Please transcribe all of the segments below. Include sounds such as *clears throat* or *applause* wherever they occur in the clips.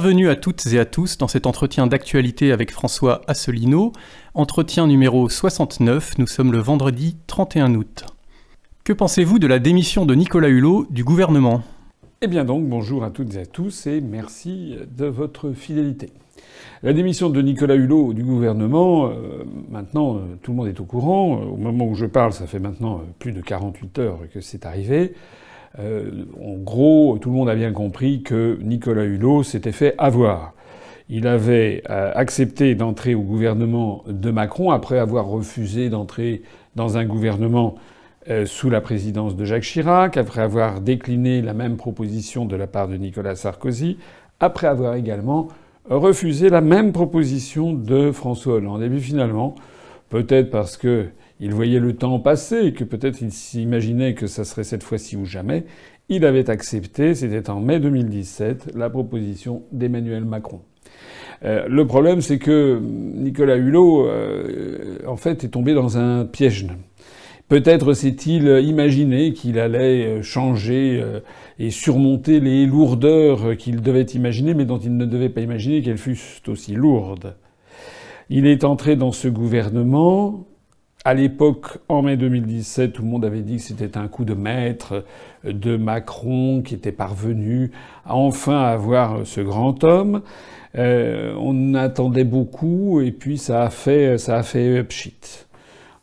Bienvenue à toutes et à tous dans cet entretien d'actualité avec François Asselineau, entretien numéro 69, nous sommes le vendredi 31 août. Que pensez-vous de la démission de Nicolas Hulot du gouvernement? Eh bien donc, bonjour à toutes et à tous et merci de votre fidélité. La démission de Nicolas Hulot du gouvernement, euh, maintenant euh, tout le monde est au courant, au moment où je parle ça fait maintenant euh, plus de 48 heures que c'est arrivé, euh, en gros, tout le monde a bien compris que Nicolas Hulot s'était fait avoir. Il avait euh, accepté d'entrer au gouvernement de Macron après avoir refusé d'entrer dans un gouvernement euh, sous la présidence de Jacques Chirac, après avoir décliné la même proposition de la part de Nicolas Sarkozy, après avoir également refusé la même proposition de François Hollande. Et puis finalement, peut-être parce que il voyait le temps passer et que peut-être il s'imaginait que ça serait cette fois-ci ou jamais. Il avait accepté, c'était en mai 2017, la proposition d'Emmanuel Macron. Euh, le problème, c'est que Nicolas Hulot, euh, en fait, est tombé dans un piège. Peut-être s'est-il imaginé qu'il allait changer euh, et surmonter les lourdeurs qu'il devait imaginer, mais dont il ne devait pas imaginer qu'elles fussent aussi lourdes. Il est entré dans ce gouvernement à l'époque, en mai 2017, tout le monde avait dit que c'était un coup de maître de Macron qui était parvenu à enfin avoir ce grand homme. Euh, on attendait beaucoup et puis ça a fait ça a fait pchit.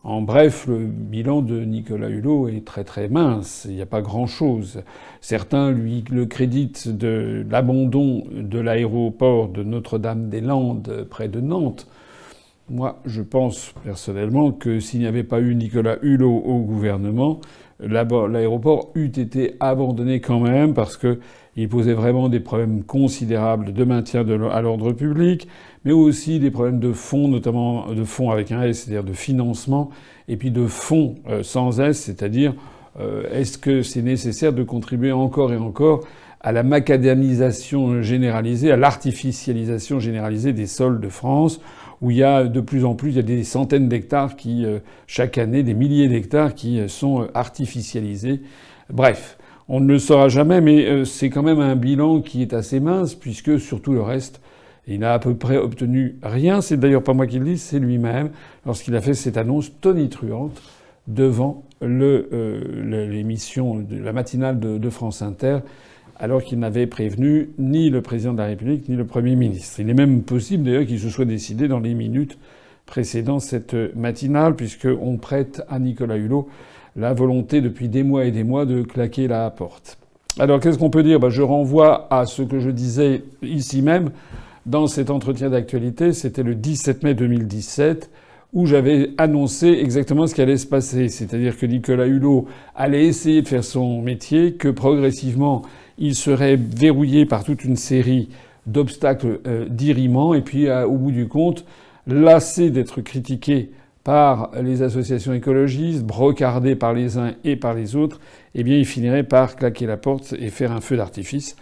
En bref, le bilan de Nicolas Hulot est très très mince. Il n'y a pas grand-chose. Certains lui le créditent de l'abandon de l'aéroport de Notre-Dame-des-Landes près de Nantes moi, je pense personnellement que s'il n'y avait pas eu Nicolas Hulot au gouvernement, l'aéroport eût été abandonné quand même parce qu'il posait vraiment des problèmes considérables de maintien à l'ordre public, mais aussi des problèmes de fonds, notamment de fonds avec un S, c'est-à-dire de financement, et puis de fonds euh, sans S, c'est-à-dire euh, est-ce que c'est nécessaire de contribuer encore et encore à la macadamisation généralisée, à l'artificialisation généralisée des sols de France où il y a de plus en plus, il y a des centaines d'hectares qui, euh, chaque année, des milliers d'hectares qui euh, sont euh, artificialisés. Bref, on ne le saura jamais, mais c'est quand même un bilan qui est assez mince, puisque sur tout le reste, il n'a à peu près obtenu rien. C'est d'ailleurs pas moi qui le dis, c'est lui-même, lorsqu'il a fait cette annonce tonitruante devant l'émission, la matinale de France Inter, alors qu'il n'avait prévenu ni le président de la République ni le Premier ministre. Il est même possible d'ailleurs qu'il se soit décidé dans les minutes précédant cette matinale, puisqu'on prête à Nicolas Hulot la volonté depuis des mois et des mois de claquer la porte. Alors qu'est-ce qu'on peut dire? Ben, Je renvoie à ce que je disais ici même dans cet entretien d'actualité, c'était le 17 mai 2017 où j'avais annoncé exactement ce qui allait se passer. C'est-à-dire que Nicolas Hulot allait essayer de faire son métier, que progressivement il serait verrouillé par toute une série d'obstacles euh, dirimants, et puis euh, au bout du compte, lassé d'être critiqué par les associations écologistes, brocardé par les uns et par les autres, eh il finirait par claquer la porte et faire un feu d'artifice.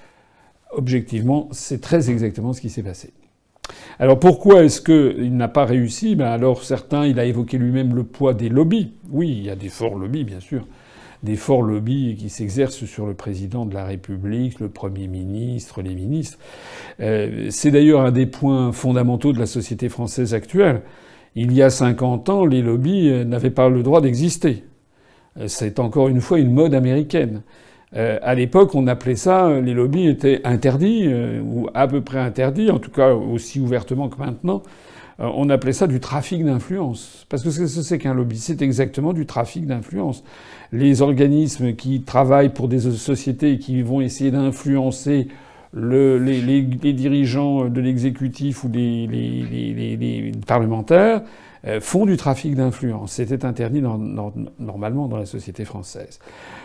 Objectivement, c'est très exactement ce qui s'est passé. Alors pourquoi est-ce qu'il n'a pas réussi? Ben Alors certains, il a évoqué lui-même le poids des lobbies. Oui, il y a des forts lobbies, bien sûr des forts lobbies qui s'exercent sur le président de la République, le Premier ministre, les ministres. Euh, c'est d'ailleurs un des points fondamentaux de la société française actuelle. Il y a 50 ans, les lobbies euh, n'avaient pas le droit d'exister. Euh, c'est encore une fois une mode américaine. à l'époque, on appelait ça, les lobbies étaient interdits, ou à peu près interdits, en tout cas aussi ouvertement que maintenant. Euh, on appelait ça du trafic d'influence. Parce que ce que c'est qu'un lobby? C'est exactement du trafic d'influence. Les organismes qui travaillent pour des sociétés et qui vont essayer d'influencer les, dirigeants de l'exécutif ou les, parlementaires euh, font du trafic d'influence. C'était interdit normalement dans la société française.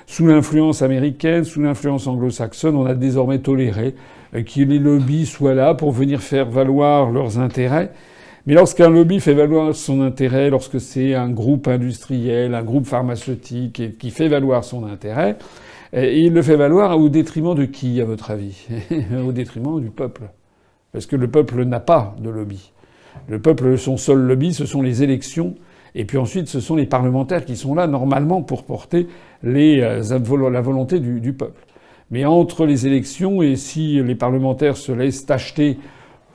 Sous l'influence américaine, sous l'influence anglo-saxonne, on a désormais toléré euh, que les lobbies soient là pour venir faire valoir leurs intérêts. Mais lorsqu'un lobby fait valoir son intérêt, lorsque c'est un groupe industriel, un groupe pharmaceutique qui fait valoir son intérêt, eh, il le fait valoir au détriment de qui, à votre avis *laughs* Au détriment du peuple. Parce que le peuple n'a pas de lobby. Le peuple, son seul lobby, ce sont les élections. Et puis ensuite, ce sont les parlementaires qui sont là, normalement, pour porter euh, la volonté du peuple. Mais entre les élections et si les parlementaires se laissent acheter,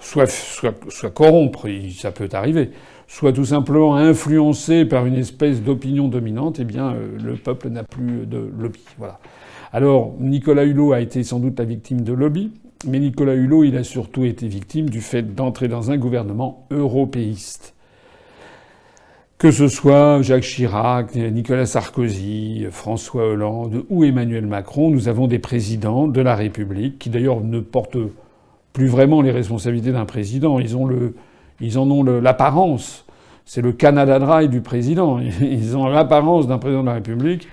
soit, corrompre, ça peut arriver, soit tout simplement influencer par une espèce d'opinion dominante, eh bien, euh, le peuple n'a plus de lobby. Voilà. Alors, Nicolas Hulot a été sans doute la victime de lobby, mais Nicolas Hulot, il a surtout été victime du fait d'entrer dans un gouvernement européiste. Que ce soit Jacques Chirac, Nicolas Sarkozy, François Hollande ou Emmanuel Macron, nous avons des présidents de la République qui d'ailleurs ne portent plus vraiment les responsabilités d'un président. Ils, en ont l'apparence. C'est le Canada Dry du président. *laughs* Ils ont l'apparence d'un président de la République,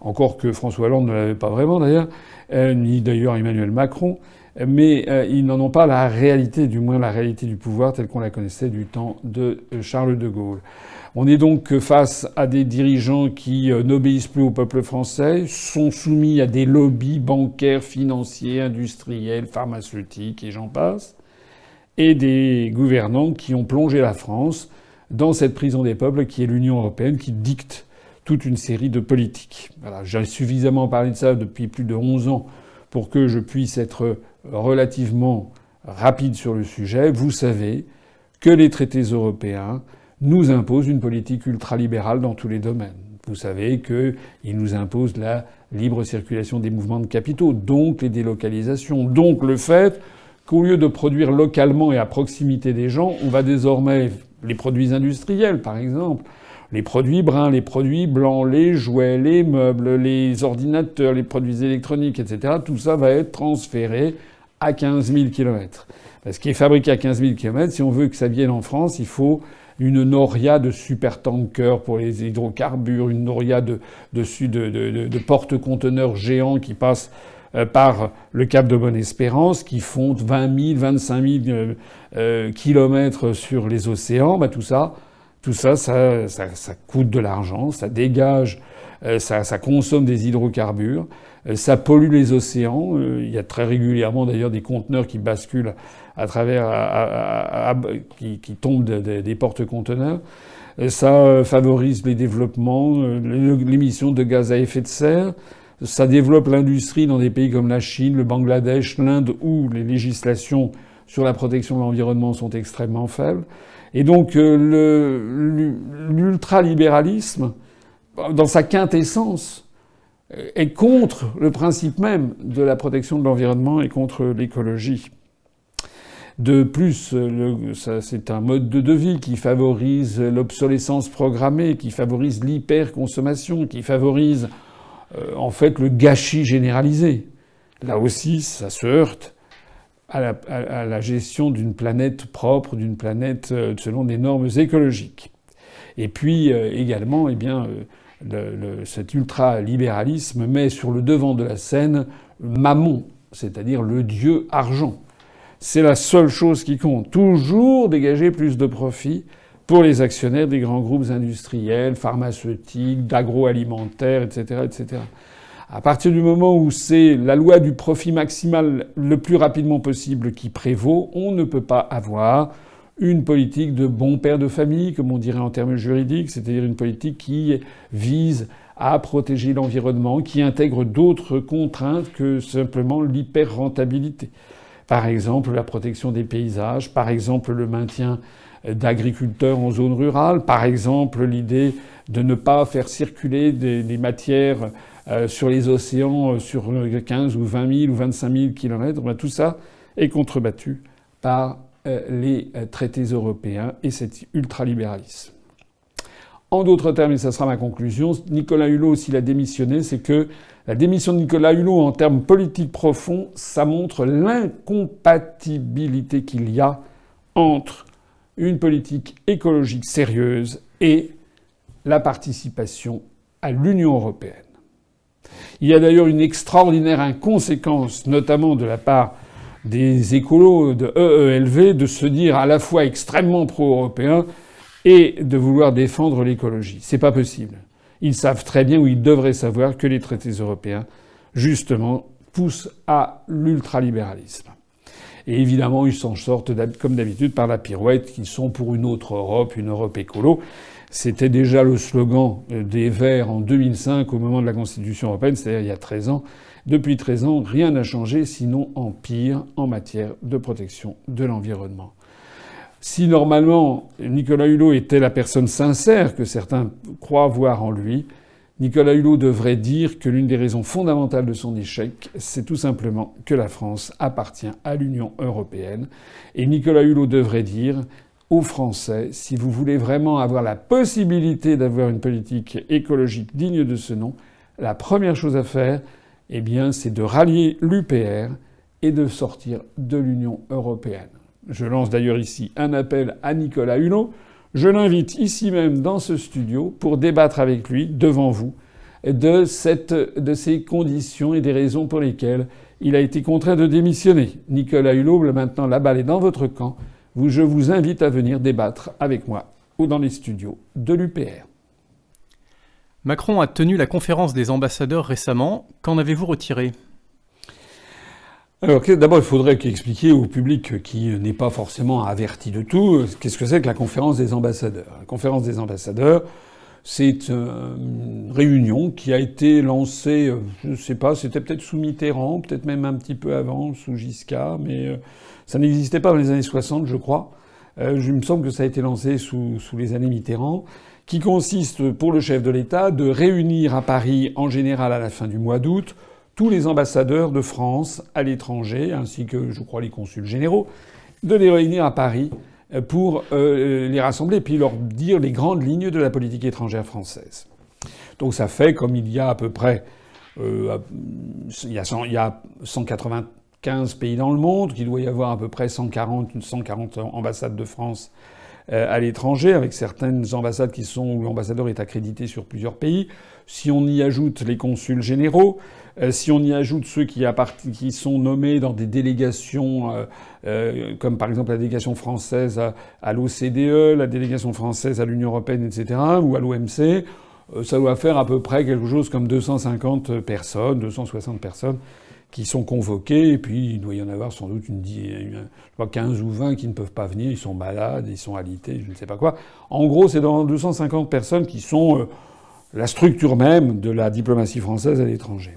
encore que François Hollande ne l'avait pas vraiment d'ailleurs, euh, ni d'ailleurs Emmanuel Macron mais euh, ils n'en ont pas la réalité, du moins la réalité du pouvoir telle qu'on la connaissait du temps de euh, Charles de Gaulle. On est donc face à des dirigeants qui euh, n'obéissent plus au peuple français, sont soumis à des lobbies bancaires, financiers, industriels, pharmaceutiques et j'en passe, et des gouvernants qui ont plongé la France dans cette prison des peuples qui est l'Union européenne qui dicte toute une série de politiques. J'ai suffisamment parlé de ça depuis plus de 11 ans pour que je puisse être relativement rapide sur le sujet, vous savez que les traités européens nous imposent une politique ultralibérale dans tous les domaines. Vous savez qu'ils nous imposent la libre circulation des mouvements de capitaux, donc les délocalisations, donc le fait qu'au lieu de produire localement et à proximité des gens, on va désormais les produits industriels, par exemple, les produits bruns, les produits blancs, les jouets, les meubles, les ordinateurs, les produits électroniques, etc., tout ça va être transféré à 15 000 km. Ce qui est fabriqué à 15 000 km, si on veut que ça vienne en France, il faut une noria de supertankers pour les hydrocarbures, une noria de, de, de, de porte-conteneurs géants qui passent euh, par le cap de Bonne-Espérance, qui font 20 000, 25 000 kilomètres sur les océans. Bah, tout ça, tout ça, ça, ça, ça coûte de l'argent, ça dégage, euh, ça, ça consomme des hydrocarbures. Euh, ça pollue les océans. Euh, il y a très régulièrement d'ailleurs des conteneurs qui basculent à travers, qui, tombent des porte-conteneurs. Euh, ça favorise les développements, l'émission de gaz à effet de serre. Ça développe l'industrie dans des pays comme la Chine, le Bangladesh, l'Inde, où les législations sur la protection de l'environnement sont extrêmement faibles. Et donc l'ultralibéralisme, dans sa quintessence, est contre le principe même de la protection de l'environnement et contre l'écologie. De plus, c'est un mode de vie qui favorise l'obsolescence programmée, qui favorise l'hyperconsommation, qui favorise euh, en fait le gâchis généralisé. Là aussi, ça se heurte à la, gestion d'une planète propre, d'une planète euh, selon des normes écologiques. Et puis euh, également, eh bien, le, cet ultralibéralisme met sur le devant de la scène Mammon, c'est-à-dire le dieu argent. C'est la seule chose qui compte. Toujours dégager plus de profits pour les actionnaires des grands groupes industriels, pharmaceutiques, d'agroalimentaire, etc., etc. À partir du moment où c'est la loi du profit maximal le plus rapidement possible qui prévaut, on ne peut pas avoir une politique de bon père de famille, comme on dirait en termes juridiques, c'est-à-dire une politique qui vise à protéger l'environnement, qui intègre d'autres contraintes que simplement l'hyper-rentabilité. Par exemple, la protection des paysages, par exemple, le maintien d'agriculteurs en zone rurale, par exemple, l'idée de ne pas faire circuler des, matières euh, sur les océans euh, sur 15 ou 20 000 ou 25 000 kilomètres. Tout ça est contrebattu par les euh, traités européens et cet ultralibéralisme. En d'autres termes, et ça sera ma conclusion, Nicolas Hulot, s'il a démissionné, c'est que la démission de Nicolas Hulot en termes politiques profonds, ça montre l'incompatibilité qu'il y a entre une politique écologique sérieuse et la participation à l'Union européenne. Il y a d'ailleurs une extraordinaire inconséquence, notamment de la part des écolos de EELV de se dire à la fois extrêmement pro-européens et de vouloir défendre l'écologie. C'est pas possible. Ils savent très bien ou ils devraient savoir que les traités européens, justement, poussent à l'ultralibéralisme. Et évidemment, ils s'en sortent comme d'habitude par la pirouette, qu'ils sont pour une autre Europe, une Europe écolo. C'était déjà le slogan des Verts en 2005 au moment de la Constitution européenne, c'est-à-dire il y a 13 ans. Depuis 13 ans, rien n'a changé, sinon en pire en matière de protection de l'environnement. Si normalement Nicolas Hulot était la personne sincère que certains croient voir en lui, Nicolas Hulot devrait dire que l'une des raisons fondamentales de son échec, c'est tout simplement que la France appartient à l'Union européenne. Et Nicolas Hulot devrait dire aux Français, si vous voulez vraiment avoir la possibilité d'avoir une politique écologique digne de ce nom, la première chose à faire, eh bien, c'est de rallier l'UPR et de sortir de l'Union européenne. Je lance d'ailleurs ici un appel à Nicolas Hulot. Je l'invite ici même dans ce studio pour débattre avec lui devant vous de, ces conditions et des raisons pour lesquelles il a été contraint de démissionner. Nicolas Hulot, maintenant la balle est dans votre camp je vous invite à venir débattre avec moi ou dans les studios de l'UPR. Macron a tenu la conférence des ambassadeurs récemment. Qu'en avez-vous retiré? Alors d'abord, il faudrait expliquer au public qui n'est pas forcément averti de tout, qu'est-ce que c'est que la conférence des ambassadeurs. La conférence des ambassadeurs, c'est une réunion qui a été lancée, je ne sais pas, c'était peut-être sous Mitterrand, peut-être même un petit peu avant, sous Giscard, mais euh, ça n'existait pas dans les années 60, je crois. Euh, il me semble que ça a été lancé sous, sous les années Mitterrand, qui consiste pour le chef de l'État de réunir à Paris, en général à la fin du mois d'août, tous les ambassadeurs de France à l'étranger, ainsi que, je crois, les consuls généraux, de les réunir à Paris euh, pour euh, les rassembler et puis leur dire les grandes lignes de la politique étrangère française. Donc ça fait comme il y a à peu près euh, il, y a 100, il y a 180 15 pays dans le monde, qu'il doit y avoir à peu près 140, 140 ambassades de France euh, à l'étranger, avec certaines ambassades qui sont où l'ambassadeur est accrédité sur plusieurs pays. Si on y ajoute les consuls généraux, euh, si on y ajoute ceux qui, qui, sont nommés dans des délégations, euh, comme par exemple la délégation française à, à l'OCDE, la délégation française à l'Union européenne, etc., ou à l'OMC, ça doit faire à peu près quelque chose comme 250 personnes, 260 personnes qui sont convoqués, puis il doit y en avoir sans doute une, une, 15 ou 20 qui ne peuvent pas venir, ils sont malades, ils sont alités, je ne sais pas quoi. En gros, c'est dans 250 personnes qui sont euh, la structure même de la diplomatie française à l'étranger.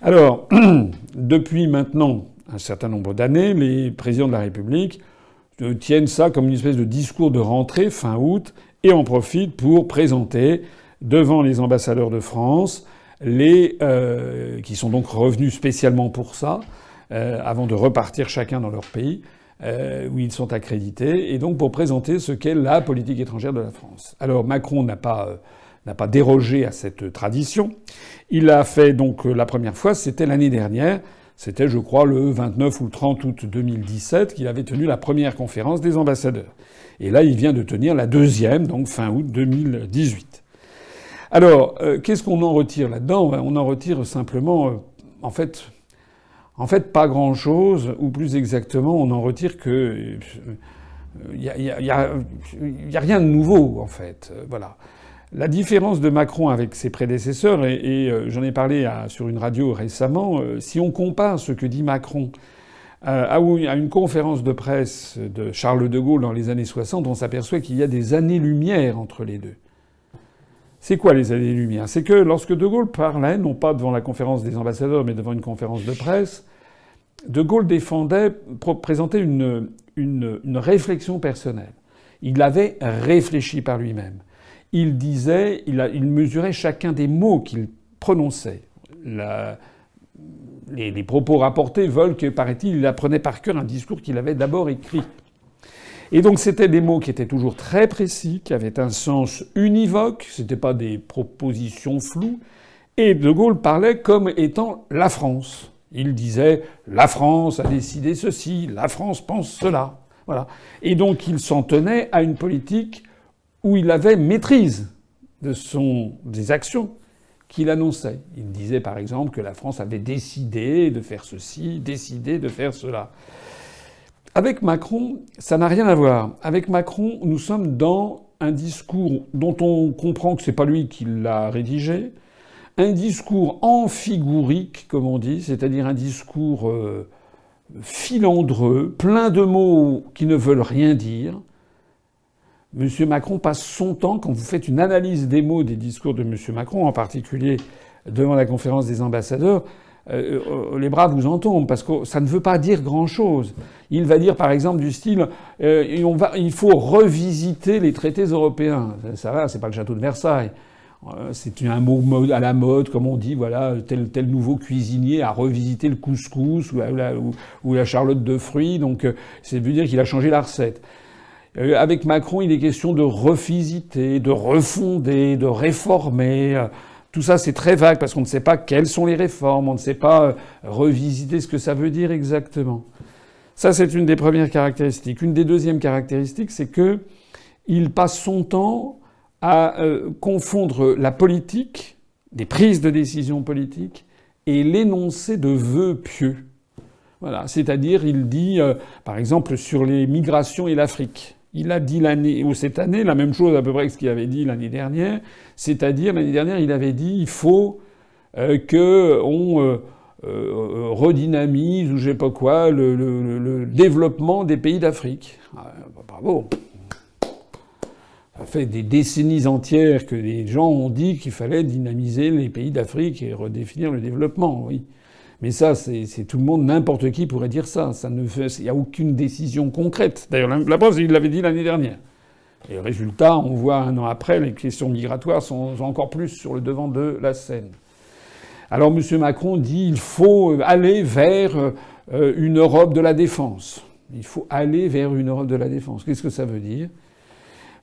Alors, *clears throat* depuis maintenant un certain nombre d'années, les présidents de la République euh, tiennent ça comme une espèce de discours de rentrée fin août et en profitent pour présenter devant les ambassadeurs de France les, euh, qui sont donc revenus spécialement pour ça, euh, avant de repartir chacun dans leur pays, euh, où ils sont accrédités, et donc pour présenter ce qu'est la politique étrangère de la France. Alors Macron n'a pas euh, pas dérogé à cette tradition. Il a fait donc la première fois, c'était l'année dernière, c'était je crois le 29 ou le 30 août 2017 qu'il avait tenu la première conférence des ambassadeurs. Et là, il vient de tenir la deuxième, donc fin août 2018. Alors, euh, qu'est-ce qu'on en retire là-dedans? Ben, On en retire simplement, euh, en fait, pas grand-chose, ou plus exactement, on en retire que il n'y a, rien de nouveau, en fait. Euh, voilà. La différence de Macron avec ses prédécesseurs, et, j'en ai parlé sur une radio récemment, si on compare ce que dit Macron à une conférence de presse de Charles de Gaulle dans les années 60, on s'aperçoit qu'il y a des années-lumière entre les deux. C'est quoi les années-lumière C'est que lorsque De Gaulle parlait, non pas devant la conférence des ambassadeurs, mais devant une conférence de presse, De Gaulle défendait, présentait une, une, réflexion personnelle. Il avait réfléchi par lui-même. Il disait, il, mesurait chacun des mots qu'il prononçait. Les, propos rapportés veulent que, paraît-il, il apprenait par cœur un discours qu'il avait d'abord écrit. Et donc c'était des mots qui étaient toujours très précis, qui avaient un sens univoque, c'était pas des propositions floues. Et De Gaulle parlait comme étant la France. Il disait la France a décidé ceci, la France pense cela. Voilà. Et donc il s'en tenait à une politique où il avait maîtrise de son, des actions qu'il annonçait. Il disait par exemple que la France avait décidé de faire ceci, décidé de faire cela. Avec Macron, ça n'a rien à voir. Avec Macron, nous sommes dans un discours dont on comprend que c'est pas lui qui l'a rédigé, un discours amphigurique, comme on dit, c'est-à-dire un discours euh, filandreux, plein de mots qui ne veulent rien dire, M. Macron passe son temps, quand vous faites une analyse des mots des discours de M. Macron, en particulier devant la conférence des ambassadeurs, euh, euh, les bras vous en tombent parce que ça ne veut pas dire grand-chose. Il va dire par exemple du style euh, il faut revisiter les traités européens. Ça va, c'est pas le château de Versailles. C'est un mot à la mode, comme on dit, voilà, tel, tel nouveau cuisinier a revisité le couscous ou la, charlotte de fruits, donc c'est veut dire qu'il a changé la recette. Avec Macron, il est question de revisiter, de refonder, de réformer. Tout ça, c'est très vague parce qu'on ne sait pas quelles sont les réformes, on ne sait pas euh, revisiter ce que ça veut dire exactement. Ça, c'est une des premières caractéristiques. Une des deuxièmes caractéristiques, c'est que il passe son temps à euh, confondre la politique, des prises de décision politiques, et l'énoncé de vœux pieux. Voilà, c'est-à-dire, il dit, euh, par exemple, sur les migrations et l'Afrique. Il a dit l'année ou cette année la même chose à peu près que ce qu'il avait dit l'année dernière, c'est-à-dire l'année dernière il avait dit il faut euh, que on euh, euh, redynamise ou je sais pas quoi le, développement des pays d'Afrique. Ah, bah, bravo. Ça fait des décennies entières que les gens ont dit qu'il fallait dynamiser les pays d'Afrique et redéfinir le développement. Oui. Mais ça, c'est tout le monde, n'importe qui pourrait dire ça. Ça ne il n'y a aucune décision concrète. D'ailleurs, la, preuve, il l'avait dit l'année dernière. Et résultat, on voit un an après, les questions migratoires sont encore plus sur le devant de la scène. Alors, M. Macron dit il faut aller vers euh, une Europe de la défense. Il faut aller vers une Europe de la défense. Qu'est-ce que ça veut dire?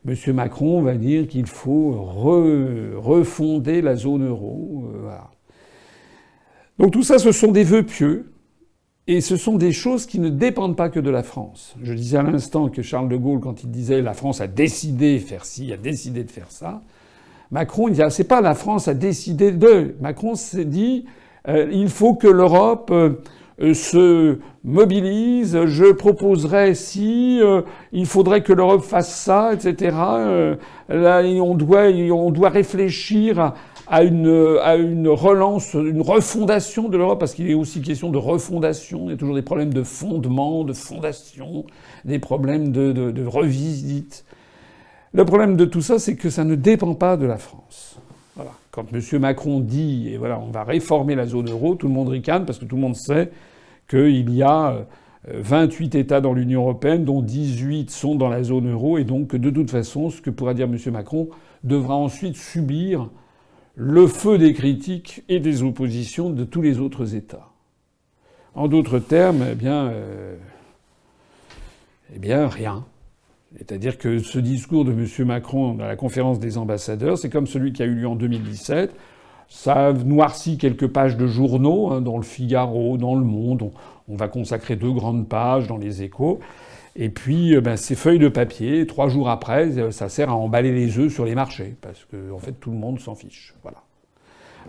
M. Macron va dire qu'il faut refonder la zone euro. Euh. Donc tout ça, ce sont des vœux pieux, et ce sont des choses qui ne dépendent pas que de la France. Je disais à l'instant que Charles de Gaulle, quand il disait la France a décidé de faire ci, a décidé de faire ça, Macron, il dit ah, c'est pas la France a décidé de. Macron s'est dit euh, il faut que l'Europe euh, se mobilise. Je proposerai si euh, il faudrait que l'Europe fasse ça, etc. là, on doit, on doit réfléchir à, à une, à une relance, une refondation de l'Europe, parce qu'il est aussi question de refondation. Il y a toujours des problèmes de fondement, de fondation, des problèmes de, de, revisite. Le problème de tout ça, c'est que ça ne dépend pas de la France. Voilà. Quand M. Macron dit, et voilà, on va réformer la zone euro, tout le monde ricane parce que tout le monde sait qu'il y a 28 euh, États dans l'Union européenne, dont 18 sont dans la zone euro, et donc de toute façon, ce que pourra dire M. Macron devra ensuite subir le feu des critiques et des oppositions de tous les autres États. En d'autres termes, eh bien, euh, eh bien, rien. C'est-à-dire que ce discours de M. Macron dans la conférence des ambassadeurs, c'est comme celui qui a eu lieu en 2017. Ça noircit quelques pages de journaux, hein, dans le Figaro, dans le Monde. On, on, va consacrer deux grandes pages dans les échos. Et puis, euh, ben, ces feuilles de papier, trois jours après, euh, ça sert à emballer les œufs sur les marchés, parce que en fait, tout le monde s'en fiche. Voilà.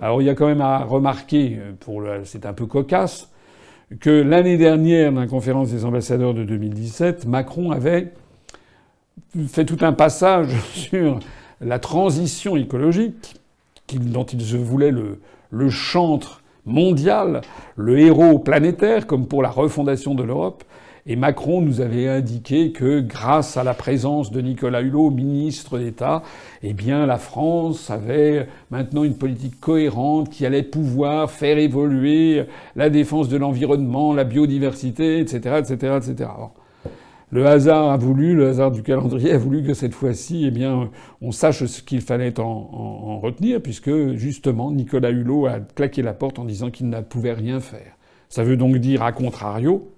Alors, il y a quand même à remarquer, euh, pour c'est un peu cocasse, que l'année dernière, dans la conférence des ambassadeurs de 2017, Macron avait fait tout un passage *laughs* sur la transition écologique, dont il se voulait le, le chantre mondial, le héros planétaire, comme pour la refondation de l'Europe. Et Macron nous avait indiqué que grâce à la présence de Nicolas Hulot, ministre d'État, eh bien la France avait maintenant une politique cohérente qui allait pouvoir faire évoluer la défense de l'environnement, la biodiversité, etc., etc., etc. le hasard a voulu, le hasard du calendrier a voulu que cette fois-ci, eh bien, on sache ce qu'il fallait en, en, retenir, puisque justement Nicolas Hulot a claqué la porte en disant qu'il ne pouvait rien faire. Ça veut donc dire, à contrario,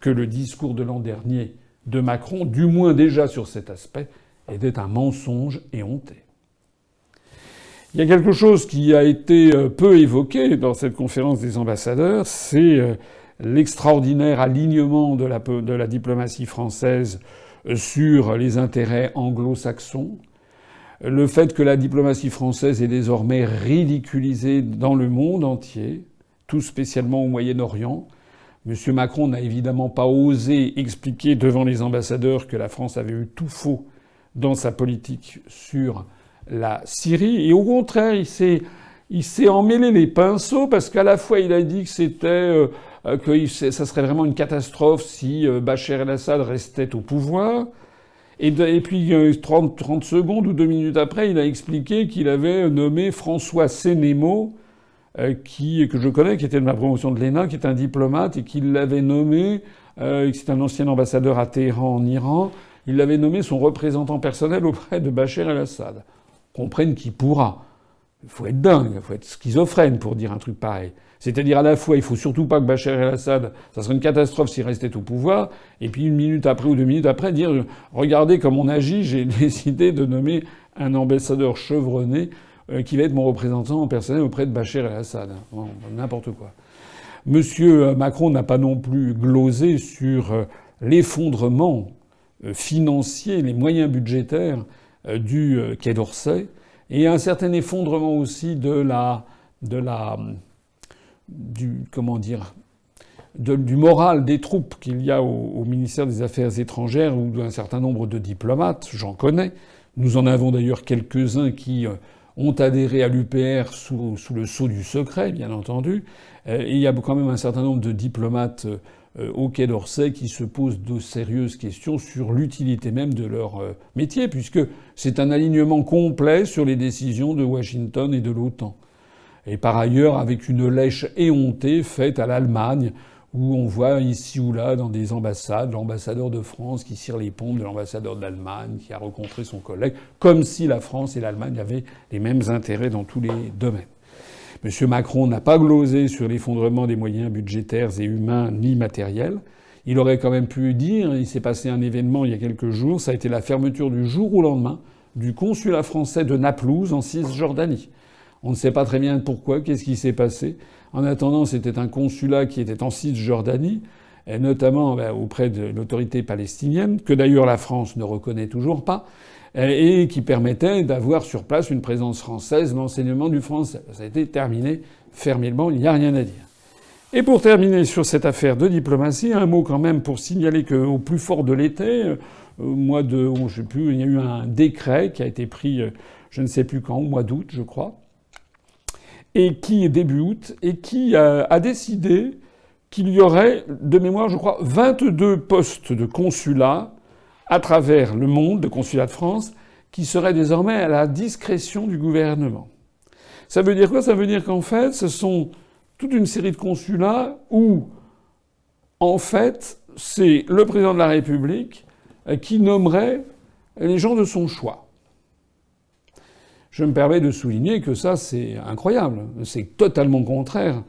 que le discours de l'an dernier de Macron, du moins déjà sur cet aspect, était un mensonge et honté. Il y a quelque chose qui a été euh, peu évoqué dans cette conférence des ambassadeurs, c'est euh, l'extraordinaire alignement de la, diplomatie française euh, sur les intérêts anglo-saxons, le fait que la diplomatie française est désormais ridiculisée dans le monde entier, tout spécialement au Moyen-Orient, M. Macron n'a évidemment pas osé expliquer devant les ambassadeurs que la France avait eu tout faux dans sa politique sur la Syrie. Et au contraire, il s'est, il s'est emmêlé les pinceaux parce qu'à la fois il a dit que c'était, euh, que ça serait vraiment une catastrophe si euh, Bachar el-Assad restait au pouvoir. Et, puis 30, 30, secondes ou deux minutes après, il a expliqué qu'il avait nommé François Sénémo, qui, que je connais, qui était de ma promotion de l'ENA, qui est un diplomate, et qu'il l'avait nommé, euh, c'est un ancien ambassadeur à Téhéran en Iran, il l'avait nommé son représentant personnel auprès de Bachar el-Assad. Comprenne qui pourra. Il faut être dingue, il faut être schizophrène pour dire un truc pareil. C'est-à-dire à la fois, il faut surtout pas que Bachar el-Assad, ça serait une catastrophe s'il restait au pouvoir, et puis une minute après ou deux minutes après dire regardez comme on agit, j'ai *laughs* décidé de nommer un ambassadeur chevronné euh, qui va être mon représentant personnel auprès de Bachar el-Assad. N'importe quoi. Monsieur Macron n'a pas non plus glosé sur euh, l'effondrement euh, financier, les moyens budgétaires du Quai d'Orsay, et un certain effondrement aussi de la, de la, du, comment dire, du moral des troupes qu'il y a au, ministère des Affaires étrangères ou d'un certain nombre de diplomates, j'en connais. Nous en avons d'ailleurs quelques-uns qui ont adhéré à l'UPR sous, le sceau du secret, bien entendu. Euh, et il y a quand même un certain nombre de diplomates euh, au Quai d'Orsay qui se posent de sérieuses questions sur l'utilité même de leur euh, métier, puisque c'est un alignement complet sur les décisions de Washington et de l'OTAN. Et par ailleurs, avec une lèche éhontée faite à l'Allemagne, où on voit ici ou là dans des ambassades l'ambassadeur de France qui cire les pompes de l'ambassadeur d'Allemagne, qui a rencontré son collègue, comme si la France et l'Allemagne avaient les mêmes intérêts dans tous les domaines. M. Macron n'a pas glosé sur l'effondrement des moyens budgétaires et humains ni matériels. Il aurait quand même pu dire, il s'est passé un événement il y a quelques jours, ça a été la fermeture du jour au lendemain du consulat français de Naplouse en Cisjordanie. On ne sait pas très bien pourquoi, qu'est-ce qui s'est passé. En attendant, c'était un consulat qui était en Cisjordanie, et notamment ben, auprès de l'autorité palestinienne, que d'ailleurs la France ne reconnaît toujours pas, et qui permettait d'avoir sur place une présence française, l'enseignement du français. Ça a été terminé fermement, il n'y a rien à dire. Et pour terminer sur cette affaire de diplomatie, un mot quand même pour signaler qu'au plus fort de l'été, euh, au mois de, oh, je sais plus, il y a eu un décret qui a été pris, euh, je ne sais plus quand, au mois d'août, je crois, et qui est début et qui a, décidé qu'il y aurait, de mémoire, je crois, 22 postes de consulat à travers le monde, de consulat de France, qui seraient désormais à la discrétion du gouvernement. Ça veut dire quoi? Ça veut dire qu'en fait, ce sont toute une série de consulats où, en fait, c'est le président de la République qui nommerait les gens de son choix. Je me permets de souligner que ça, c'est incroyable. C'est totalement contraire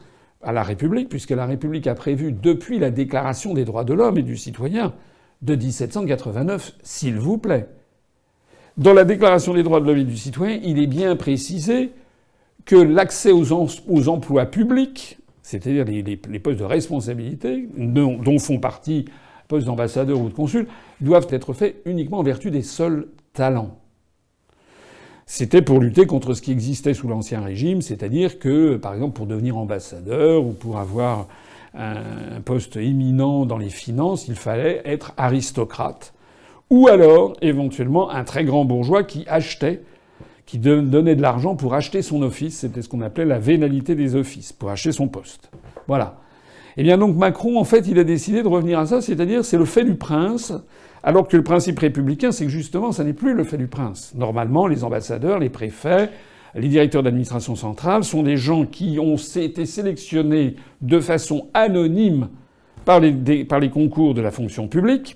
à la République, puisque la République a prévu, depuis la Déclaration des droits de l'homme et du citoyen de 1789, s'il vous plaît, dans la Déclaration des droits de l'homme et du citoyen, il est bien précisé que l'accès aux, emplois publics, c'est-à-dire les, postes de responsabilité, dont, dont font partie postes d'ambassadeur ou de consul, doivent être faits uniquement en vertu des seuls talents. C'était pour lutter contre ce qui existait sous l'Ancien Régime, c'est-à-dire que, par exemple, pour devenir ambassadeur ou pour avoir un poste éminent dans les finances, il fallait être aristocrate, ou alors éventuellement un très grand bourgeois qui achetait, qui donnait de l'argent pour acheter son office, c'était ce qu'on appelait la vénalité des offices, pour acheter son poste. Voilà. Eh bien donc Macron, en fait, il a décidé de revenir à ça, c'est-à-dire c'est le fait du prince, alors que le principe républicain, c'est que justement, ça n'est plus le fait du prince. Normalement, les ambassadeurs, les préfets, les directeurs d'administration centrale sont des gens qui ont été sélectionnés de façon anonyme par les, concours de la fonction publique,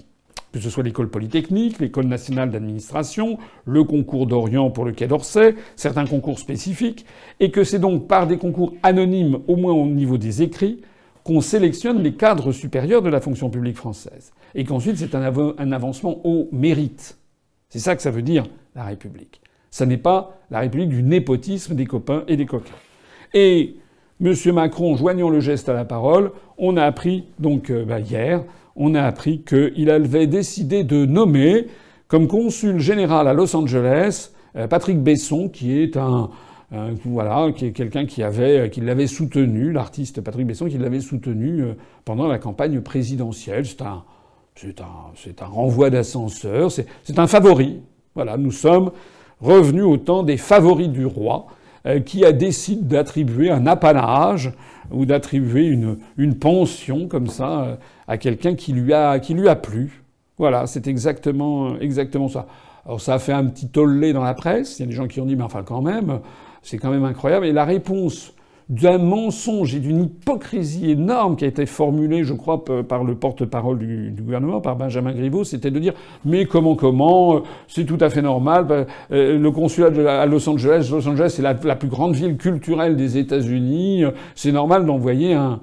que ce soit l'école polytechnique, l'école nationale d'administration, le concours d'Orient pour le Quai d'Orsay, certains concours spécifiques, et que c'est donc par des concours anonymes, au moins au niveau des écrits, qu'on sélectionne les cadres supérieurs de la fonction publique française et qu'ensuite c'est un, avancement au mérite. C'est ça que ça veut dire la République. Ça n'est pas la République du népotisme des copains et des coquins. Et M. Macron, joignant le geste à la parole, on a appris, donc euh, bah, hier, on a appris qu'il avait décidé de nommer comme consul général à Los Angeles euh, Patrick Besson, qui est un, voilà, qui est quelqu'un qui avait, qui l'avait soutenu, l'artiste Patrick Besson, qui l'avait soutenu euh, pendant la campagne présidentielle. C'est un, c'est un, un renvoi d'ascenseur, c'est, un favori. Voilà, nous sommes revenus au temps des favoris du roi, euh, qui a décidé d'attribuer un apanage ou d'attribuer une, une pension comme ça euh, à quelqu'un qui lui a, qui lui a plu. Voilà, c'est exactement, exactement ça. Alors ça a fait un petit tollé dans la presse. Il y a des gens qui ont dit, mais enfin quand même, c'est quand même incroyable. Et la réponse d'un mensonge et d'une hypocrisie énorme qui a été formulée, je crois, par le porte-parole du, gouvernement, par Benjamin Griveaux, c'était de dire mais comment comment c'est tout à fait normal. Ben, euh, le consulat à Los Angeles, Los Angeles c'est la, plus grande ville culturelle des États-Unis, c'est normal d'envoyer un,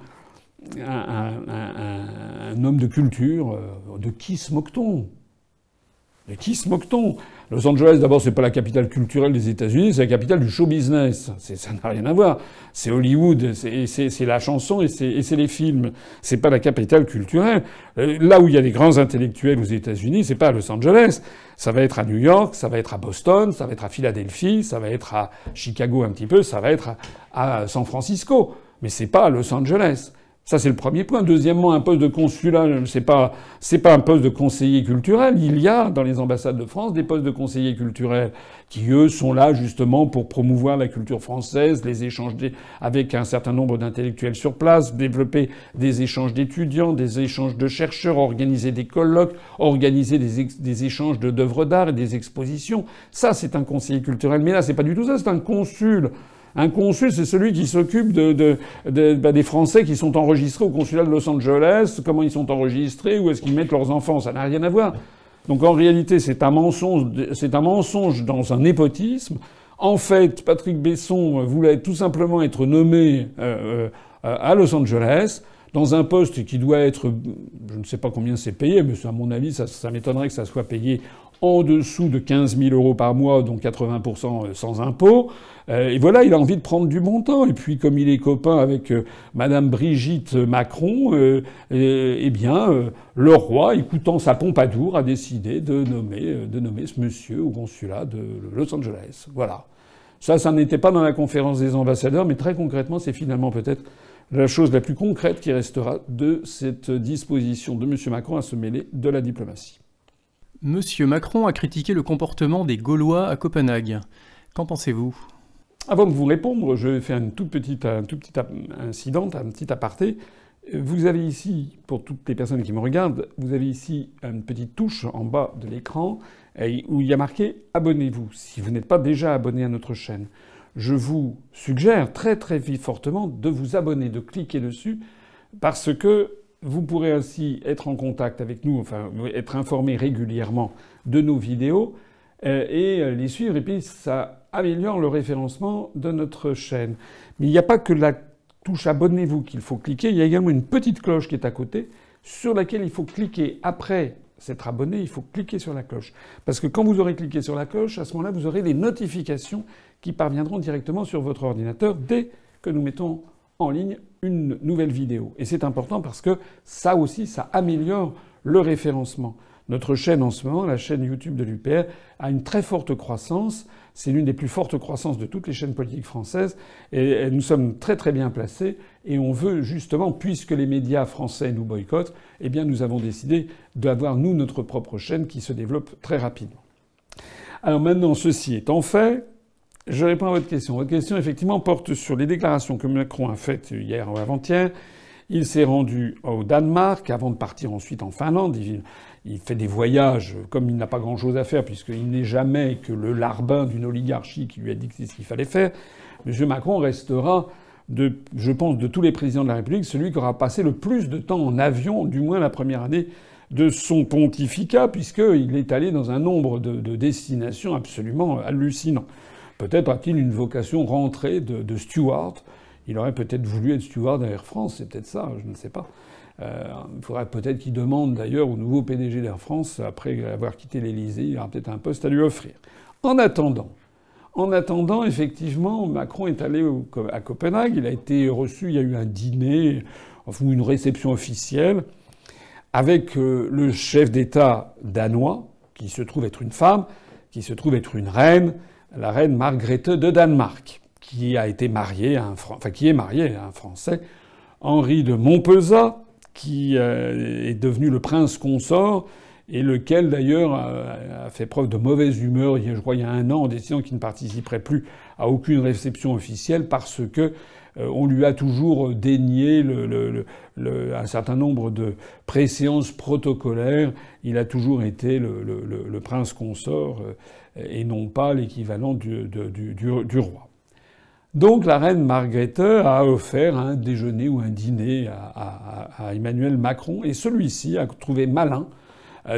un, homme de culture. Euh, de qui se moque-t-on? De qui se moque-t-on? Los Angeles, d'abord, c'est pas la capitale culturelle des États-Unis, c'est la capitale du show business. Ça n'a rien à voir. C'est Hollywood, c'est la chanson et c'est les films. C'est pas la capitale culturelle. Euh, là où il y a des grands intellectuels aux États-Unis, c'est pas à Los Angeles. Ça va être à New York, ça va être à Boston, ça va être à Philadelphie, ça va être à Chicago un petit peu, ça va être à, San Francisco. Mais c'est pas à Los Angeles. Ça, c'est le premier point. Deuxièmement, un poste de consulat, c'est pas, pas un poste de conseiller culturel. Il y a, dans les ambassades de France, des postes de conseillers culturels qui, eux, sont là justement pour promouvoir la culture française, les échanges avec un certain nombre d'intellectuels sur place, développer des échanges d'étudiants, des échanges de chercheurs, organiser des colloques, organiser des, des échanges d'œuvres d'art et des expositions. Ça, c'est un conseiller culturel. Mais là, c'est pas du tout ça. C'est un consul. Un consul, c'est celui qui s'occupe de, bah, des Français qui sont enregistrés au consulat de Los Angeles, comment ils sont enregistrés, où est-ce qu'ils mettent leurs enfants. Ça n'a rien à voir. Donc en réalité, c'est un mensonge, c'est un mensonge dans un népotisme. En fait, Patrick Besson voulait tout simplement être nommé euh, euh, à Los Angeles dans un poste qui doit être, je ne sais pas combien c'est payé, mais à mon avis, ça, m'étonnerait que ça soit payé en dessous de 15 000 euros par mois, donc 80% euh, sans impôt. Euh, et voilà, il a envie de prendre du bon temps. Et puis, comme il est copain avec euh, Madame Brigitte Macron, eh bien, le roi, écoutant sa Pompadour, a décidé de nommer, de nommer ce monsieur au consulat de Los Angeles. Voilà. Ça, ça n'était pas dans la conférence des ambassadeurs, mais très concrètement, c'est finalement peut-être la chose la plus concrète qui restera de cette disposition de M. Macron à se mêler de la diplomatie. Monsieur Macron a critiqué le comportement des Gaulois à Copenhague. Qu'en pensez-vous? Avant de vous répondre, je vais faire une toute petite, un tout petit incident, un petit aparté. Vous avez ici, pour toutes les personnes qui me regardent, vous avez ici une petite touche en bas de l'écran où il y a marqué Abonnez-vous si vous n'êtes pas déjà abonné à notre chaîne. Je vous suggère très très fortement de vous abonner, de cliquer dessus, parce que vous pourrez ainsi être en contact avec nous, enfin être informé régulièrement de nos vidéos et euh, les suivre. Et puis ça améliore le référencement de notre chaîne. Mais il n'y a pas que la touche abonnez-vous qu'il faut cliquer, il y a également une petite cloche qui est à côté sur laquelle il faut cliquer après s'être abonné, il faut cliquer sur la cloche. Parce que quand vous aurez cliqué sur la cloche, à ce moment-là, vous aurez des notifications qui parviendront directement sur votre ordinateur dès que nous mettons en ligne une nouvelle vidéo. Et c'est important parce que ça aussi, ça améliore le référencement. Notre chaîne en ce moment, la chaîne YouTube de l'UPR, a une très forte croissance. C'est l'une des plus fortes croissances de toutes les chaînes politiques françaises. Et nous sommes très très bien placés. Et on veut justement, puisque les médias français nous boycottent, eh bien nous avons décidé d'avoir, nous, notre propre chaîne qui se développe très rapidement. Alors maintenant, ceci étant fait, je réponds à votre question. Votre question, effectivement, porte sur les déclarations que Macron a faites hier ou avant-hier. Il s'est rendu au Danemark avant de partir ensuite en Finlande. Il, fait des voyages comme il n'a pas grand-chose à faire puisqu'il n'est jamais que le larbin d'une oligarchie qui lui a dit que c'est ce qu'il fallait faire. M. Macron restera, de, je pense, de tous les présidents de la République, celui qui aura passé le plus de temps en avion, du moins la première année de son pontificat, puisqu'il est allé dans un nombre de destinations absolument hallucinant. Peut-être a-t-il une vocation rentrée de, steward. Il aurait peut-être voulu être steward à Air France, c'est peut-être ça, je ne sais pas. Euh, il faudrait peut-être qu'il demande d'ailleurs au nouveau PDG d'Air France, après avoir quitté l'Élysée, il aura peut-être un poste à lui offrir. En attendant, en attendant, effectivement, Macron est allé à Copenhague, il a été reçu, il y a eu un dîner, enfin une réception officielle, avec euh, le chef d'État danois, qui se trouve être une femme, qui se trouve être une reine, la reine Margrethe de Danemark, qui a été mariée à un, enfin, qui est mariée à un Français, Henri de Montpezat, qui euh, est devenu le prince consort et lequel d'ailleurs a fait preuve de mauvaise humeur, je crois, il y a un an, en décidant qu'il ne participerait plus à aucune réception officielle parce que on lui a toujours dénié un certain nombre de préséances protocolaires. Il a toujours été le, prince consort et non pas l'équivalent du, roi. Donc la reine Margrethe a offert un déjeuner ou un dîner à Emmanuel Macron. Et celui-ci a trouvé malin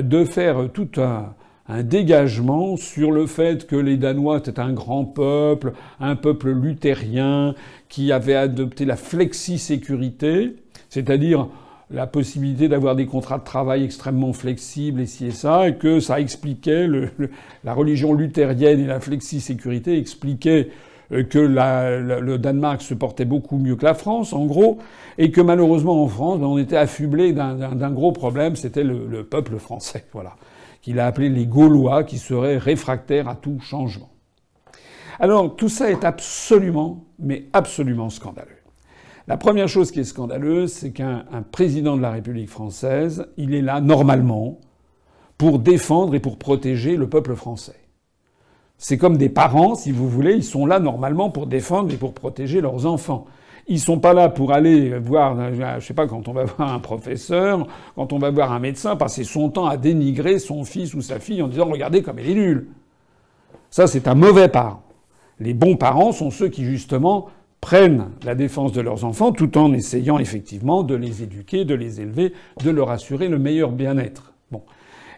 de faire tout un, dégagement sur le fait que les Danois étaient un grand peuple, un peuple luthérien, qui avait adopté la flexi-sécurité, c'est-à-dire la possibilité d'avoir des contrats de travail extrêmement flexibles et ci et ça, que ça expliquait la religion luthérienne et la flexi-sécurité expliquaient euh, que le Danemark se portait beaucoup mieux que la France, en gros, et que malheureusement en France, ben, on était affublé d'un gros problème, c'était le, le, peuple français. *laughs* Voilà qu'il a appelé les Gaulois, qui seraient réfractaires à tout changement. Alors tout ça est absolument, mais absolument scandaleux. La première chose qui est scandaleuse, c'est qu'un président de la République française, il est là normalement pour défendre et pour protéger le peuple français. C'est comme des parents, si vous voulez, ils sont là normalement pour défendre et pour protéger leurs enfants. Ils sont pas là pour aller voir, je sais pas, quand on va *laughs* voir un professeur, quand on va voir un médecin, passer son temps à dénigrer son fils ou sa fille en disant regardez comme elle est nulle. Ça, c'est un mauvais parent. Les bons parents sont ceux qui, justement, prennent la défense de leurs enfants tout en essayant effectivement de les éduquer, de les élever, de leur assurer le meilleur bien-être.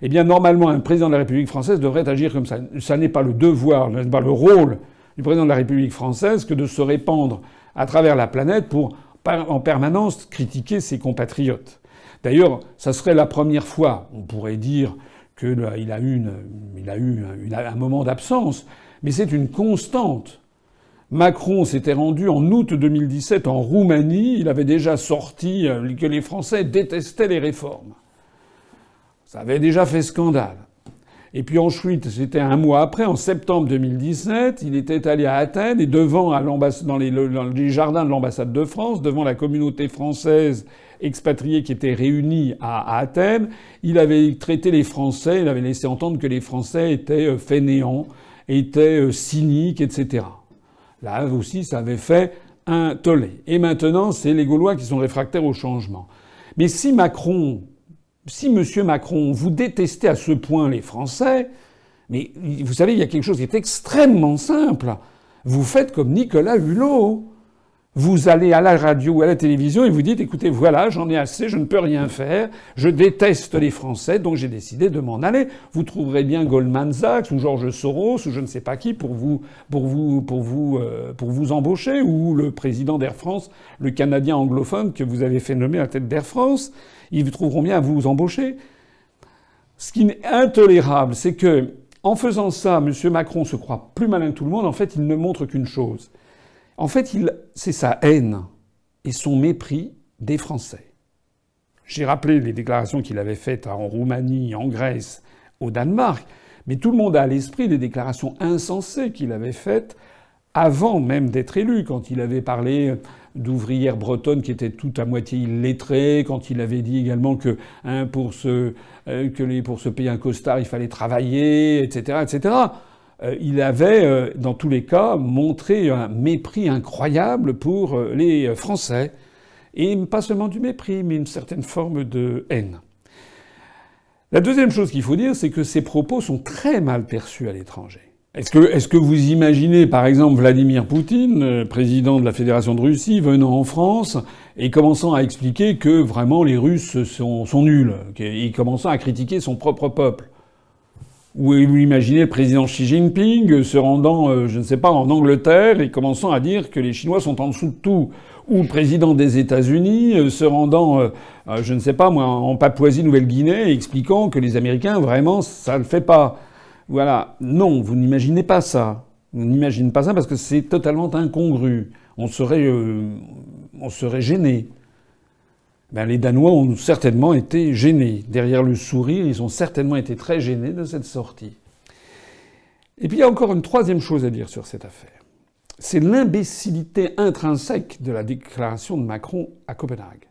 Eh bien, normalement, un président de la République française devrait agir comme ça. Ça n'est pas le devoir, n'est pas le rôle du président de la République française que de se répandre à travers la planète pour en permanence critiquer ses compatriotes. D'ailleurs, ça serait la première fois, on pourrait dire qu'il a eu un moment d'absence, mais c'est une constante. Macron s'était rendu en août 2017 en Roumanie, il avait déjà sorti euh, que les Français détestaient les réformes. Ça avait déjà fait scandale. Et puis ensuite, c'était un mois après, en septembre 2017, il était allé à Athènes et devant, dans les, jardins de l'ambassade de France, devant la communauté française expatriée qui était réunie à, Athènes, il avait traité les Français, il avait laissé entendre que les Français étaient euh, fainéants, étaient euh, cyniques, etc. Là aussi, ça avait fait un tollé. Et maintenant, c'est les Gaulois qui sont réfractaires au changement. Mais si Macron si Monsieur Macron, vous détestez à ce point les Français, mais vous savez, il y a quelque chose qui est extrêmement simple. Vous faites comme Nicolas Hulot. Vous allez à la radio ou à la télévision et vous dites écoutez, voilà, j'en ai assez, je ne peux rien faire, je déteste les Français, donc j'ai décidé de m'en aller. Vous trouverez bien Goldman Sachs ou Georges Soros ou je ne sais pas qui pour vous, pour vous, pour vous, euh, pour vous embaucher, ou le président d'Air France, le Canadien anglophone que vous avez fait nommer à la tête d'Air France. Ils trouveront bien à vous embaucher. Ce qui est intolérable, c'est que, en faisant ça, M. Macron se croit plus malin que tout le monde. En fait, il ne montre qu'une chose en fait, c'est sa haine et son mépris des Français. J'ai rappelé les déclarations qu'il avait faites en Roumanie, en Grèce, au Danemark, mais tout le monde a à l'esprit des déclarations insensées qu'il avait faites avant même d'être élu, quand il avait parlé d'ouvrières bretonnes qui étaient toutes à moitié illettrées, quand il avait dit également que, hein, pour, se, euh, se payer un costard, il fallait travailler, etc., etc. Euh, il avait, euh, dans tous les cas, montré un mépris incroyable pour les Français. Et pas seulement du mépris, mais une certaine forme de haine. La deuxième chose qu'il faut dire, c'est que ces propos sont très mal perçus à l'étranger. Est-ce que, vous imaginez, par exemple, Vladimir Poutine, président de la Fédération de Russie, venant en France et commençant à expliquer que vraiment les Russes sont, nuls, et commençant à critiquer son propre peuple? Ou vous imaginez le président Xi Jinping se rendant, euh, je ne sais pas, en Angleterre et commençant à dire que les Chinois sont en dessous de tout? Ou le président des États-Unis euh, se rendant, euh, je ne sais pas en Papouasie-Nouvelle-Guinée, expliquant que les Américains, vraiment, ça ne le fait pas? Voilà. Non, vous n'imaginez pas ça. Vous n'imaginez pas ça parce que c'est totalement incongru. On serait, on serait gêné. Ben, les Danois ont certainement été gênés. Derrière le sourire, ils ont certainement été très gênés de cette sortie. Et puis il y a encore une troisième chose à dire sur cette affaire. C'est l'imbécilité intrinsèque de la déclaration de Macron à Copenhague.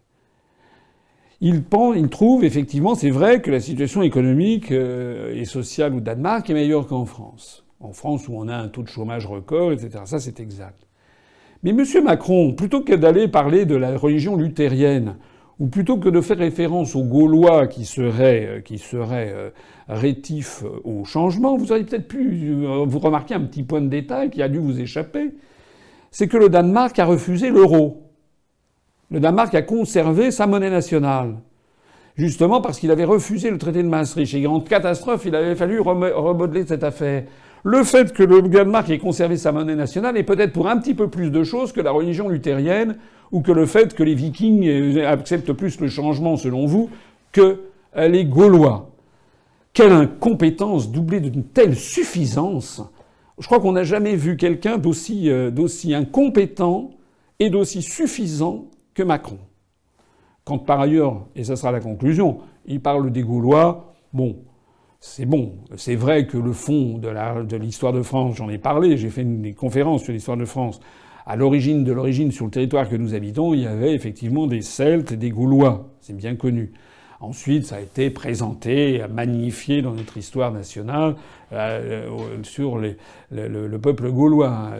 Il, pense, il trouve effectivement, c'est vrai, que la situation économique euh, et sociale au Danemark est meilleure qu'en France. En France, où on a un taux de chômage record, etc. Ça, c'est exact. Mais M. Macron, plutôt que d'aller parler de la religion luthérienne, ou plutôt que de faire référence aux Gaulois qui seraient, euh, qui seraient euh, rétifs au changement, vous auriez peut-être pu vous remarquer un petit point de détail qui a dû vous échapper. C'est que le Danemark a refusé l'euro. Le Danemark a conservé sa monnaie nationale justement parce qu'il avait refusé le traité de Maastricht. Et grande catastrophe, il avait fallu remodeler cette affaire. Le fait que le Danemark ait conservé sa monnaie nationale est peut-être pour un petit peu plus de choses que la religion luthérienne ou que le fait que les Vikings euh, acceptent plus le changement, selon vous, que euh, les Gaulois. Quelle incompétence doublée d'une telle suffisance. Je crois qu'on n'a jamais vu quelqu'un d'aussi, euh, d'aussi incompétent et d'aussi suffisant que Macron. Quand par ailleurs, et ça sera la conclusion, il parle des Gaulois, bon, c'est bon. C'est vrai que le fond de l'histoire de, France, j'en ai parlé, j'ai fait une, conférence sur l'histoire de France. À l'origine de l'origine, sur le territoire que nous habitons, il y avait effectivement des Celtes et des Gaulois. C'est bien connu. Ensuite, ça a été présenté, magnifié dans notre histoire nationale euh, sur le, peuple gaulois.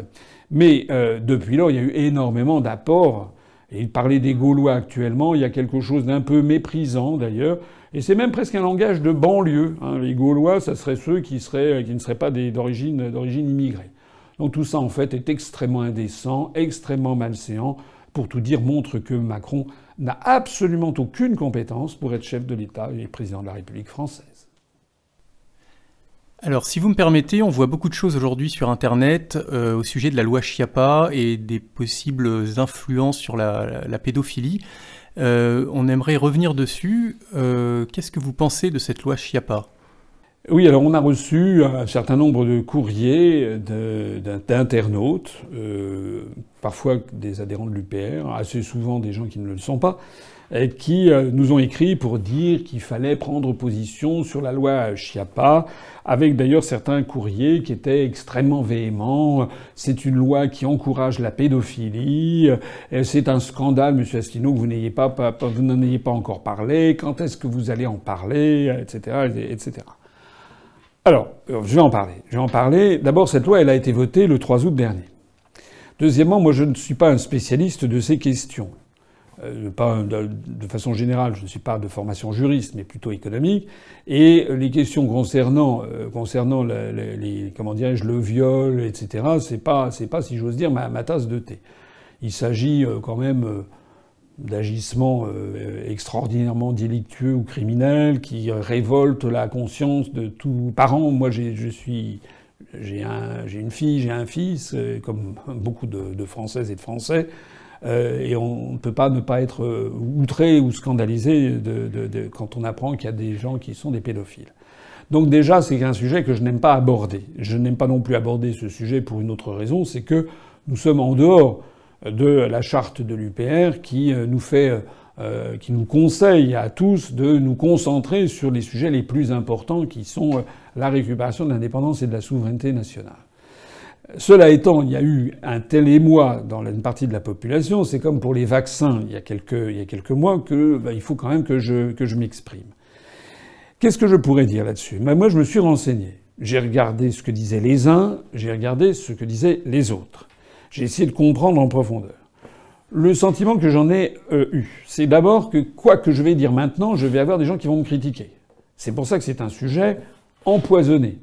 Mais euh, depuis lors, il y a eu énormément d'apports il parlait des Gaulois actuellement, il y a quelque chose d'un peu méprisant d'ailleurs, et c'est même presque un langage de banlieue. Hein. Les Gaulois, ça serait ceux qui, qui ne seraient pas d'origine, d'origine immigrée. Donc tout ça, en fait, est extrêmement indécent, extrêmement malséant. Pour tout dire, montre que Macron n'a absolument aucune compétence pour être chef de l'État et président de la République française. Alors, si vous me permettez, on voit beaucoup de choses aujourd'hui sur Internet euh, au sujet de la loi Chiappa et des possibles influences sur la, pédophilie. Euh, on aimerait revenir dessus. Euh, qu'est-ce que vous pensez de cette loi Chiappa oui, alors on a reçu un certain nombre de courriers d'internautes, parfois des adhérents de l'UPR, assez souvent des gens qui ne le sont pas, qui euh, nous ont écrit pour dire qu'il fallait prendre position sur la loi Chiappa, avec d'ailleurs certains courriers qui étaient extrêmement véhéments. C'est une loi qui encourage la pédophilie. C'est un scandale, Monsieur Asselineau, que vous n'ayez pas, vous n'en ayez pas encore parlé. Quand est-ce que vous allez en parler, etc., etc. Alors, je vais en parler. Je vais en parler. D'abord, cette loi, elle a été votée le 3 août dernier. Deuxièmement, moi, je ne suis pas un spécialiste de ces questions. Euh, de, façon générale, je ne suis pas de formation juriste, mais plutôt économique. Et les questions concernant, euh, concernant les, comment dirais-je, le viol, etc., c'est pas, c'est pas, si j'ose dire, ma, tasse de thé. Il s'agit euh, quand même d'agissements extraordinairement délictueux ou criminels qui révoltent la conscience de tout parent. Moi, je suis j'ai un, une fille, j'ai un fils, comme beaucoup de, Françaises et de Français. Euh, et on ne peut pas ne pas être euh, outré ou scandalisé de, quand on apprend qu'il y a des gens qui sont des pédophiles. Donc déjà, c'est un sujet que je n'aime pas aborder. Je n'aime pas non plus aborder ce sujet pour une autre raison, c'est que nous sommes en dehors de la charte de l'UPR qui euh, nous fait, qui nous conseille à tous de nous concentrer sur les sujets les plus importants qui sont la récupération de l'indépendance et de la souveraineté nationale. Cela étant, il y a eu un tel émoi dans une partie de la population, c'est comme pour les vaccins il y a quelques, mois, que ben, il faut quand même que je, que je m'exprime. Qu'est-ce que je pourrais dire là-dessus? Ben, Moi, je me suis renseigné. J'ai regardé ce que disaient les uns, j'ai regardé ce que disaient les autres. J'ai essayé de comprendre en profondeur. Le sentiment que j'en ai euh, eu, c'est d'abord que quoi que je vais dire maintenant, je vais avoir des gens qui vont me critiquer. C'est pour ça que c'est un sujet empoisonné.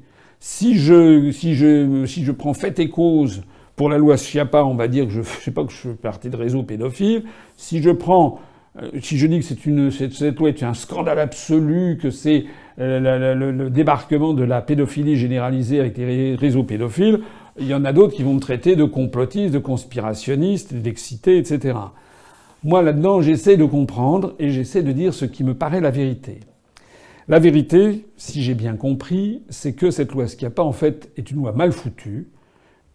Si je, si je, si je prends fait et cause pour la loi Schiappa, on va dire que je, *laughs* je sais pas que je fais partie de réseau pédophile. Si je prends, euh, si je dis que c'est une, cette, cette loi est un scandale absolu, que c'est euh, le, débarquement de la pédophilie généralisée avec les réseaux pédophiles, il y en a d'autres qui vont me traiter de complotiste, de conspirationniste, d'excité, etc. Moi, là-dedans, j'essaie de comprendre et j'essaie de dire ce qui me paraît la vérité. La vérité, si j'ai bien compris, c'est que cette loi Schiappa, en fait, est une loi mal foutue,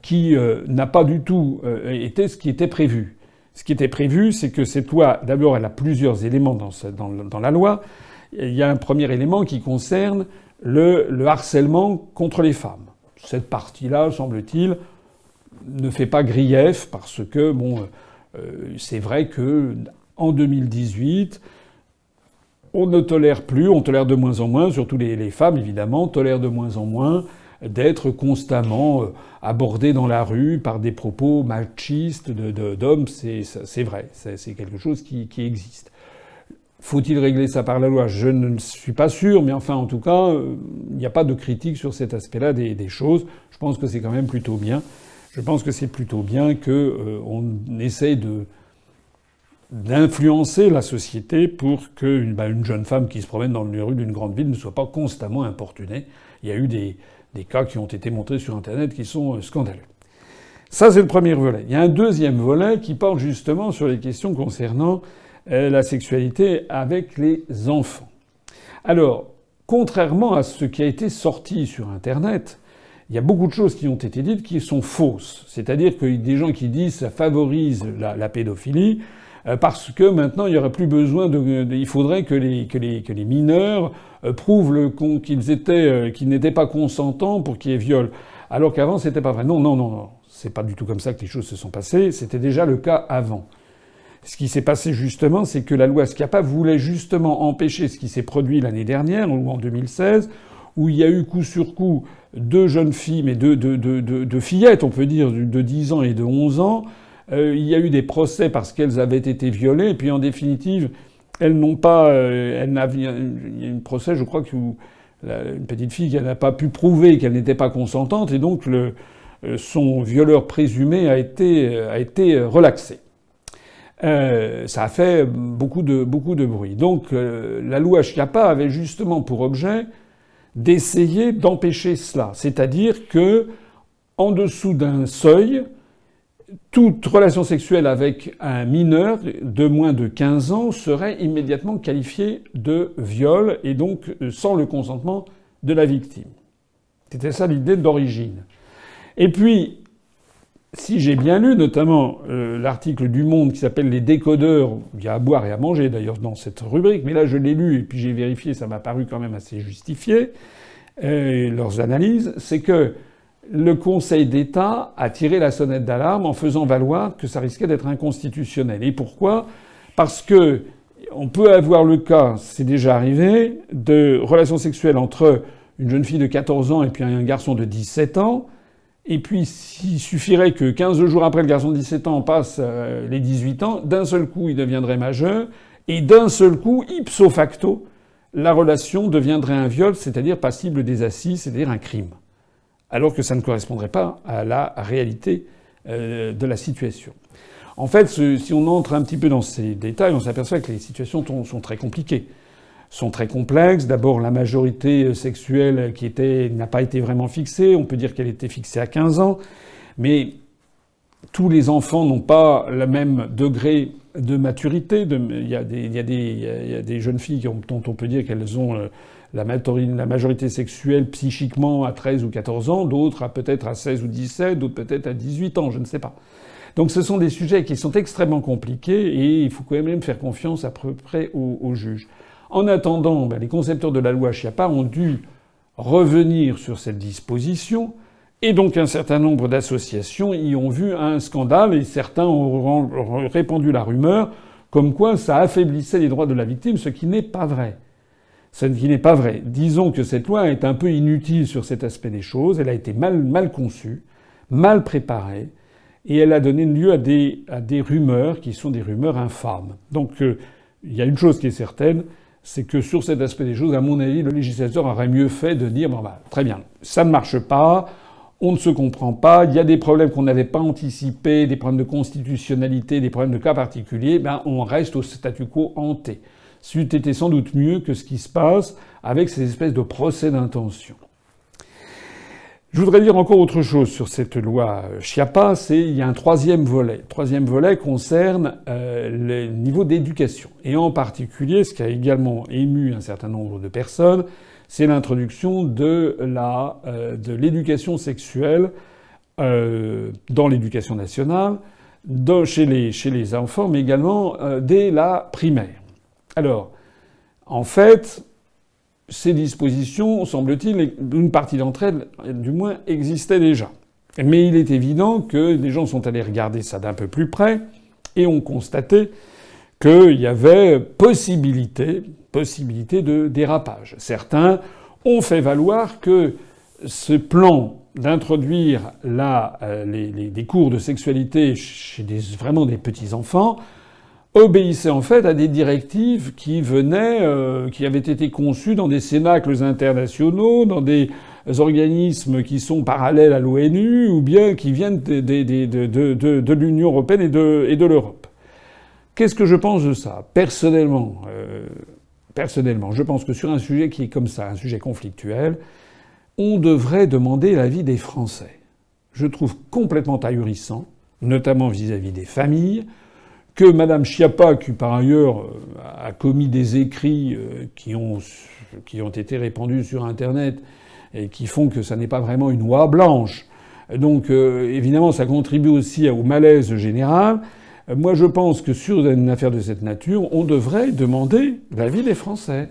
qui euh, n'a pas du tout euh, été ce qui était prévu. Ce qui était prévu, c'est que cette loi, d'abord, elle a plusieurs éléments dans, la loi. Il y a un premier élément qui concerne le, le harcèlement contre les femmes. Cette partie-là, semble-t-il, ne fait pas grief parce que, bon, euh, c'est vrai que en 2018, on ne tolère plus, on tolère de moins en moins, surtout les, femmes évidemment, tolèrent de moins en moins d'être constamment abordé dans la rue par des propos machistes d'hommes. De, c'est vrai, c'est quelque chose qui, existe. Faut-il régler ça par la loi? Je ne suis pas sûr, mais enfin, en tout cas, il n'y a pas de critique sur cet aspect-là des, des, choses. Je pense que c'est quand même plutôt bien. Je pense que c'est plutôt bien qu'on euh, essaye de d'influencer la société pour qu'une bah, une jeune femme qui se promène dans les rues d'une grande ville ne soit pas constamment importunée. Il y a eu des, cas qui ont été montrés sur Internet qui sont euh, scandaleux. Ça, c'est le premier volet. Il y a un deuxième volet qui porte justement sur les questions concernant euh, la sexualité avec les enfants. Alors, contrairement à ce qui a été sorti sur Internet, il y a beaucoup de choses qui ont été dites qui sont fausses. C'est-à-dire a des gens qui disent que ça favorise la, pédophilie parce que maintenant il n'y aurait plus besoin de, il faudrait que les, que les, que les mineurs euh, prouvent qu'ils étaient, euh, qu'ils n'étaient pas consentants pour qu'il y ait viol. Alors qu'avant c'était pas vrai. Non, non, non, non. C'est pas du tout comme ça que les choses se sont passées. C'était déjà le cas avant. Ce qui s'est passé justement, c'est que la loi SCAPA voulait justement empêcher ce qui s'est produit l'année dernière ou en 2016, où il y a eu coup sur coup deux jeunes filles, mais deux, deux, fillettes, on peut dire, de 10 ans et de 11 ans. Euh, il y a eu des procès parce qu'elles avaient été violées, et puis en définitive, elles n'ont pas. Euh, il y a un procès, je crois, que une petite fille qui n'a pas pu prouver qu'elle n'était pas consentante, et donc euh, son violeur présumé a été, relaxé. ça a fait beaucoup de, beaucoup de bruit. Donc la loi Chiappa avait justement pour objet d'essayer d'empêcher cela. C'est-à-dire que, en dessous d'un seuil, toute relation sexuelle avec un mineur de moins de 15 ans serait immédiatement qualifiée de viol et donc sans le consentement de la victime. C'était ça l'idée d'origine. Et puis, si j'ai bien lu, notamment euh, l'article du Monde qui s'appelle Les décodeurs, il y a à boire et à manger d'ailleurs dans cette rubrique, mais là je l'ai lu et puis j'ai vérifié, ça m'a paru quand même assez justifié, euh, leurs analyses, c'est que le Conseil d'État a tiré la sonnette d'alarme en faisant valoir que ça risquait d'être inconstitutionnel. Et pourquoi? Parce que on peut avoir le cas, c'est déjà arrivé, de relations sexuelles entre une jeune fille de 14 ans et puis un garçon de 17 ans, et puis, s'il suffirait que 15 jours après le garçon de 17 ans passe euh, les 18 ans, d'un seul coup, il deviendrait majeur, et d'un seul coup, ipso facto, la relation deviendrait un viol, c'est-à-dire passible des assises, c'est-à-dire un crime. Alors que ça ne correspondrait pas à la réalité euh, de la situation. En fait, si on entre un petit peu dans ces détails, on s'aperçoit que les situations sont très compliquées sont très complexes. D'abord, la majorité sexuelle qui était n'a pas été vraiment fixée. On peut dire qu'elle était fixée à 15 ans, mais tous les enfants n'ont pas le même degré de maturité. Il y, a des, jeunes filles dont on peut dire qu'elles ont euh, la majorité sexuelle psychiquement à 13 ou 14 ans, d'autres peut-être à 16 ou 17, d'autres peut-être à 18 ans, je ne sais pas. Donc ce sont des sujets qui sont extrêmement compliqués et il faut quand même faire confiance à peu près aux juges. En attendant, ben, les concepteurs de la loi Chiappa ont dû revenir sur cette disposition, et donc un certain nombre d'associations y ont vu un scandale, et certains ont répandu la rumeur comme quoi ça affaiblissait les droits de la victime, ce qui n'est pas vrai. Ce qui n'est pas vrai. Disons que cette loi est un peu inutile sur cet aspect des choses, elle a été mal, conçue, mal préparée, et elle a donné lieu à des, à des rumeurs qui sont des rumeurs infâmes. Donc euh, il y a une chose qui est certaine, c'est que sur cet aspect des choses, à mon avis, le législateur aurait mieux fait de dire bon bah très bien, ça ne marche pas, on ne se comprend pas, il y a des problèmes qu'on n'avait pas anticipés, des problèmes de constitutionnalité, des problèmes de cas particuliers, ben on reste au statu quo hanté. C'eût été sans doute mieux que ce qui se passe avec ces espèces de procès d'intention. Je voudrais dire encore autre chose sur cette loi Chiappa, c'est il y a un troisième volet. Le troisième volet concerne euh, le niveau d'éducation. Et en particulier, ce qui a également ému un certain nombre de personnes, c'est l'introduction de euh, l'éducation sexuelle euh, dans l'éducation nationale, chez, les, chez les enfants, mais également dès la primaire. Alors, en fait, ces dispositions, semble-t-il, une partie d'entre elles, du moins, existaient déjà. Mais il est évident que les gens sont allés regarder ça d'un peu plus près et ont constaté qu'il y avait possibilité, possibilité de dérapage. Certains ont fait valoir que ce plan d'introduire euh, des cours de sexualité chez des, vraiment des petits enfants obéissait en fait à des directives qui venaient, euh, qui avaient été conçues dans des cénacles internationaux, dans des organismes qui sont parallèles à l'ONU ou bien qui viennent de, l'Union européenne et de, l'Europe. Qu'est-ce que je pense de ça? Personnellement, euh, personnellement, je pense que sur un sujet qui est comme ça, un sujet conflictuel, on devrait demander l'avis des Français. Je trouve complètement ahurissant, notamment vis-à-vis des familles, que Mme Schiappa, qui par ailleurs euh, a commis des écrits euh, qui ont, qui été répandus sur Internet et qui font que ça n'est pas vraiment une loi blanche. Donc euh, évidemment, ça contribue aussi au malaise général. Moi, je pense que sur une affaire de cette nature, on devrait demander l'avis des Français.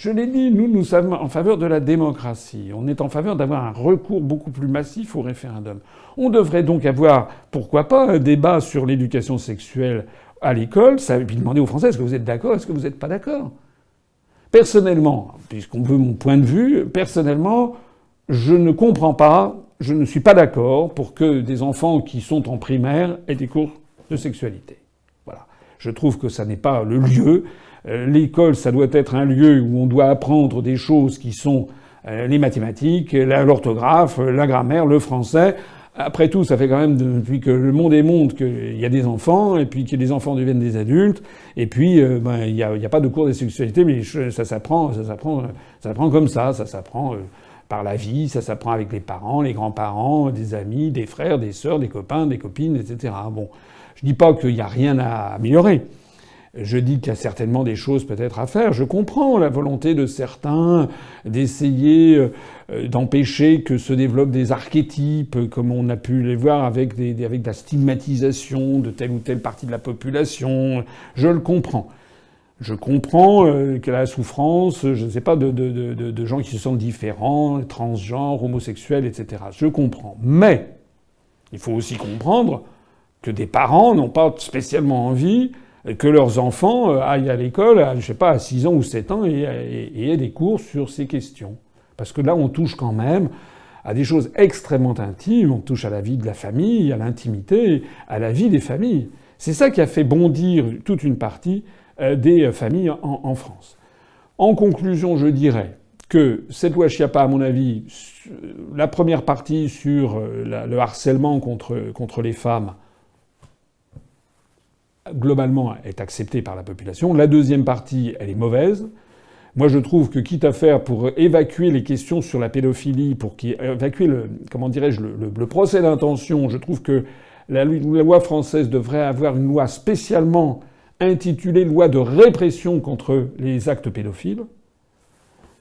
Je l'ai dit, nous, nous sommes en faveur de la démocratie. On est en faveur d'avoir un recours beaucoup plus massif au référendum. On devrait donc avoir, pourquoi pas, un débat sur l'éducation sexuelle à l'école, ça, puis demander aux Français est-ce que vous êtes d'accord, est-ce que vous n'êtes pas d'accord? Personnellement, puisqu'on veut mon point de vue, personnellement, je ne comprends pas, je ne suis pas d'accord pour que des enfants qui sont en primaire aient des cours de sexualité. Voilà. Je trouve que ça n'est pas le lieu. Euh, l'école, ça doit être un lieu où on doit apprendre des choses qui sont euh, les mathématiques, l'orthographe, la grammaire, le français. Après tout, ça fait quand même depuis que le monde est monde qu'il y a des enfants, et puis que les enfants deviennent des adultes, et puis euh, ben, il n'y a, pas de cours de sexualité, mais ça s'apprend, ça s'apprend, ça s'apprend comme ça, ça s'apprend par la vie, ça s'apprend avec les parents, les grands-parents, des amis, des frères, des sœurs, des copains, des copines, etc. Bon, je dis pas qu'il n'y a rien à améliorer. Je dis qu'il y a certainement des choses peut-être à faire. Je comprends la volonté de certains d'essayer euh, d'empêcher que se développent des archétypes, comme on a pu les voir avec, avec la stigmatisation de telle ou telle partie de la population. Je le comprends. Je comprends euh, que la souffrance, je ne sais pas, de, de, de, de, gens qui se sentent différents, transgenres, homosexuels, etc. Je comprends. Mais il faut aussi comprendre que des parents n'ont pas spécialement envie que leurs enfants euh, aillent à l'école, je sais pas, à 6 ans ou 7 ans et, aient des cours sur ces questions. Parce que là, on touche quand même à des choses extrêmement intimes, on touche à la vie de la famille, à l'intimité, à la vie des familles. C'est ça qui a fait bondir toute une partie euh, des familles en, France. En conclusion, je dirais que cette loi Chiappa, à mon avis, la première partie sur euh, le harcèlement contre, contre les femmes, globalement, est acceptée par la population. La deuxième partie, elle est mauvaise. Moi, je trouve que quitte à faire pour évacuer les questions sur la pédophilie, pour évacuer le, comment dirais-je, le, procès d'intention, je trouve que la, loi française devrait avoir une loi spécialement intitulée loi de répression contre les actes pédophiles.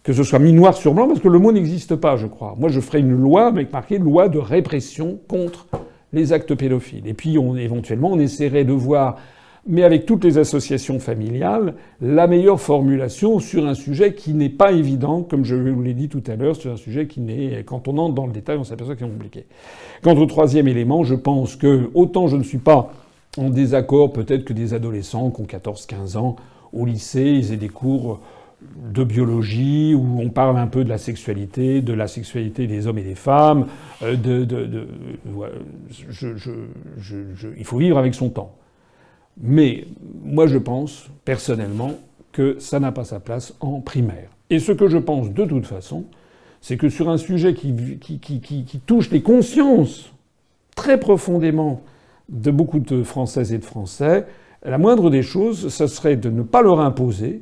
Que ce soit mis noir sur blanc, parce que le mot n'existe pas, je crois. Moi, je ferais une loi avec marqué loi de répression contre les actes pédophiles. Et puis, on, éventuellement, on essaierait de voir, mais avec toutes les associations familiales, la meilleure formulation sur un sujet qui n'est pas évident, comme je vous l'ai dit tout à l'heure, sur un sujet qui n'est, quand on entre dans le détail, on s'aperçoit qu'il est compliqué. Quant au troisième élément, je pense que, autant je ne suis pas en désaccord peut-être que des adolescents qui ont 14-15 ans au lycée, ils aient des cours de biologie où on parle un peu de la sexualité, de la sexualité des hommes et des femmes. Euh, de, il faut vivre avec son temps. Mais moi, je pense personnellement que ça n'a pas sa place en primaire. Et ce que je pense de toute façon, c'est que sur un sujet qui, touche les consciences très profondément de beaucoup de Françaises et de Français, la moindre des choses, ce serait de ne pas leur imposer,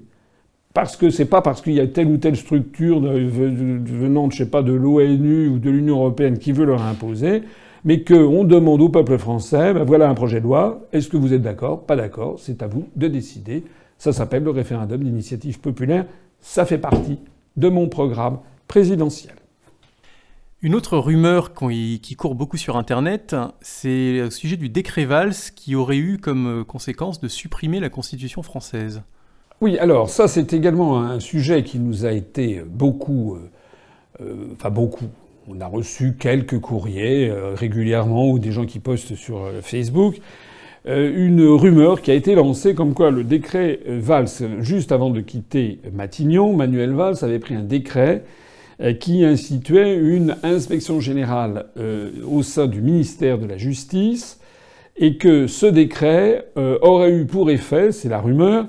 parce que c'est pas parce qu'il y a telle ou telle structure venant, je sais pas, de l'ONU ou de l'Union européenne qui veut leur imposer, mais qu'on demande au peuple français, ben voilà un projet de loi, est-ce que vous êtes d'accord? Pas d'accord, c'est à vous de décider. Ça s'appelle le référendum d'initiative populaire, ça fait partie de mon programme présidentiel. Une autre rumeur qui court beaucoup sur Internet, c'est au sujet du décret Valls qui aurait eu comme conséquence de supprimer la Constitution française. Oui, alors ça c'est également un sujet qui nous a été beaucoup, euh, euh, enfin beaucoup. On a reçu quelques courriers euh, régulièrement ou des gens qui postent sur Facebook. une rumeur qui a été lancée comme quoi le décret Valls, juste avant de quitter Matignon, Manuel Valls avait pris un décret qui instituait une inspection générale au sein du ministère de la Justice et que ce décret aurait eu pour effet, c'est la rumeur,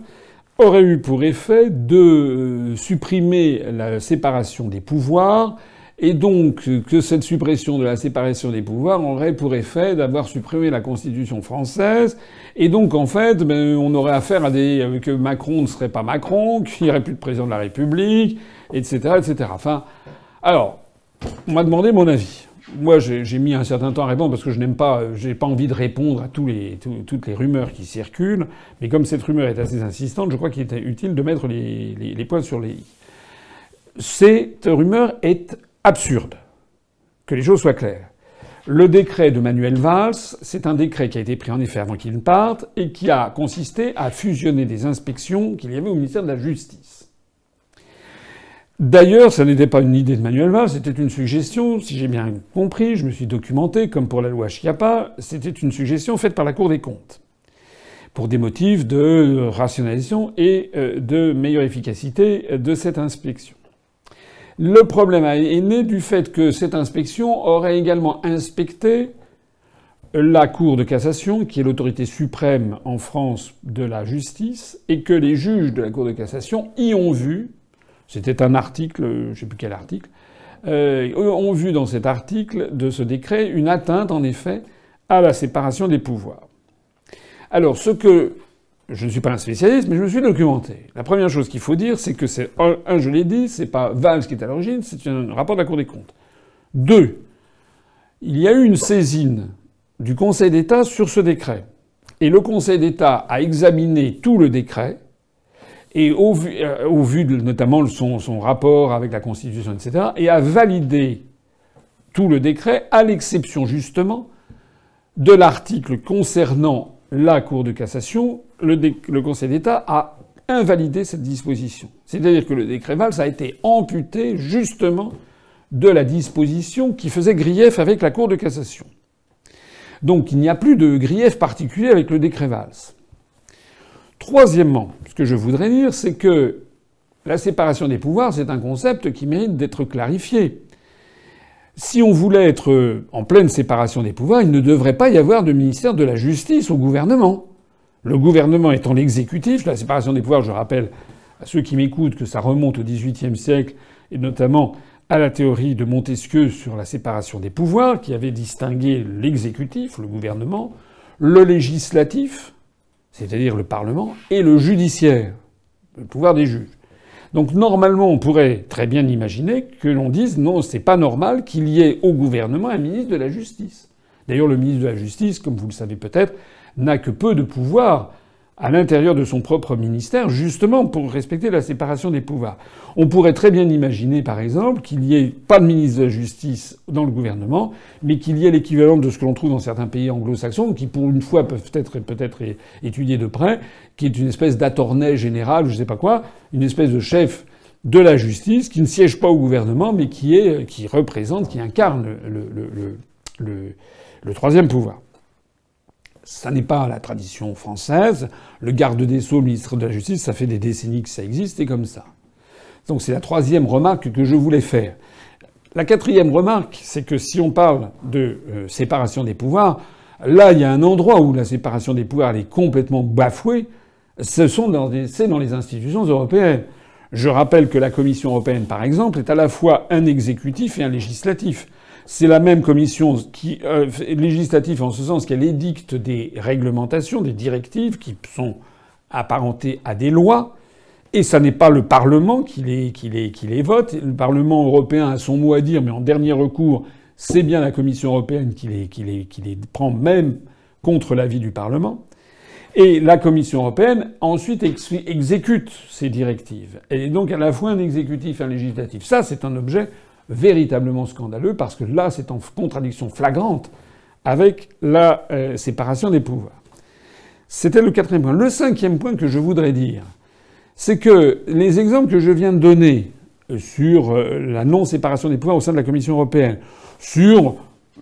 aurait eu pour effet de supprimer la séparation des pouvoirs et donc que cette suppression de la séparation des pouvoirs aurait pour effet d'avoir supprimé la Constitution française, et donc en fait, ben, on aurait affaire à des que Macron ne serait pas Macron, qu'il n'y aurait plus de président de la République, etc., etc. Enfin, alors, on m'a demandé mon avis. Moi, j'ai mis un certain temps à répondre parce que je n'aime pas, j'ai pas envie de répondre à tous les, toutes les rumeurs qui circulent. Mais comme cette rumeur est assez insistante, je crois qu'il est utile de mettre les, les, les points sur les i. Cette rumeur est absurde. Que les choses soient claires. Le décret de Manuel Valls, c'est un décret qui a été pris en effet avant qu'il ne parte et qui a consisté à fusionner des inspections qu'il y avait au ministère de la Justice. D'ailleurs, ça n'était pas une idée de Manuel Valls, c'était une suggestion, si j'ai bien compris, je me suis documenté, comme pour la loi Chiappa, c'était une suggestion faite par la Cour des comptes pour des motifs de rationalisation et euh, de meilleure efficacité de cette inspection. Le problème est né du fait que cette inspection aurait également inspecté la Cour de cassation, qui est l'autorité suprême en France de la justice, et que les juges de la Cour de cassation y ont vu, c'était un article, je ne sais plus quel article, euh, ont vu dans cet article de ce décret une atteinte, en effet, à la séparation des pouvoirs. Alors, ce que je ne suis pas un spécialiste, mais je me suis documenté. La première chose qu'il faut dire, c'est que c'est un, je l'ai dit, c'est pas Valls qui est à l'origine, c'est un rapport de la Cour des comptes. Deux, il y a eu une saisine du Conseil d'État sur ce décret. Et le Conseil d'État a examiné tout le décret, et au vu, euh, de notamment son rapport avec la Constitution, etc., et a validé tout le décret, à l'exception justement de l'article concernant la Cour de cassation, le, Conseil d'État a invalidé cette disposition. C'est-à-dire que le décret Valls a été amputé justement de la disposition qui faisait grief avec la Cour de cassation. Donc il n'y a plus de grief particulier avec le décret Valls. Troisièmement, ce que je voudrais dire, c'est que la séparation des pouvoirs, c'est un concept qui mérite d'être clarifié. Si on voulait être en pleine séparation des pouvoirs, il ne devrait pas y avoir de ministère de la Justice au gouvernement. Le gouvernement étant l'exécutif, la séparation des pouvoirs, je rappelle à ceux qui m'écoutent que ça remonte au XVIIIe siècle, et notamment à la théorie de Montesquieu sur la séparation des pouvoirs, qui avait distingué l'exécutif, le gouvernement, le législatif, c'est-à-dire le Parlement, et le judiciaire, le pouvoir des juges. Donc normalement, on pourrait très bien imaginer que l'on dise non, c'est pas normal qu'il y ait au gouvernement un ministre de la Justice. D'ailleurs, le ministre de la Justice, comme vous le savez peut-être, n'a que peu de pouvoir à l'intérieur de son propre ministère, justement pour respecter la séparation des pouvoirs. On pourrait très bien imaginer, par exemple, qu'il n'y ait pas de ministre de la Justice dans le gouvernement, mais qu'il y ait l'équivalent de ce que l'on trouve dans certains pays anglo-saxons, qui pour une fois peuvent être peut-être étudiés de près, qui est une espèce d'attorney général, ou je sais pas quoi, une espèce de chef de la justice qui ne siège pas au gouvernement, mais qui est, qui représente, qui incarne le troisième pouvoir. Ça n'est pas la tradition française. Le garde des Sceaux, le ministre de la Justice, ça fait des décennies que ça existe et comme ça. Donc c'est la troisième remarque que je voulais faire. La quatrième remarque, c'est que si on parle de euh, séparation des pouvoirs, là il y a un endroit où la séparation des pouvoirs est complètement bafouée. Ce c'est dans les institutions européennes. Je rappelle que la Commission européenne, par exemple, est à la fois un exécutif et un législatif. C'est la même commission euh, législative en ce sens qu'elle édicte des réglementations, des directives qui sont apparentées à des lois. Et ça n'est pas le Parlement qui les, qui, les, qui les vote. Le Parlement européen a son mot à dire, mais en dernier recours, c'est bien la Commission européenne qui les, qui les, qui les prend même contre l'avis du Parlement. Et la Commission européenne ensuite exécute ces directives. Elle est donc à la fois un exécutif et un législatif. Ça, c'est un objet véritablement scandaleux parce que là, c'est en contradiction flagrante avec la euh, séparation des pouvoirs. C'était le quatrième point. Le cinquième point que je voudrais dire, c'est que les exemples que je viens de donner sur euh, la non-séparation des pouvoirs au sein de la Commission européenne, sur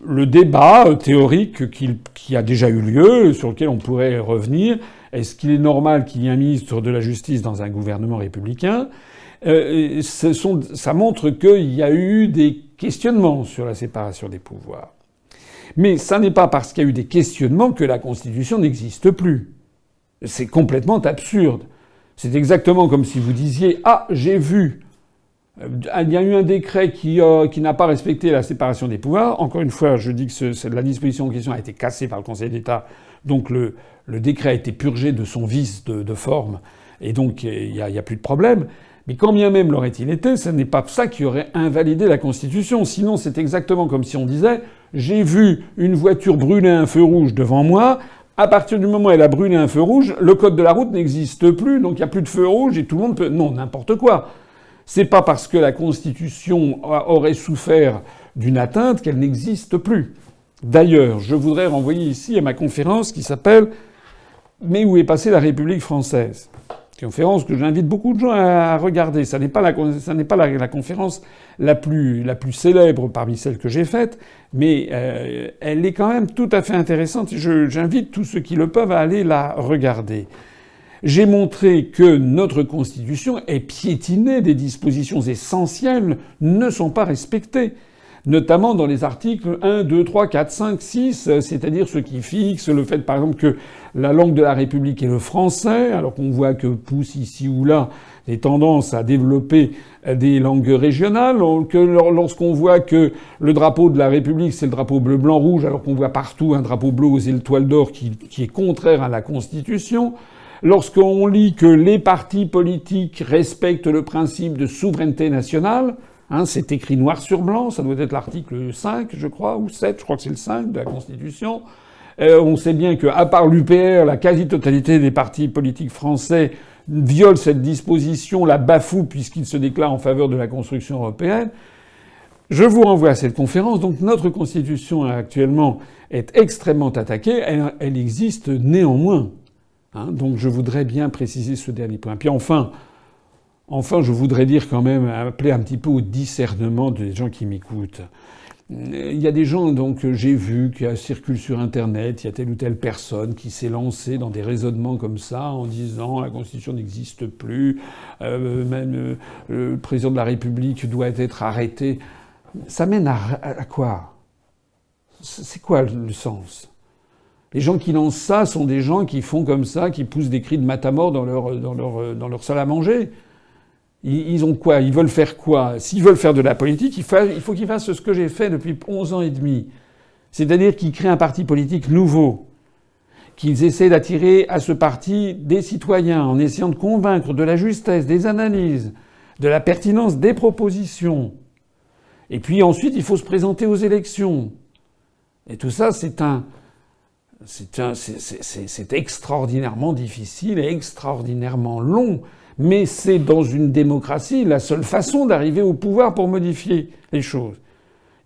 le débat euh, théorique qui, a déjà eu lieu, sur lequel on pourrait revenir, est-ce qu'il est normal qu'il y ait un ministre de la Justice dans un gouvernement républicain? Euh, sont, ça montre qu'il y a eu des questionnements sur la séparation des pouvoirs. Mais ça n'est pas parce qu'il y a eu des questionnements que la Constitution n'existe plus. C'est complètement absurde. C'est exactement comme si vous disiez Ah, j'ai vu. Euh, il y a eu un décret qui, euh, qui n'a pas respecté la séparation des pouvoirs. Encore une fois, je dis que la disposition en question a été cassée par le Conseil d'État. Donc le, le, décret a été purgé de son vice de, forme. Et donc il n'y a, plus de problème. Mais quand bien même l'aurait-il été, ce n'est pas ça qui aurait invalidé la Constitution. Sinon, c'est exactement comme si on disait j'ai vu une voiture brûler un feu rouge devant moi. À partir du moment où elle a brûlé un feu rouge, le code de la route n'existe plus, donc il n'y a plus de feu rouge et tout le monde peut. Non, n'importe quoi. C'est pas parce que la Constitution aurait souffert d'une atteinte qu'elle n'existe plus. D'ailleurs, je voudrais renvoyer ici à ma conférence qui s'appelle Mais où est passée la République française? Conférence que j'invite beaucoup de gens à regarder. Ça n'est pas la, ça pas la, conférence la plus, la plus célèbre parmi celles que j'ai faites, mais euh, elle est quand même tout à fait intéressante. j'invite tous ceux qui le peuvent à aller la regarder. J'ai montré que notre Constitution est piétinée, des dispositions essentielles ne sont pas respectées notamment dans les articles 1, 2, 3, 4, 5, 6, c'est-à-dire ce qui fixe le fait, par exemple, que la langue de la République est le français, alors qu'on voit que pousse ici ou là des tendances à développer des langues régionales, que lorsqu'on voit que le drapeau de la République, c'est le drapeau bleu, blanc, rouge, alors qu'on voit partout un drapeau bleu aux étoiles d'or qui, qui est contraire à la Constitution, lorsqu'on lit que les partis politiques respectent le principe de souveraineté nationale, Hein, c'est écrit noir sur blanc, ça doit être l'article 5, je crois, ou 7, je crois que c'est le 5 de la Constitution. Euh, on sait bien que, à part l'UPR, la quasi-totalité des partis politiques français violent cette disposition, la bafouent puisqu'ils se déclarent en faveur de la construction européenne. Je vous renvoie à cette conférence. Donc notre Constitution actuellement est extrêmement attaquée. Elle, existe néanmoins. Hein. donc je voudrais bien préciser ce dernier point. Puis enfin, Enfin, je voudrais dire quand même, appeler un petit peu au discernement des gens qui m'écoutent. Il y a des gens donc j'ai vu qui circulent sur Internet, il y a telle ou telle personne qui s'est lancée dans des raisonnements comme ça en disant la Constitution n'existe plus, euh, même euh, le président de la République doit être arrêté. Ça mène à, quoi? C'est quoi le sens? Les gens qui lancent ça sont des gens qui font comme ça, qui poussent des cris de matamor dans leur, dans leur salle à manger. Ils ont quoi? Ils veulent faire quoi? S'ils veulent faire de la politique, il faut qu'ils fassent ce que j'ai fait depuis 11 ans et demi. C'est-à-dire qu'ils créent un parti politique nouveau, qu'ils essaient d'attirer à ce parti des citoyens en essayant de convaincre de la justesse des analyses, de la pertinence des propositions. Et puis ensuite, il faut se présenter aux élections. Et tout ça, c'est un, c'est extraordinairement difficile et extraordinairement long. Mais c'est dans une démocratie la seule façon d'arriver au pouvoir pour modifier les choses.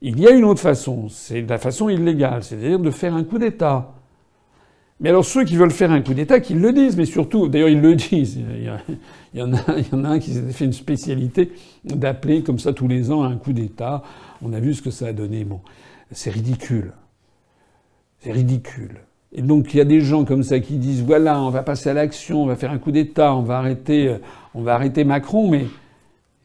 Il y a une autre façon, c'est la façon illégale, c'est-à-dire de faire un coup d'État. Mais alors ceux qui veulent faire un coup d'État, qu'ils le disent, mais surtout, d'ailleurs ils le disent, il y, en a, un qui s'est fait une spécialité d'appeler comme ça tous les ans un coup d'État. On a vu ce que ça a donné. Bon, c'est ridicule. C'est ridicule. Et donc il y a des gens comme ça qui disent voilà, on va passer à l'action, on va faire un coup d'État, on va arrêter, euh, Macron, mais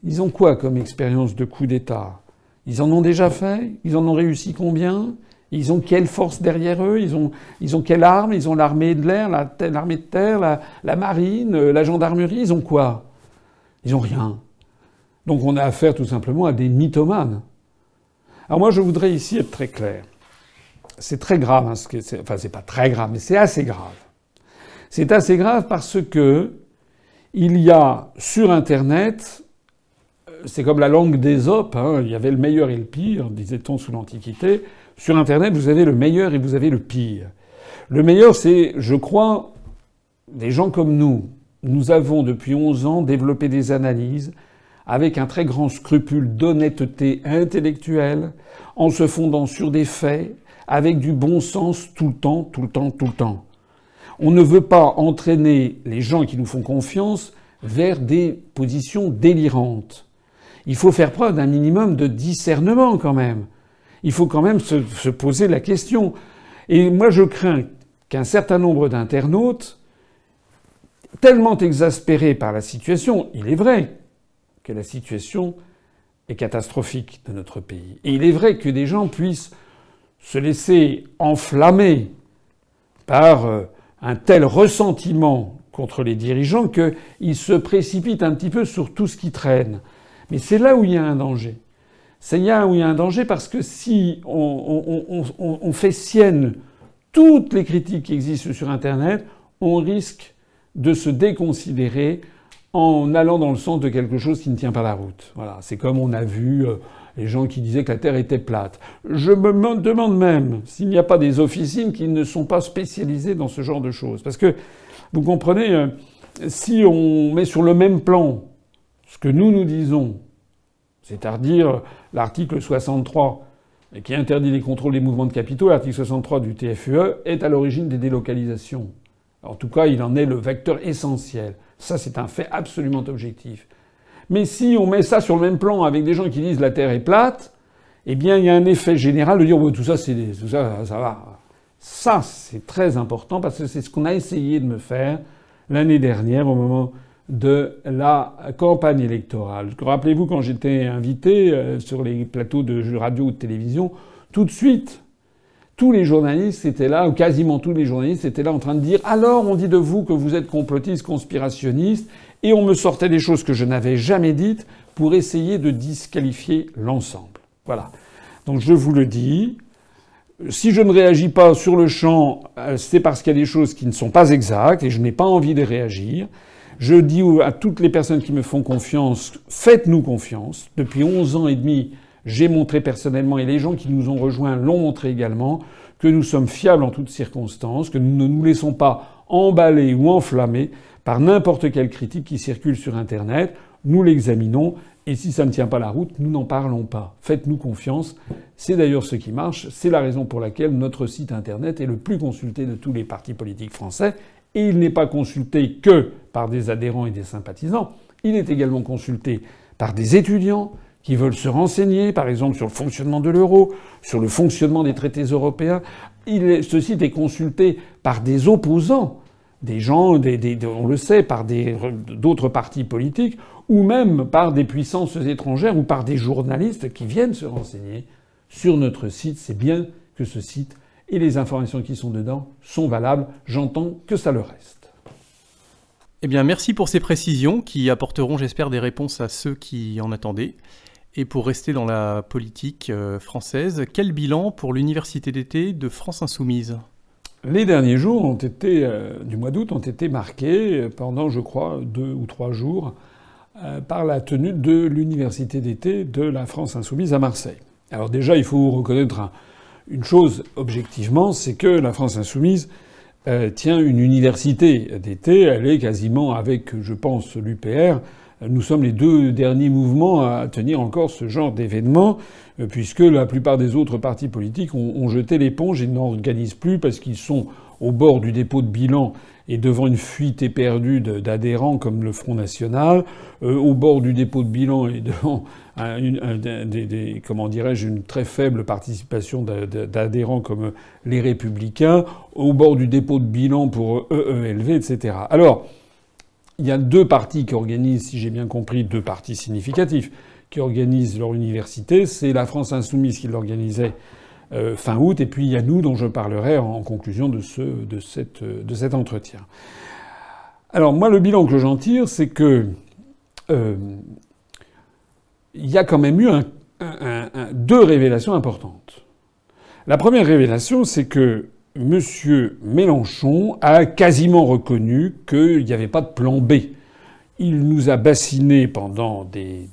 ils ont quoi comme expérience de coup d'État? Ils en ont déjà fait? Ils en ont réussi combien? Ils ont quelle force derrière eux? Ils ont, quelle arme? Ils ont l'armée de l'air, l'armée de terre, la, la, marine, euh, la gendarmerie? Ils ont quoi? Ils ont rien. Donc on a affaire tout simplement à des mythomanes. Alors moi je voudrais ici être très clair c'est très grave. Hein, enfin, c'est pas très grave, mais c'est assez grave. C'est assez grave parce que il y a sur Internet, euh, c'est comme la langue d'Ésope, hein, il y avait le meilleur et le pire, disait-on sous l'Antiquité. Sur Internet, vous avez le meilleur et vous avez le pire. Le meilleur, c'est, je crois, des gens comme nous. Nous avons depuis 11 ans développé des analyses avec un très grand scrupule d'honnêteté intellectuelle, en se fondant sur des faits, avec du bon sens tout le temps, tout le temps, tout le temps. On ne veut pas entraîner les gens qui nous font confiance vers des positions délirantes. Il faut faire preuve d'un minimum de discernement quand même. Il faut quand même se, se poser la question. Et moi je crains qu'un certain nombre d'internautes, tellement exaspérés par la situation, il est vrai que la situation est catastrophique de notre pays. Et il est vrai que des gens puissent se laisser enflammer par euh, un tel ressentiment contre les dirigeants qu'ils se précipitent un petit peu sur tout ce qui traîne. Mais c'est là où il y a un danger. C'est là où il y a un danger parce que si on, fait sienne toutes les critiques qui existent sur Internet, on risque de se déconsidérer en allant dans le sens de quelque chose qui ne tient pas la route. Voilà, c'est comme on a vu euh, les gens qui disaient que la Terre était plate. Je me demande même s'il n'y a pas des officines qui ne sont pas spécialisées dans ce genre de choses. Parce que, vous comprenez, euh, si on met sur le même plan ce que nous nous disons, c'est-à-dire l'article 63 qui interdit les contrôles des mouvements de capitaux, l'article 63 du TFUE, est à l'origine des délocalisations. En tout cas, il en est le vecteur essentiel. Ça, c'est un fait absolument objectif. Mais si on met ça sur le même plan avec des gens qui disent la Terre est plate, eh bien, il y a un effet général de dire tout ça, c'est tout ça, ça va. Ça, c'est très important parce que c'est ce qu'on a essayé de me faire l'année dernière au moment de la campagne électorale. Rappelez-vous quand j'étais invité euh, sur les plateaux de radio ou de télévision, tout de suite, tous les journalistes étaient là, ou quasiment tous les journalistes étaient là en train de dire alors on dit de vous que vous êtes complotiste, conspirationniste, et on me sortait des choses que je n'avais jamais dites pour essayer de disqualifier l'ensemble. Voilà. Donc je vous le dis, si je ne réagis pas sur le champ, euh, c'est parce qu'il y a des choses qui ne sont pas exactes et je n'ai pas envie de réagir. Je dis à toutes les personnes qui me font confiance, faites-nous confiance. Depuis 11 ans et demi, j'ai montré personnellement, et les gens qui nous ont rejoints l'ont montré également, que nous sommes fiables en toutes circonstances, que nous ne nous laissons pas emballer ou enflammer par n'importe quelle critique qui circule sur Internet. Nous l'examinons, et si ça ne tient pas la route, nous n'en parlons pas. Faites-nous confiance. C'est d'ailleurs ce qui marche. C'est la raison pour laquelle notre site Internet est le plus consulté de tous les partis politiques français. Et il n'est pas consulté que par des adhérents et des sympathisants. Il est également consulté par des étudiants, qui veulent se renseigner, par exemple, sur le fonctionnement de l'euro, sur le fonctionnement des traités européens. Il ce site est consulté par des opposants, des gens, on le sait, par d'autres partis politiques, ou même par des puissances étrangères, ou par des journalistes qui viennent se renseigner sur notre site. C'est bien que ce site et les informations qui sont dedans sont valables. J'entends que ça le reste. Eh bien, merci pour ces précisions qui apporteront, j'espère, des réponses à ceux qui en attendaient. Et pour rester dans la politique euh, française, quel bilan pour l'université d'été de France Insoumise? Les derniers jours euh, du mois d'août ont été marqués pendant, je crois, deux ou trois jours euh, par la tenue de l'université d'été de la France Insoumise à Marseille. Alors déjà, il faut reconnaître une chose objectivement, c'est que la France Insoumise tient une université d'été. Elle est quasiment avec, je pense, l'UPR nous sommes les deux derniers mouvements à tenir encore ce genre d'événement, euh, puisque la plupart des autres partis politiques ont, jeté l'éponge et n'organisent plus parce qu'ils sont au bord du dépôt de bilan et devant une fuite éperdue d'adhérents comme le Front National, euh, au bord du dépôt de bilan et devant *laughs* comment dirais-je, une très faible participation d'adhérents comme les Républicains, au bord du dépôt de bilan pour EELV, etc. Alors, il y a deux partis qui organisent, si j'ai bien compris, deux partis significatifs qui organisent leur université. C'est la France Insoumise qui l'organisait euh, fin août, et puis il y a nous dont je parlerai en conclusion de, ce, de, cette, de cet entretien. Alors moi, le bilan que j'en tire, c'est que euh, il y a quand même eu deux révélations importantes. La première révélation, c'est que M. Mélenchon a quasiment reconnu qu'il n'y avait pas de plan B. Il nous a bassinés pendant des,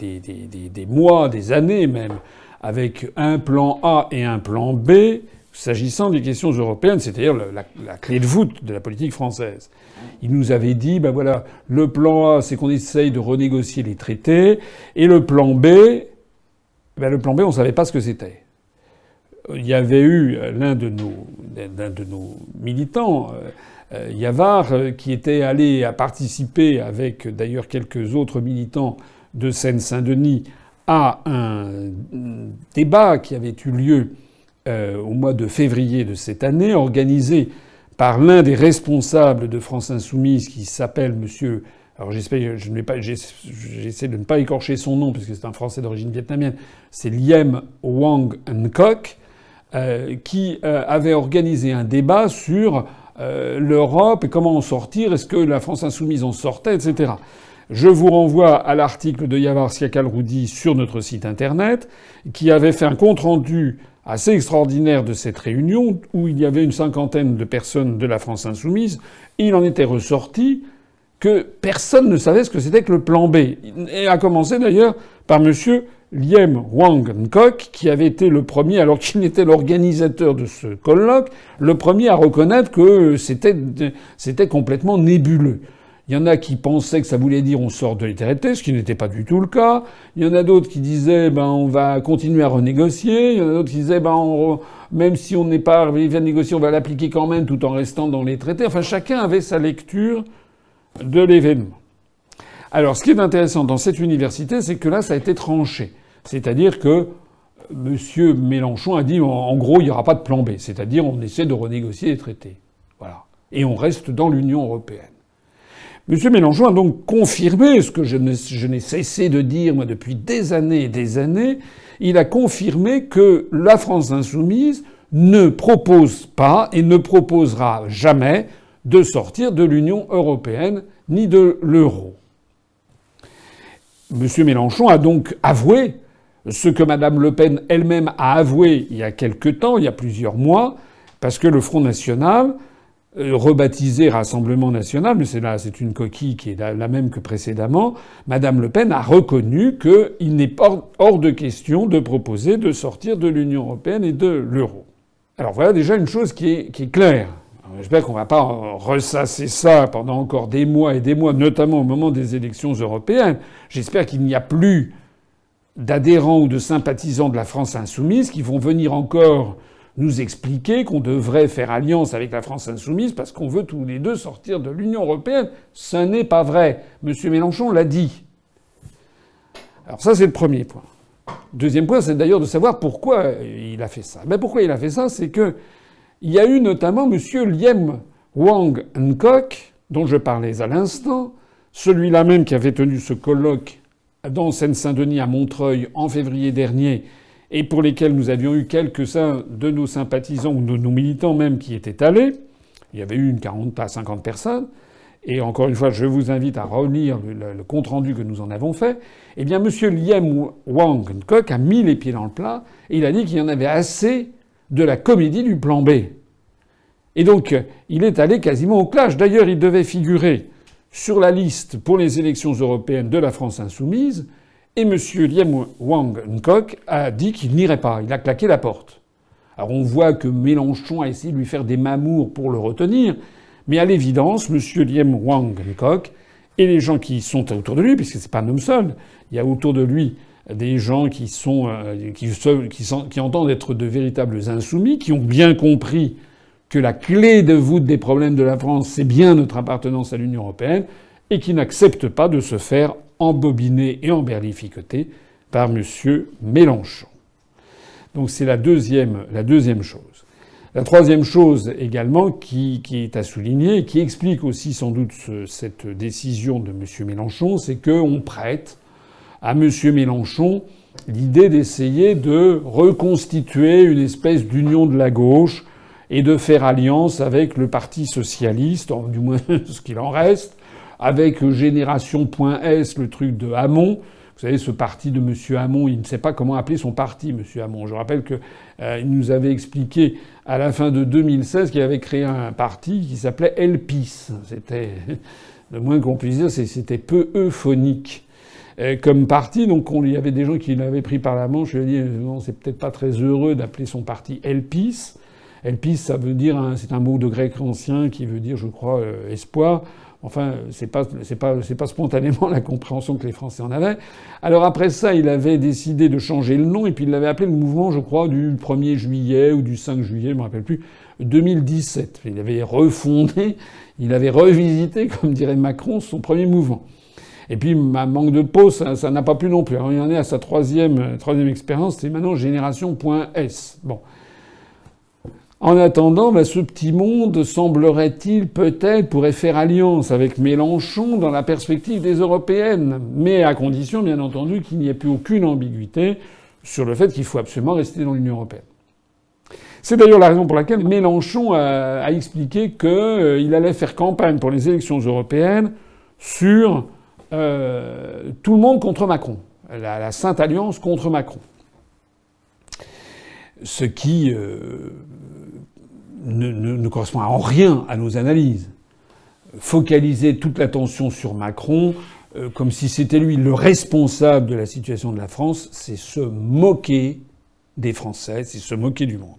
mois, des années même, avec un plan A et un plan B, s'agissant des questions européennes, c'est-à-dire la, clé de voûte de la politique française. Il nous avait dit, ben voilà, le plan A, c'est qu'on essaye de renégocier les traités, et le plan B, ben le plan B, on ne savait pas ce que c'était il y avait eu l'un de de nos militants, euh, euh, Yavar, euh, qui était allé à participer avec d'ailleurs quelques autres militants de Seine-Saint-Denis à un débat qui avait eu lieu au mois de février de cette année, organisé par l'un des responsables de France Insoumise qui s'appelle Monsieur alors j'espère, je ne pas, j'essaie de ne pas écorcher son nom puisque c'est un Français d'origine vietnamienne. C'est Liem Wang Ngoc euh, qui euh, avait organisé un débat sur euh, l'Europe et comment en sortir. Est-ce que la France insoumise en sortait, etc. Je vous renvoie à l'article de Yavar Siakal-Roudi sur notre site internet, qui avait fait un compte rendu assez extraordinaire de cette réunion où il y avait une cinquantaine de personnes de la France insoumise. Il en était ressorti que personne ne savait ce que c'était que le plan B. Et a commencé d'ailleurs par monsieur Liem Wang Nkok, qui avait été le premier, alors qu'il était l'organisateur de ce colloque, le premier à reconnaître que c'était, complètement nébuleux. Il y en a qui pensaient que ça voulait dire on sort de l'éternité, ce qui n'était pas du tout le cas. Il y en a d'autres qui disaient ben on va continuer à renégocier. Il y en a d'autres qui disaient ben même si on n'est pas arrivé à négocier, on va l'appliquer quand même tout en restant dans les traités. Enfin chacun avait sa lecture de l'événement. Alors, ce qui est intéressant dans cette université, c'est que là, ça a été tranché. C'est-à-dire que M. Mélenchon a dit, en gros, il n'y aura pas de plan B. C'est-à-dire, on essaie de renégocier les traités. Voilà. Et on reste dans l'Union européenne. M. Mélenchon a donc confirmé ce que je n'ai cessé de dire, moi, depuis des années et des années. Il a confirmé que la France insoumise ne propose pas et ne proposera jamais de sortir de l'Union européenne ni de l'euro. M. Mélenchon a donc avoué ce que Mme Le Pen elle-même a avoué il y a quelque temps, il y a plusieurs mois, parce que le Front National, euh, rebaptisé Rassemblement National, mais c'est là, c'est une coquille qui est la même que précédemment, Mme Le Pen a reconnu qu'il n'est pas hors de question de proposer de sortir de l'Union européenne et de l'euro. Alors voilà déjà une chose qui est, qui est claire. J'espère qu'on ne va pas ressasser ça pendant encore des mois et des mois, notamment au moment des élections européennes. J'espère qu'il n'y a plus d'adhérents ou de sympathisants de la France insoumise qui vont venir encore nous expliquer qu'on devrait faire alliance avec la France insoumise parce qu'on veut tous les deux sortir de l'Union européenne. Ce n'est pas vrai. Monsieur Mélenchon l'a dit. Alors ça, c'est le premier point. Deuxième point, c'est d'ailleurs de savoir pourquoi il a fait ça. Mais pourquoi il a fait ça, c'est que il y a eu notamment M. Liem Wang Nkok, dont je parlais à l'instant, celui-là même qui avait tenu ce colloque dans Seine-Saint-Denis à Montreuil en février dernier, et pour lesquels nous avions eu quelques-uns de nos sympathisants ou de nos militants même qui étaient allés. Il y avait eu une 40 à 50 personnes. Et encore une fois, je vous invite à relire le, compte-rendu que nous en avons fait. Eh bien, M. Liem Wang Nkok a mis les pieds dans le plat et il a dit qu'il y en avait assez de la comédie du plan B. Et donc, il est allé quasiment au clash. D'ailleurs, il devait figurer sur la liste pour les élections européennes de la France insoumise, et M. Liem Wang Nkok a dit qu'il n'irait pas. Il a claqué la porte. Alors on voit que Mélenchon a essayé de lui faire des mamours pour le retenir, mais à l'évidence, M. Liem Wang Nkok et les gens qui sont autour de lui, puisque c'est pas un homme seul, il y a autour de lui des gens qui sont, euh, qui, qui, qui entendent être de véritables insoumis, qui ont bien compris que la clé de voûte des problèmes de la France, c'est bien notre appartenance à l'Union européenne, et qui n'acceptent pas de se faire embobiner et emberlificoter par M. Mélenchon. Donc c'est la deuxième, chose. La troisième chose également qui, est à souligner qui explique aussi sans doute cette décision de M. Mélenchon, c'est qu'on prête à M. Mélenchon l'idée d'essayer de reconstituer une espèce d'union de la gauche et de faire alliance avec le Parti socialiste, du moins *laughs* ce qu'il en reste, avec Génération.s, le truc de Hamon. Vous savez, ce parti de M. Hamon, il ne sait pas comment appeler son parti, M. Hamon. Je rappelle qu'il euh, nous avait expliqué à la fin de 2016 qu'il avait créé un parti qui s'appelait Elpis. C'était, *laughs* le moins qu'on puisse dire, c'était peu euphonique. Euh, comme parti. Donc il y avait des gens qui l'avaient pris par la manche. Je lui ai dit non, c'est peut-être pas très heureux d'appeler son parti Elpis. Elpis, ça veut dire, c'est un mot de grec ancien qui veut dire, je crois, euh, espoir. Enfin, c'est pas, c'est pas, c'est pas spontanément *laughs* la compréhension que les Français en avaient. Alors après ça, il avait décidé de changer le nom et puis il l'avait appelé le mouvement, je crois, du 1er juillet ou du 5 juillet, je me rappelle plus, 2017. Il avait refondé, il avait revisité, comme dirait Macron, son premier mouvement. Et puis, ma manque de peau, ça n'a pas pu non plus. Alors, il en est à sa troisième, troisième expérience, c'est maintenant génération.s. Bon. En attendant, bah, ce petit monde semblerait-il peut-être pourrait faire alliance avec Mélenchon dans la perspective des européennes, mais à condition bien entendu qu'il n'y ait plus aucune ambiguïté sur le fait qu'il faut absolument rester dans l'Union européenne. C'est d'ailleurs la raison pour laquelle Mélenchon a, expliqué qu'il euh, allait faire campagne pour les élections européennes sur euh, tout le monde contre Macron, la, Sainte Alliance contre Macron. Ce qui euh, ne, correspond en rien à nos analyses. Focaliser toute l'attention sur Macron, euh, comme si c'était lui le responsable de la situation de la France, c'est se moquer des Français, c'est se moquer du monde.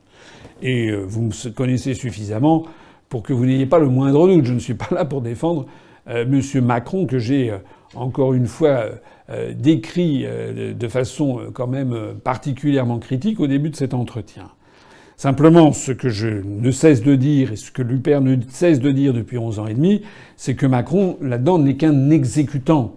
Et euh, vous me connaissez suffisamment pour que vous n'ayez pas le moindre doute. Je ne suis pas là pour défendre euh, M. Macron, que j'ai encore une fois décrit de façon quand même particulièrement critique au début de cet entretien. Simplement, ce que je ne cesse de dire et ce que l'UPR ne cesse de dire depuis 11 ans et demi, c'est que Macron, là-dedans, n'est qu'un exécutant.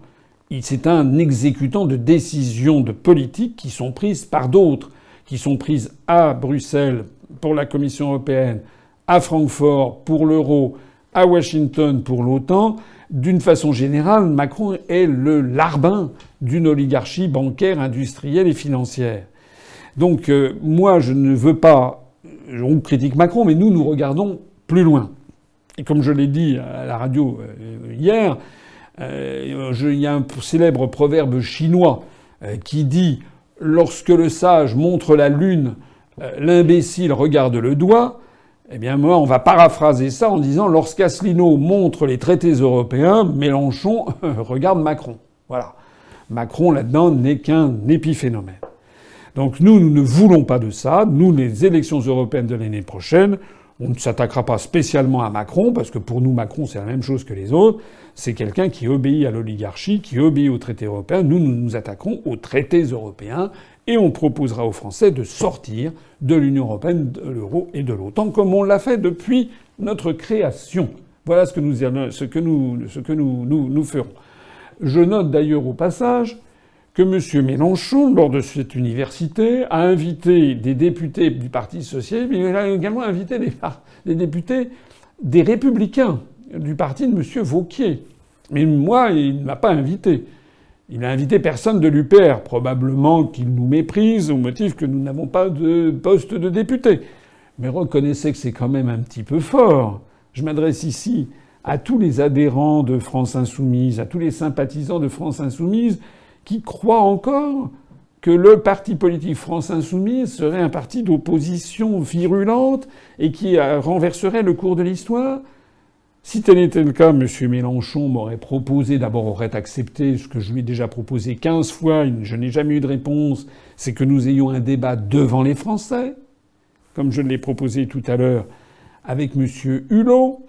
C'est un exécutant de décisions de politique qui sont prises par d'autres, qui sont prises à Bruxelles pour la Commission européenne, à Francfort pour l'euro, à Washington pour l'OTAN. D'une façon générale, Macron est le larbin d'une oligarchie bancaire, industrielle et financière. Donc euh, moi, je ne veux pas on critique Macron, mais nous, nous regardons plus loin. Et comme je l'ai dit à la radio euh, hier, euh, il y a un célèbre proverbe chinois euh, qui dit Lorsque le sage montre la lune, l'imbécile regarde le doigt. Eh bien, moi, on va paraphraser ça en disant Lorsqu'Asselineau montre les traités européens, Mélenchon *laughs* regarde Macron. Voilà. Macron, là-dedans, n'est qu'un épiphénomène. Donc nous, nous ne voulons pas de ça. Nous, les élections européennes de l'année prochaine, on ne s'attaquera pas spécialement à Macron, parce que pour nous, Macron, c'est la même chose que les autres. C'est quelqu'un qui obéit à l'oligarchie, qui obéit aux traités européens. Nous, nous nous attaquons aux traités européens et on proposera aux Français de sortir de l'Union européenne, de l'euro et de l'OTAN, comme on l'a fait depuis notre création. Voilà ce que nous, nous ferons. Je note d'ailleurs au passage que M. Mélenchon, lors de cette université, a invité des députés du Parti socialiste, mais il a également invité des, députés des Républicains du parti de M. Vauquier. Mais moi, il ne m'a pas invité. Il n'a invité personne de l'UPR, probablement qu'il nous méprise au motif que nous n'avons pas de poste de député. Mais reconnaissez que c'est quand même un petit peu fort. Je m'adresse ici à tous les adhérents de France Insoumise, à tous les sympathisants de France Insoumise qui croit encore que le parti politique France Insoumise serait un parti d'opposition virulente et qui euh, renverserait le cours de l'histoire Si tel était le cas, M. Mélenchon m'aurait proposé, d'abord aurait accepté ce que je lui ai déjà proposé 15 fois, je n'ai jamais eu de réponse, c'est que nous ayons un débat devant les Français, comme je l'ai proposé tout à l'heure avec M. Hulot.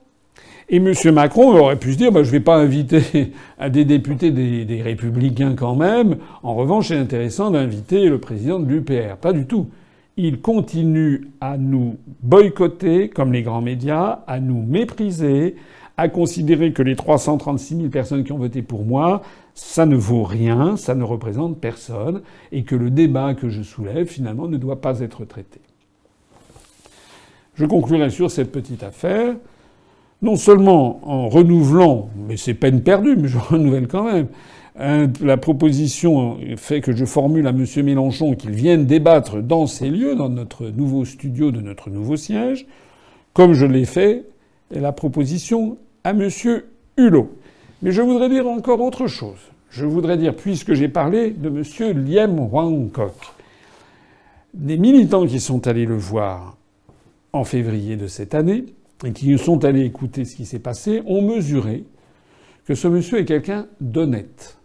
Et M. Macron aurait pu se dire bah, je ne vais pas inviter *laughs* des députés des, Républicains quand même. En revanche, c'est intéressant d'inviter le président de l'UPR. Pas du tout. Il continue à nous boycotter, comme les grands médias, à nous mépriser, à considérer que les 336 000 personnes qui ont voté pour moi, ça ne vaut rien, ça ne représente personne, et que le débat que je soulève, finalement, ne doit pas être traité. Je conclurai sur cette petite affaire non seulement en renouvelant, mais c'est peine perdue, mais je *laughs* renouvelle quand même, la proposition fait que je formule à M. Mélenchon qu'il vienne débattre dans ces lieux, dans notre nouveau studio de notre nouveau siège, comme je l'ai fait la proposition à M. Hulot. Mais je voudrais dire encore autre chose. Je voudrais dire, puisque j'ai parlé de M. Liem Wangkok, des militants qui sont allés le voir en février de cette année, et qui sont allés écouter ce qui s'est passé ont mesuré que ce monsieur est quelqu'un d'honnête.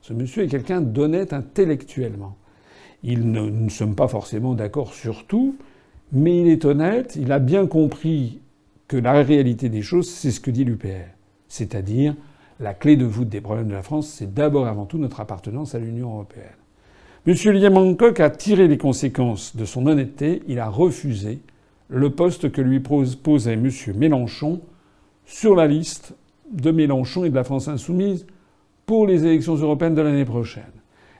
Ce monsieur est quelqu'un d'honnête intellectuellement. Il ne, nous ne sommes pas forcément d'accord sur tout, mais il est honnête, il a bien compris que la réalité des choses, c'est ce que dit l'UPR. C'est-à-dire, la clé de voûte des problèmes de la France, c'est d'abord avant tout notre appartenance à l'Union européenne. M. Liam Hancock a tiré les conséquences de son honnêteté, il a refusé le poste que lui posait M. Mélenchon sur la liste de Mélenchon et de la France insoumise pour les élections européennes de l'année prochaine.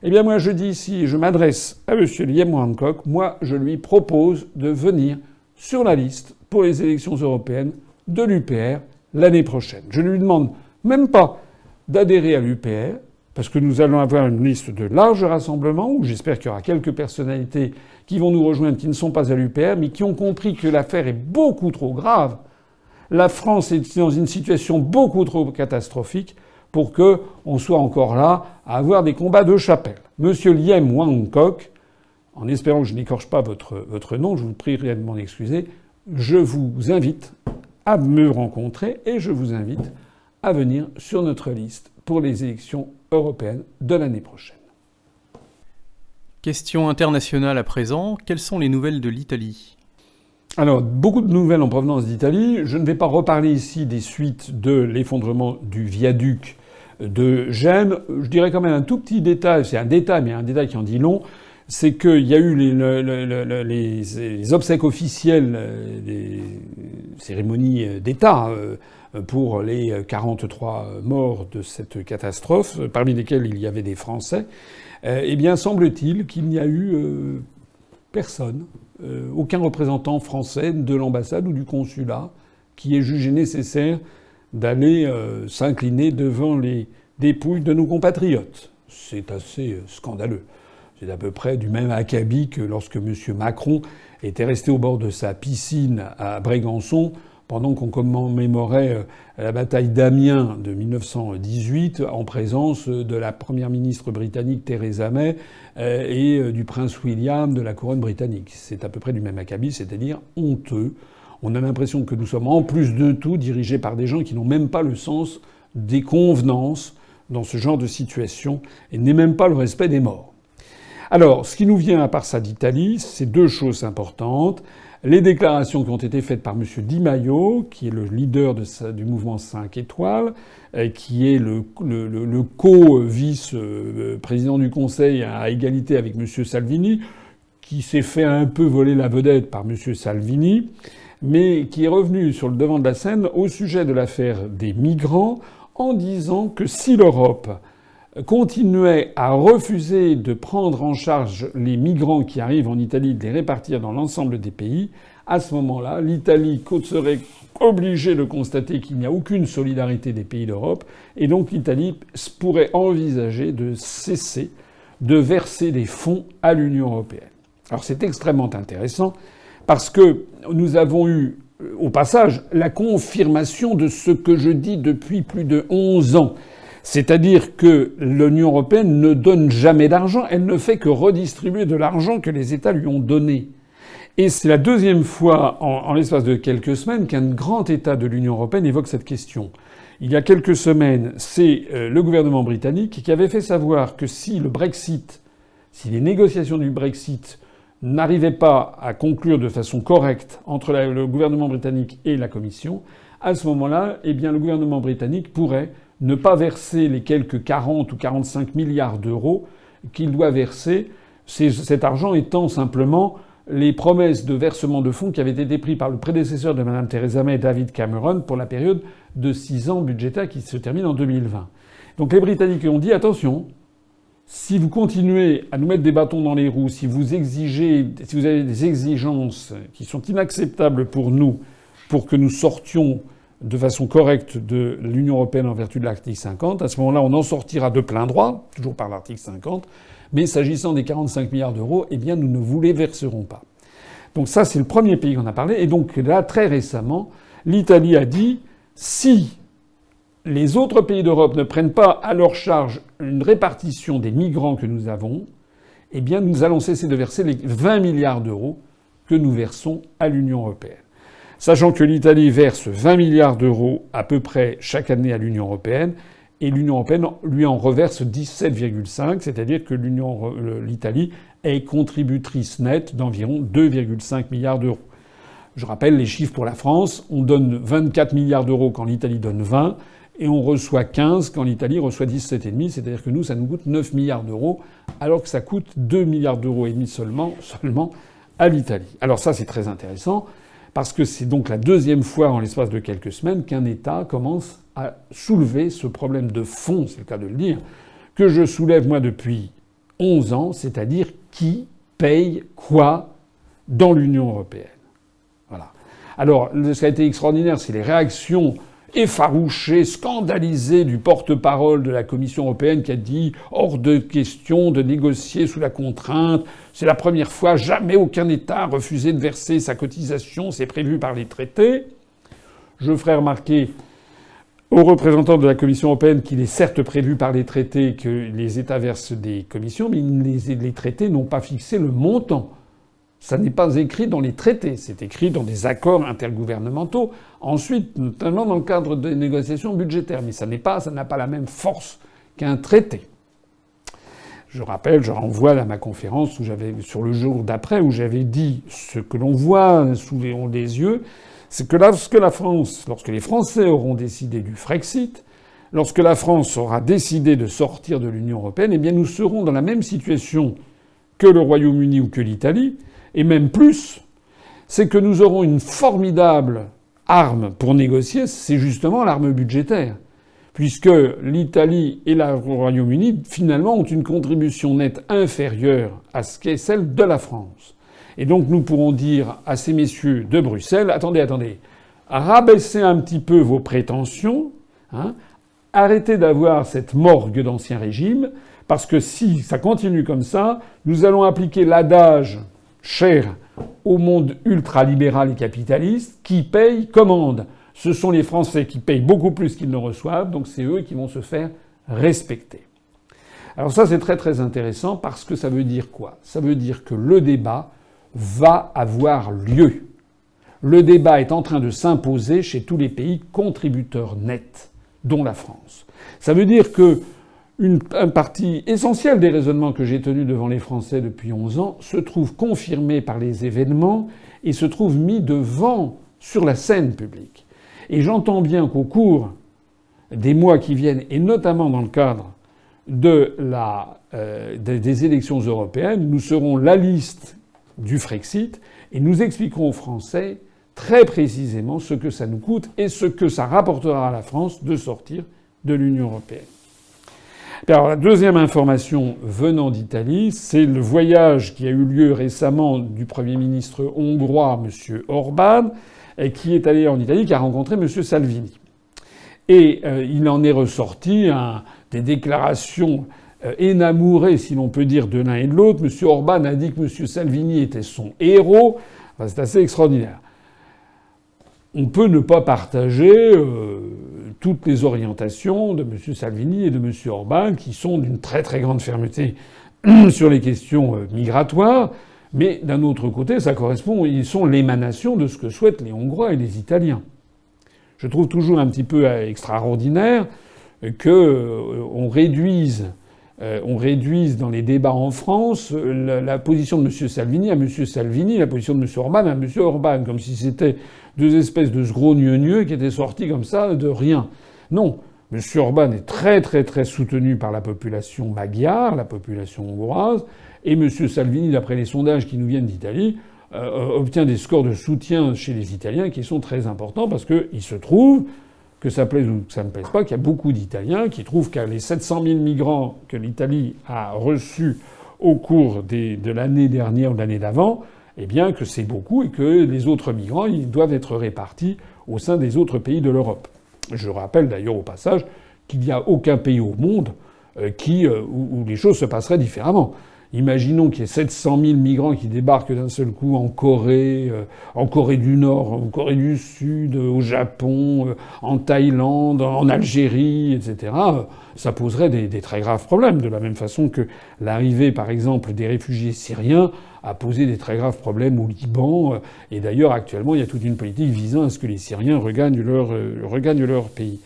Eh bien moi je dis ici, je m'adresse à M. Liam Hancock, moi je lui propose de venir sur la liste pour les élections européennes de l'UPR l'année prochaine. Je ne lui demande même pas d'adhérer à l'UPR, parce que nous allons avoir une liste de larges rassemblements, où j'espère qu'il y aura quelques personnalités qui vont nous rejoindre, qui ne sont pas à l'UPR, mais qui ont compris que l'affaire est beaucoup trop grave. La France est dans une situation beaucoup trop catastrophique pour que on soit encore là à avoir des combats de chapelle. Monsieur Liem Wangkok, en espérant que je n'écorche pas votre, votre nom, je vous prierai de m'en excuser, je vous invite à me rencontrer et je vous invite à venir sur notre liste pour les élections européennes de l'année prochaine. Question internationale à présent. Quelles sont les nouvelles de l'Italie? Alors, beaucoup de nouvelles en provenance d'Italie. Je ne vais pas reparler ici des suites de l'effondrement du viaduc de Gênes. Je dirais quand même un tout petit détail, c'est un détail, mais un détail qui en dit long, c'est qu'il y a eu les, les, obsèques officielles, des cérémonies d'État euh, pour les 43 morts de cette catastrophe, parmi lesquels il y avait des Français. Euh, eh bien, semble-t-il qu'il n'y a eu euh, personne, aucun représentant français de l'ambassade ou du consulat qui ait jugé nécessaire d'aller s'incliner devant les dépouilles de nos compatriotes. C'est assez scandaleux. C'est à peu près du même acabit que lorsque M. Macron était resté au bord de sa piscine à Brégançon pendant qu'on commémorait euh, la bataille d'Amiens de 1918 en présence de la première ministre britannique Theresa May euh, et euh, du prince William de la couronne britannique. C'est à peu près du même acabit, c'est-à-dire honteux. On a l'impression que nous sommes en plus de tout dirigés par des gens qui n'ont même pas le sens des convenances dans ce genre de situation et n'est même pas le respect des morts. Alors, ce qui nous vient à part ça d'Italie, c'est deux choses importantes. Les déclarations qui ont été faites par M. Di Maio, qui est le leader du mouvement 5 étoiles, euh, qui est le, co-vice-président du Conseil à égalité avec M. Salvini, qui s'est fait un peu voler la vedette par M. Salvini, mais qui est revenu sur le devant de la scène au sujet de l'affaire des migrants en disant que si l'Europe continuait à refuser de prendre en charge les migrants qui arrivent en Italie, de les répartir dans l'ensemble des pays, à ce moment-là, l'Italie serait obligée de constater qu'il n'y a aucune solidarité des pays d'Europe, et donc l'Italie pourrait envisager de cesser de verser des fonds à l'Union européenne. Alors c'est extrêmement intéressant parce que nous avons eu au passage la confirmation de ce que je dis depuis plus de 11 ans. C'est-à-dire que l'Union européenne ne donne jamais d'argent, elle ne fait que redistribuer de l'argent que les États lui ont donné. Et c'est la deuxième fois en, l'espace de quelques semaines qu'un grand État de l'Union européenne évoque cette question. Il y a quelques semaines, c'est euh, le gouvernement britannique qui avait fait savoir que si le Brexit, si les négociations du Brexit n'arrivaient pas à conclure de façon correcte entre le gouvernement britannique et la Commission, à ce moment-là, eh bien, le gouvernement britannique pourrait ne pas verser les quelques 40 ou 45 milliards d'euros qu'il doit verser, cet argent étant simplement les promesses de versement de fonds qui avaient été pris par le prédécesseur de Mme Theresa May, David Cameron, pour la période de six ans budgétaire qui se termine en 2020. Donc les Britanniques ont dit attention, si vous continuez à nous mettre des bâtons dans les roues, si vous exigez, si vous avez des exigences qui sont inacceptables pour nous, pour que nous sortions de façon correcte de l'Union européenne en vertu de l'article 50. À ce moment-là, on en sortira de plein droit, toujours par l'article 50. Mais s'agissant des 45 milliards d'euros, eh bien, nous ne vous les verserons pas. Donc ça, c'est le premier pays qu'on a parlé. Et donc là, très récemment, l'Italie a dit si les autres pays d'Europe ne prennent pas à leur charge une répartition des migrants que nous avons, eh bien, nous allons cesser de verser les 20 milliards d'euros que nous versons à l'Union européenne. Sachant que l'Italie verse 20 milliards d'euros à peu près chaque année à l'Union européenne, et l'Union européenne lui en reverse 17,5, c'est-à-dire que l'Italie est contributrice nette d'environ 2,5 milliards d'euros. Je rappelle les chiffres pour la France. On donne 24 milliards d'euros quand l'Italie donne 20, et on reçoit 15 quand l'Italie reçoit 17,5, c'est-à-dire que nous, ça nous coûte 9 milliards d'euros, alors que ça coûte 2 milliards d'euros et demi seulement, à l'Italie. Alors ça, c'est très intéressant parce que c'est donc la deuxième fois en l'espace de quelques semaines qu'un État commence à soulever ce problème de fond, c'est le cas de le dire, que je soulève moi depuis 11 ans, c'est-à-dire qui paye quoi dans l'Union européenne. Voilà. Alors, ce qui a été extraordinaire, c'est les réactions effarouchées, scandalisées du porte-parole de la Commission européenne qui a dit hors de question de négocier sous la contrainte. C'est la première fois, jamais aucun État a refusé de verser sa cotisation, c'est prévu par les traités. Je ferai remarquer aux représentants de la Commission européenne qu'il est certes prévu par les traités que les États versent des commissions, mais les, traités n'ont pas fixé le montant. Ça n'est pas écrit dans les traités, c'est écrit dans des accords intergouvernementaux. Ensuite, notamment dans le cadre des négociations budgétaires, mais ça n'est pas, ça n'a pas la même force qu'un traité. Je rappelle, je renvoie à ma conférence où j'avais, sur le jour d'après, où j'avais dit ce que l'on voit sous les yeux, c'est que lorsque la France, lorsque les Français auront décidé du Frexit, lorsque la France aura décidé de sortir de l'Union européenne, eh bien nous serons dans la même situation que le Royaume-Uni ou que l'Italie, et même plus, c'est que nous aurons une formidable arme pour négocier, c'est justement l'arme budgétaire. Puisque l'Italie et le Royaume-Uni, finalement, ont une contribution nette inférieure à ce qu'est celle de la France. Et donc nous pourrons dire à ces messieurs de Bruxelles, attendez, attendez, rabaissez un petit peu vos prétentions, hein, arrêtez d'avoir cette morgue d'ancien régime, parce que si ça continue comme ça, nous allons appliquer l'adage cher au monde ultralibéral et capitaliste qui paye commande. Ce sont les Français qui payent beaucoup plus qu'ils ne reçoivent, donc c'est eux qui vont se faire respecter. Alors ça c'est très très intéressant parce que ça veut dire quoi? Ça veut dire que le débat va avoir lieu. Le débat est en train de s'imposer chez tous les pays contributeurs nets, dont la France. Ça veut dire que une, partie essentielle des raisonnements que j'ai tenus devant les Français depuis 11 ans se trouve confirmé par les événements et se trouve mis devant sur la scène publique. Et j'entends bien qu'au cours des mois qui viennent, et notamment dans le cadre euh, des élections européennes, nous serons la liste du Frexit et nous expliquerons aux Français très précisément ce que ça nous coûte et ce que ça rapportera à la France de sortir de l'Union européenne. Alors la deuxième information venant d'Italie, c'est le voyage qui a eu lieu récemment du Premier ministre hongrois, M. Orban, qui est allé en Italie, qui a rencontré M. Salvini. Et euh, il en est ressorti des déclarations euh, si l'on peut dire, de l'un et de l'autre. M. Orban a dit que M. Salvini était son héros. c'est assez extraordinaire. On peut ne pas partager euh, toutes les orientations de M. Salvini et de M. Orban, qui sont d'une très très grande fermeté *clears throat* sur les questions euh, migratoires. Mais d'un autre côté, ça correspond, ils sont l'émanation de ce que souhaitent les Hongrois et les Italiens. Je trouve toujours un petit peu extraordinaire qu'on réduise euh, on réduise dans les débats en France euh, la, position de M. Salvini à M. Salvini, la position de M. Orban à M. Orban, comme si c'était deux espèces de sgrogneux qui étaient sortis comme ça de rien. Non. M. Orban est très très très soutenu par la population magyar, la population hongroise, et M. Salvini, d'après les sondages qui nous viennent d'Italie, euh, obtient des scores de soutien chez les Italiens qui sont très importants parce qu'il se trouve que ça plaise ou que ça ne plaise pas, qu'il y a beaucoup d'Italiens qui trouvent que les 700 000 migrants que l'Italie a reçus au cours de l'année dernière ou de l'année d'avant, eh bien que c'est beaucoup et que les autres migrants doivent être répartis au sein des autres pays de l'Europe. Je rappelle d'ailleurs au passage qu'il n'y a aucun pays au monde euh, euh, où les choses se passeraient différemment. Imaginons qu'il y ait 700 000 migrants qui débarquent d'un seul coup en Corée, euh, en Corée du Nord, en Corée du Sud, au Japon, euh, en Thaïlande, en Algérie, etc. Ça poserait des, très graves problèmes, de la même façon que l'arrivée, par exemple, des réfugiés syriens a posé des très graves problèmes au Liban. Et d'ailleurs, actuellement, il y a toute une politique visant à ce que les Syriens regagnent leur, euh, regagnent leur pays.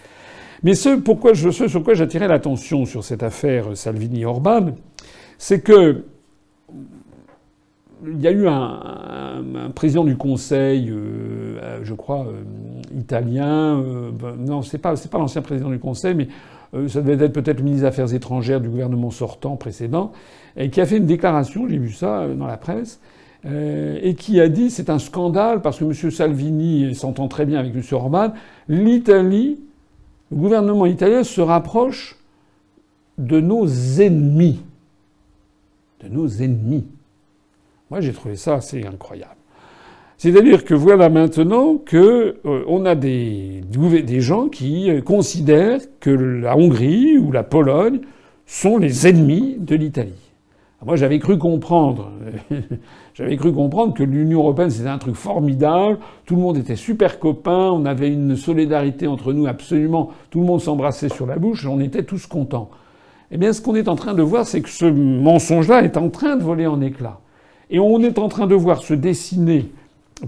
Mais ce, pourquoi je, ce sur quoi j'attirais l'attention sur cette affaire Salvini-Orban, c'est que il y a eu un, président du Conseil, euh, je crois, euh, italien. Euh, ben, non, c'est pas pas l'ancien président du Conseil, mais ça devait être peut-être le ministre des Affaires étrangères du gouvernement sortant précédent, qui a fait une déclaration, j'ai vu ça dans la presse, et qui a dit c'est un scandale parce que M. Salvini s'entend très bien avec M. Orban. L'Italie, le gouvernement italien se rapproche de nos ennemis de nos ennemis. Moi, j'ai trouvé ça assez incroyable. C'est-à-dire que voilà maintenant que euh, on a des, des gens qui euh, considèrent que la Hongrie ou la Pologne sont les ennemis de l'Italie. Moi, j'avais cru comprendre, *laughs* j'avais cru comprendre que l'Union européenne c'était un truc formidable, tout le monde était super copains, on avait une solidarité entre nous absolument, tout le monde s'embrassait sur la bouche, on était tous contents. Eh bien, ce qu'on est en train de voir, c'est que ce mensonge-là est en train de voler en éclats. Et on est en train de voir se dessiner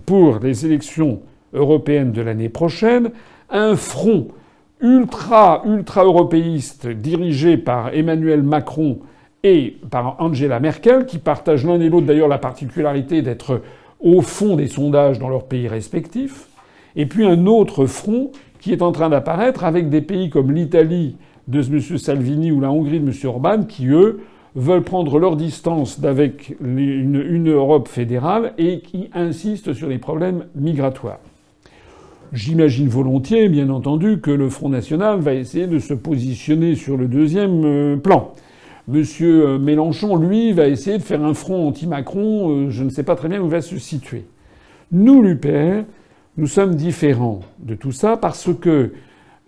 pour les élections européennes de l'année prochaine un front ultra, ultra européiste dirigé par Emmanuel Macron et par Angela Merkel, qui partagent l'un et l'autre d'ailleurs la particularité d'être au fond des sondages dans leurs pays respectifs, et puis un autre front qui est en train d'apparaître avec des pays comme l'Italie de M. Salvini ou la Hongrie de M. Orban, qui eux veulent prendre leur distance d'avec une, Europe fédérale et qui insistent sur les problèmes migratoires. J'imagine volontiers, bien entendu, que le Front National va essayer de se positionner sur le deuxième euh, plan. Monsieur Mélenchon, lui, va essayer de faire un front anti-Macron. Euh, je ne sais pas très bien où va se situer. Nous, l'UPR, nous sommes différents de tout ça parce que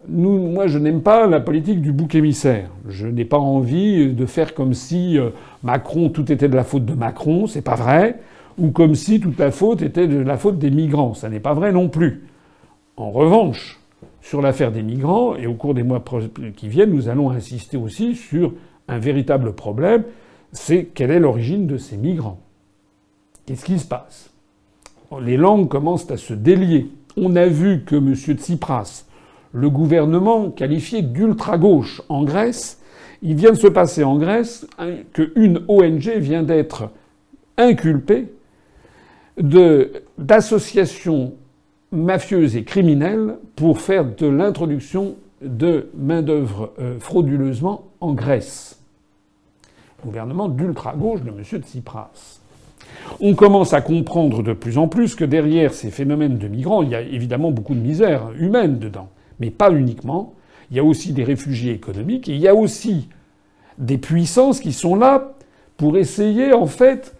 moi, je n'aime pas la politique du bouc émissaire. Je n'ai pas envie de faire comme si euh, Macron, tout était de la faute de Macron, c'est pas vrai, ou comme si toute la faute était de la faute des migrants. Ça n'est pas vrai non plus. En revanche, sur l'affaire des migrants, et au cours des mois qui viennent, nous allons insister aussi sur un véritable problème, c'est quelle est l'origine de ces migrants. Qu'est-ce qui se passe? Les langues commencent à se délier. On a vu que M. Tsipras, le gouvernement qualifié d'ultra-gauche en Grèce, il vient de se passer en Grèce qu'une ONG vient d'être inculpée d'associations mafieuses et criminelles pour faire de l'introduction de main-d'œuvre euh, frauduleusement en Grèce. Gouvernement d'ultra-gauche de M. Tsipras. On commence à comprendre de plus en plus que derrière ces phénomènes de migrants, il y a évidemment beaucoup de misère humaine dedans mais pas uniquement. Il y a aussi des réfugiés économiques et il y a aussi des puissances qui sont là pour essayer, en fait,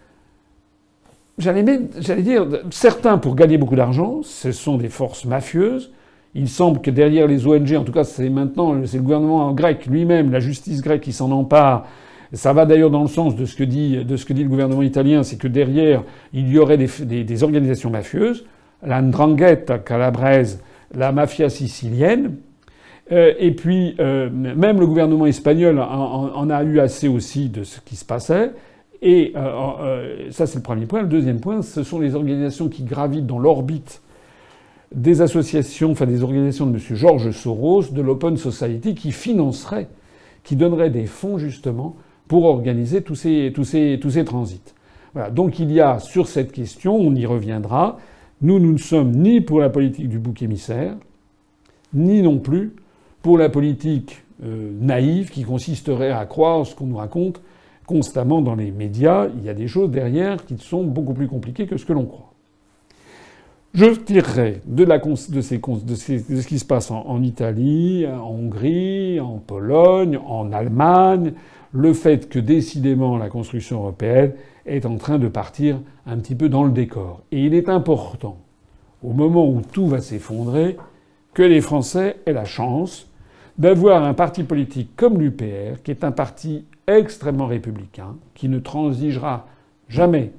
j'allais dire, certains pour gagner beaucoup d'argent, ce sont des forces mafieuses. Il semble que derrière les ONG, en tout cas c'est maintenant, c'est le gouvernement grec lui-même, la justice grecque qui s'en empare. Ça va d'ailleurs dans le sens de ce que dit, le gouvernement italien, c'est que derrière, il y aurait des, des organisations mafieuses. La Ndrangheta calabraise, la mafia sicilienne. Euh, et puis, euh, même le gouvernement espagnol en, a eu assez aussi de ce qui se passait. Et euh, ça, c'est le premier point. Le deuxième point, ce sont les organisations qui gravitent dans l'orbite des associations, enfin des organisations de M. Georges Soros, de l'Open Society, qui financeraient, qui donneraient des fonds justement pour organiser tous ces, tous ces, tous ces transits. Voilà. Donc il y a sur cette question, on y reviendra, nous, nous ne sommes ni pour la politique du bouc émissaire, ni non plus pour la politique euh, naïve qui consisterait à croire ce qu'on nous raconte constamment dans les médias. Il y a des choses derrière qui sont beaucoup plus compliquées que ce que l'on croit. Je tirerai de, ce qui se passe en, Italie, en Hongrie, en Pologne, en Allemagne, le fait que décidément la construction européenne est en train de partir un petit peu dans le décor. Et il est important, au moment où tout va s'effondrer, que les Français aient la chance d'avoir un parti politique comme l'UPR, qui est un parti extrêmement républicain, qui ne transigera jamais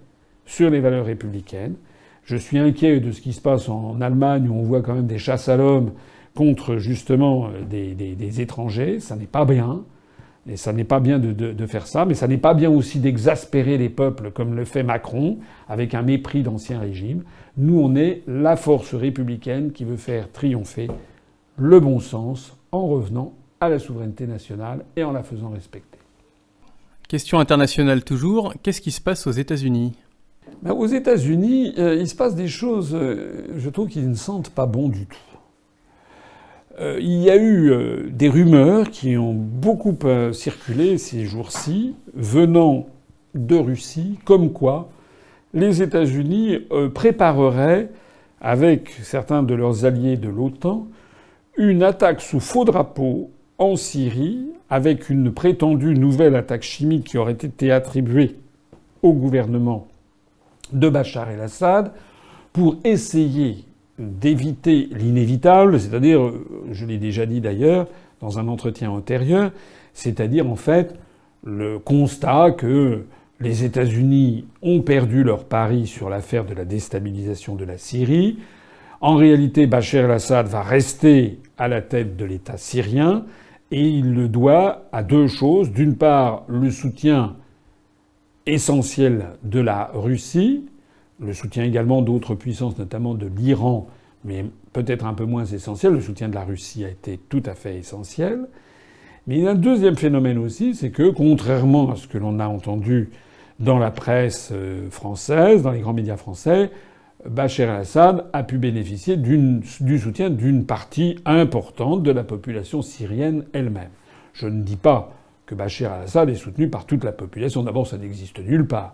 sur les valeurs républicaines. Je suis inquiet de ce qui se passe en Allemagne, où on voit quand même des chasses à l'homme contre justement des, des, des étrangers. Ça n'est pas bien. Et ça n'est pas bien de, de, de, faire ça, mais ça n'est pas bien aussi d'exaspérer les peuples comme le fait Macron, avec un mépris d'ancien régime. Nous, on est la force républicaine qui veut faire triompher le bon sens en revenant à la souveraineté nationale et en la faisant respecter. Question internationale toujours, qu'est-ce qui se passe aux États-Unis? Ben, Aux États-Unis, euh, il se passe des choses, euh, je trouve, qui ne sentent pas bon du tout. Euh, il y a eu euh, des rumeurs qui ont beaucoup euh, circulé ces jours-ci, venant de Russie, comme quoi les États-Unis prépareraient, avec certains de leurs alliés de l'OTAN, une attaque sous faux drapeau en Syrie, avec une prétendue nouvelle attaque chimique qui aurait été attribuée au gouvernement de Bachar el-Assad, pour essayer d'éviter l'inévitable, c'est-à-dire, je l'ai déjà dit d'ailleurs dans un entretien antérieur, c'est-à-dire en fait le constat que les États-Unis ont perdu leur pari sur l'affaire de la déstabilisation de la Syrie. En réalité, Bachar el-Assad va rester à la tête de l'État syrien et il le doit à deux choses. D'une part, le soutien essentiel de la Russie, le soutien également d'autres puissances, notamment de l'Iran, mais peut-être un peu moins essentiel. Le soutien de la Russie a été tout à fait essentiel. Mais il y a un deuxième phénomène aussi, c'est que, contrairement à ce que l'on a entendu dans la presse euh, française, dans les grands médias français, Bachar el-Assad a pu bénéficier du soutien d'une partie importante de la population syrienne elle-même. Je ne dis pas que Bachar el-Assad est soutenu par toute la population. D'abord, ça n'existe nulle part.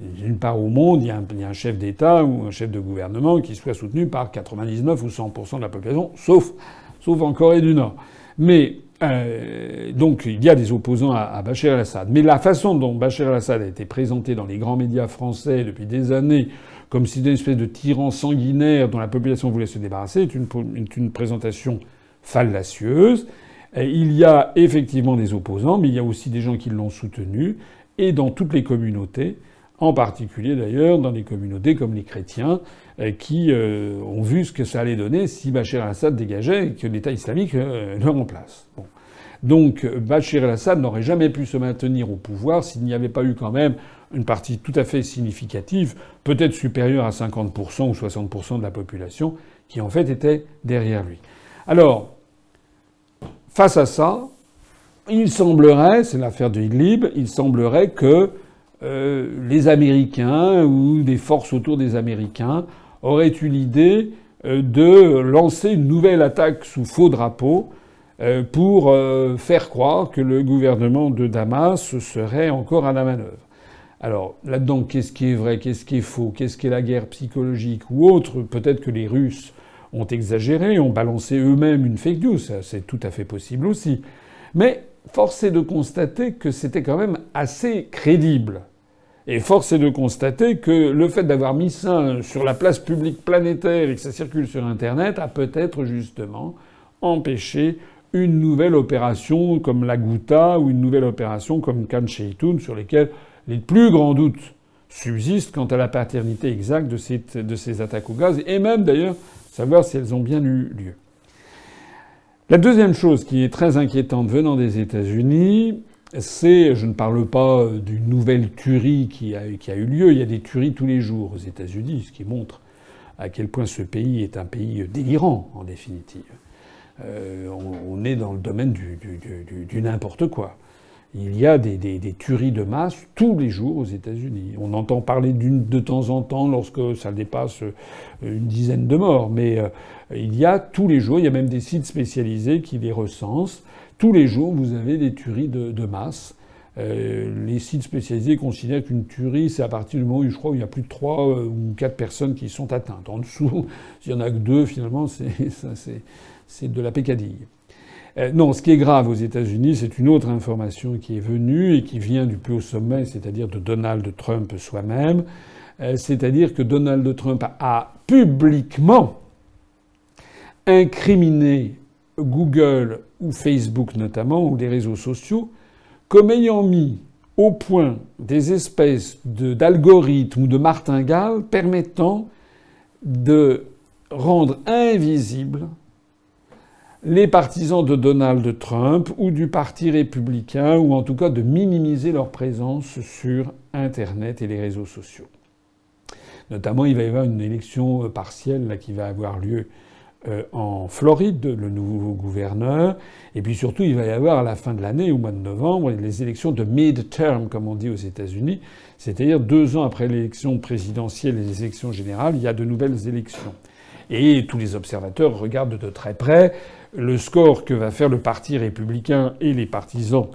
Nulle part au monde, il y a un, chef d'État ou un chef de gouvernement qui soit soutenu par 99 ou 100% de la population, sauf, sauf en Corée du Nord. Mais euh, donc il y a des opposants à, à Bachar el-Assad. Mais la façon dont Bachar el-Assad a été présenté dans les grands médias français depuis des années, comme si c'était une espèce de tyran sanguinaire dont la population voulait se débarrasser, est une présentation fallacieuse. il y a effectivement des opposants, mais il y a aussi des gens qui l'ont soutenu, et dans toutes les communautés, en particulier d'ailleurs dans des communautés comme les chrétiens, euh, qui euh, ont vu ce que ça allait donner si Bachar el-Assad dégageait et que l'État islamique euh, le remplace. Donc Bachar el-Assad n'aurait jamais pu se maintenir au pouvoir s'il n'y avait pas eu quand même une partie tout à fait significative, peut-être supérieure à 50% ou 60% de la population, qui en fait était derrière lui. Alors, face à ça, il semblerait, c'est l'affaire de Idlib, il semblerait que euh, les Américains ou des forces autour des Américains auraient eu l'idée euh, de lancer une nouvelle attaque sous faux drapeau euh, pour faire croire que le gouvernement de Damas serait encore à la manœuvre. Alors là-dedans, qu'est-ce qui est vrai, qu'est-ce qui est faux, qu'est-ce qui est la guerre psychologique ou autre Peut-être que les Russes ont exagéré, ont balancé eux-mêmes une fake news, c'est tout à fait possible aussi. Mais force est de constater que c'était quand même assez crédible. Et force est de constater que le fait d'avoir mis ça sur la place publique planétaire et que ça circule sur Internet a peut-être justement empêché une nouvelle opération comme la Ghouta ou une nouvelle opération comme Khan Sheitoun sur lesquelles les plus grands doutes subsistent quant à la paternité exacte de ces attaques au gaz et même d'ailleurs savoir si elles ont bien eu lieu. La deuxième chose qui est très inquiétante venant des États-Unis, c'est, je ne parle pas d'une nouvelle tuerie qui a, eu lieu, il y a des tueries tous les jours aux États-Unis, ce qui montre à quel point ce pays est un pays délirant, en définitive. Euh, on, est dans le domaine du, n'importe quoi. Il y a des, tueries de masse tous les jours aux États-Unis. On entend parler de temps en temps lorsque ça dépasse une dizaine de morts, mais euh, il y a tous les jours, il y a même des sites spécialisés qui les recensent. Tous les jours, vous avez des tueries de, masse. Euh, les sites spécialisés considèrent qu'une tuerie, c'est à partir du moment où je crois il y a plus de trois euh, ou quatre personnes qui sont atteintes. En dessous, *laughs* s'il y en a que deux, finalement, *laughs* c'est de la pécadille. Euh, non, ce qui est grave aux États-Unis, c'est une autre information qui est venue et qui vient du plus haut sommet, c'est-à-dire de Donald Trump soi-même. c'est-à-dire que Donald Trump a publiquement incriminé Google ou Facebook notamment, ou les réseaux sociaux, comme ayant mis au point des espèces d'algorithmes ou de martingales permettant de rendre invisibles les partisans de Donald Trump ou du Parti républicain, ou en tout cas de minimiser leur présence sur Internet et les réseaux sociaux. Notamment, il va y avoir une élection partielle là, qui va avoir lieu euh, en Floride, le nouveau gouverneur. Et puis surtout, il va y avoir à la fin de l'année, au mois de novembre, les élections de mid-term, comme on dit aux États-Unis. C'est-à-dire deux ans après l'élection présidentielle et les élections générales, il y a de nouvelles élections. Et tous les observateurs regardent de très près le score que va faire le Parti républicain et les partisans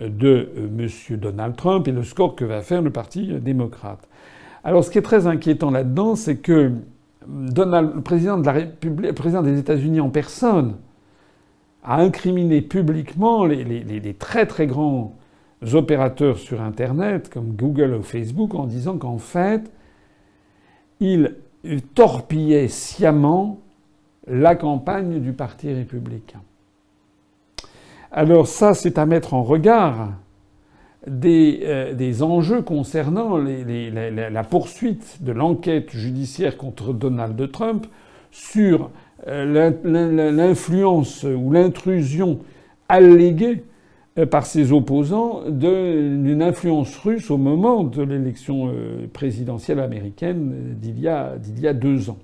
de euh, M. Donald Trump et le score que va faire le Parti démocrate. Alors ce qui est très inquiétant là-dedans, c'est que Donald, le président, des États-Unis en personne, a incriminé publiquement les, très très grands opérateurs sur Internet, comme Google ou Facebook, en disant qu'en fait, il torpillait sciemment la campagne du Parti républicain. Alors ça, c'est à mettre en regard des, euh, enjeux concernant la poursuite de l'enquête judiciaire contre Donald Trump sur euh, l'influence ou l'intrusion alléguée euh, par ses opposants d'une influence russe au moment de l'élection présidentielle américaine d'il y, y, a deux ans.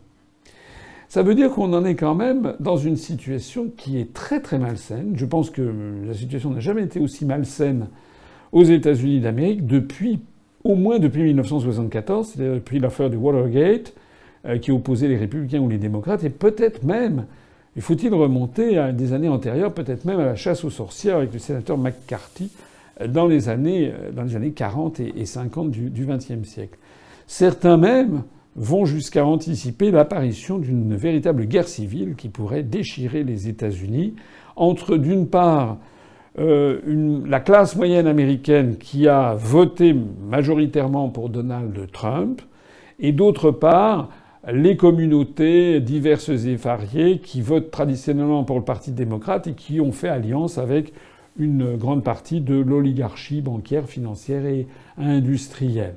Ça veut dire qu'on en est quand même dans une situation qui est très très malsaine. Je pense que la situation n'a jamais été aussi malsaine aux États-Unis d'Amérique depuis au moins depuis 1974, c'est-à-dire depuis l'affaire du Watergate, euh, qui opposait les républicains ou les démocrates, et peut-être même, il faut-il remonter à des années antérieures, peut-être même à la chasse aux sorcières avec le sénateur McCarthy euh, dans les années, euh, dans les années 40 et 50 du XXe siècle. Certains même vont jusqu'à anticiper l'apparition d'une véritable guerre civile qui pourrait déchirer les États-Unis entre, d'une part, euh, la classe moyenne américaine qui a voté majoritairement pour Donald Trump, et d'autre part, les communautés diverses et variées qui votent traditionnellement pour le Parti démocrate et qui ont fait alliance avec une grande partie de l'oligarchie bancaire, financière et industrielle.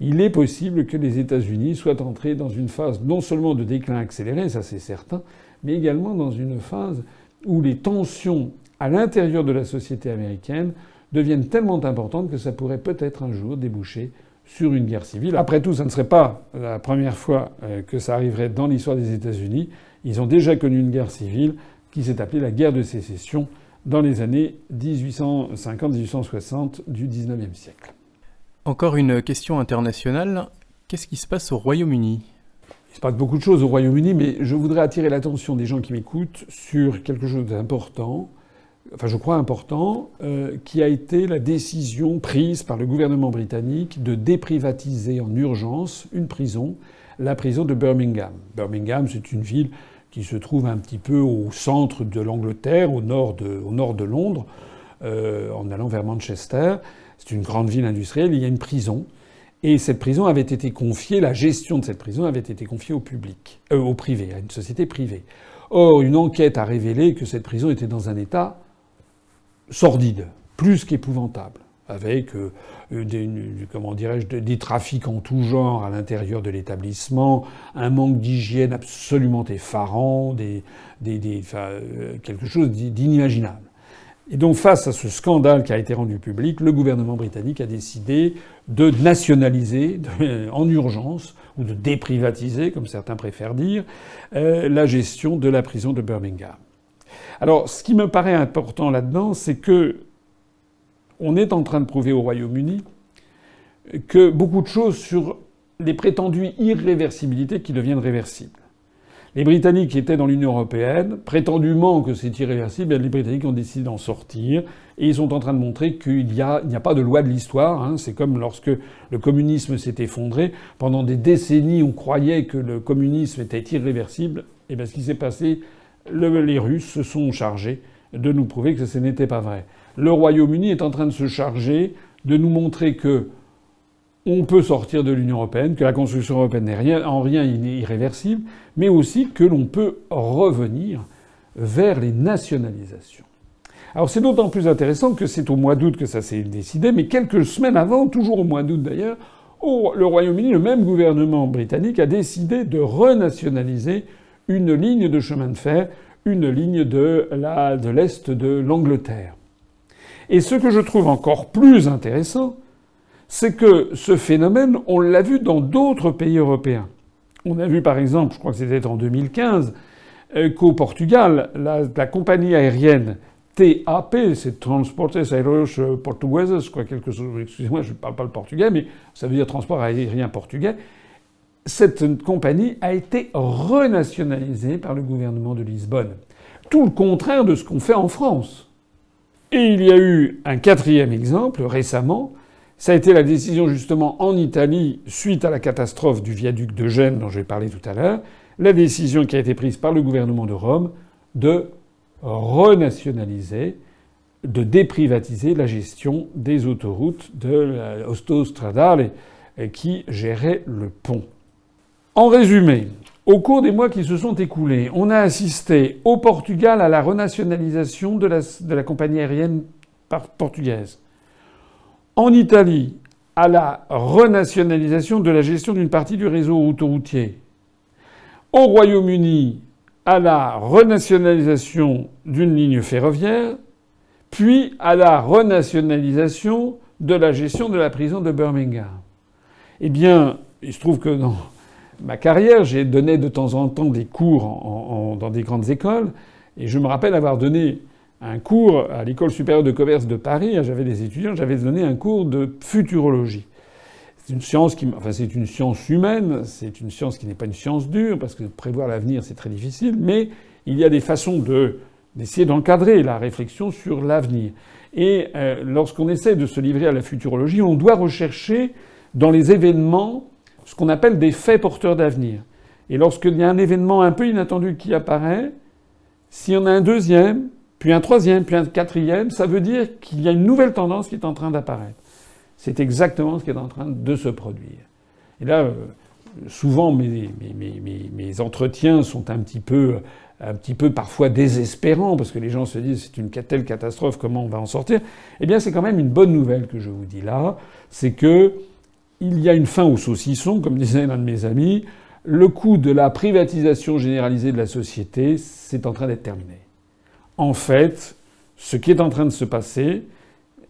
Il est possible que les États-Unis soient entrés dans une phase non seulement de déclin accéléré, ça c'est certain, mais également dans une phase où les tensions à l'intérieur de la société américaine deviennent tellement importantes que ça pourrait peut-être un jour déboucher sur une guerre civile. Après tout, ça ne serait pas la première fois euh, que ça arriverait dans l'histoire des États-Unis. Ils ont déjà connu une guerre civile qui s'est appelée la guerre de sécession dans les années 1850-1860 du XIXe siècle. Encore une question internationale. Qu'est-ce qui se passe au Royaume-Uni? Il se passe beaucoup de choses au Royaume-Uni, mais je voudrais attirer l'attention des gens qui m'écoutent sur quelque chose d'important, enfin je crois important, euh, qui a été la décision prise par le gouvernement britannique de déprivatiser en urgence une prison, la prison de Birmingham. Birmingham, c'est une ville qui se trouve un petit peu au centre de l'Angleterre, au nord de, au nord de Londres, euh, en allant vers Manchester. C'est une grande ville industrielle, il y a une prison. Et cette prison avait été confiée, la gestion de cette prison avait été confiée au public, euh, au privé, à une société privée. Or, une enquête a révélé que cette prison était dans un état sordide, plus qu'épouvantable, avec euh, des, comment dirais-je, des trafics en tout genre à l'intérieur de l'établissement, un manque d'hygiène absolument effarant, des, des, euh, quelque chose d'inimaginable. Et donc face à ce scandale qui a été rendu public, le gouvernement britannique a décidé de nationaliser en urgence, ou de déprivatiser, comme certains préfèrent dire, euh, la gestion de la prison de Birmingham. Alors ce qui me paraît important là-dedans, c'est que on est en train de prouver au Royaume-Uni que beaucoup de choses sur les prétendues irréversibilités qui deviennent réversibles. Les Britanniques étaient dans l'Union européenne, prétendument que c'est irréversible, les Britanniques ont décidé d'en sortir, et ils sont en train de montrer qu'il n'y a, pas de loi de l'histoire. Hein. C'est comme lorsque le communisme s'est effondré. Pendant des décennies, on croyait que le communisme était irréversible. Et bien ce qui s'est passé, les Russes se sont chargés de nous prouver que ce n'était pas vrai. Le Royaume-Uni est en train de se charger de nous montrer que on peut sortir de l'Union européenne, que la construction européenne n'est en rien irréversible, mais aussi que l'on peut revenir vers les nationalisations. Alors c'est d'autant plus intéressant que c'est au mois d'août que ça s'est décidé, mais quelques semaines avant, toujours au mois d'août d'ailleurs, le Royaume-Uni, le même gouvernement britannique a décidé de renationaliser une ligne de chemin de fer, une ligne de l'Est de l'Angleterre. Et ce que je trouve encore plus intéressant, c'est que ce phénomène, on l'a vu dans d'autres pays européens. On a vu par exemple, je crois que c'était en 2015, euh, qu'au Portugal, la, compagnie aérienne TAP, c'est Transportes Aéreos Portugueses, quoi, quelque chose, excusez-moi, je ne parle pas le portugais, mais ça veut dire transport aérien portugais. Cette compagnie a été renationalisée par le gouvernement de Lisbonne. Tout le contraire de ce qu'on fait en France. Et il y a eu un quatrième exemple récemment, ça a été la décision justement en Italie, suite à la catastrophe du viaduc de Gênes dont j'ai parlé tout à l'heure, la décision qui a été prise par le gouvernement de Rome de renationaliser, de déprivatiser la gestion des autoroutes de l'Autostradale qui gérait le pont. En résumé, au cours des mois qui se sont écoulés, on a assisté au Portugal à la renationalisation de la, compagnie aérienne portugaise. En Italie, à la renationalisation de la gestion d'une partie du réseau autoroutier. Au Royaume-Uni, à la renationalisation d'une ligne ferroviaire, puis à la renationalisation de la gestion de la prison de Birmingham. Eh bien, il se trouve que dans ma carrière, j'ai donné de temps en temps des cours dans des grandes écoles, et je me rappelle avoir donné un cours à l'école supérieure de commerce de Paris. J'avais des étudiants, j'avais donné un cours de futurologie. C'est une science qui, enfin, c'est une science humaine. C'est une science qui n'est pas une science dure parce que prévoir l'avenir c'est très difficile. Mais il y a des façons de d'essayer d'encadrer la réflexion sur l'avenir. Et euh, lorsqu'on essaie de se livrer à la futurologie, on doit rechercher dans les événements ce qu'on appelle des faits porteurs d'avenir. Et lorsqu'il y a un événement un peu inattendu qui apparaît, s'il y en a un deuxième, puis un troisième, puis un quatrième, ça veut dire qu'il y a une nouvelle tendance qui est en train d'apparaître. C'est exactement ce qui est en train de se produire. Et là, euh, souvent, mes, mes, entretiens sont un petit peu un petit peu parfois désespérants, parce que les gens se disent c'est une telle catastrophe, comment on va en sortir? Eh bien, c'est quand même une bonne nouvelle que je vous dis là, c'est que il y a une fin au saucisson, comme disait l'un de mes amis. Le coût de la privatisation généralisée de la société, c'est en train d'être terminé en fait, ce qui est en train de se passer,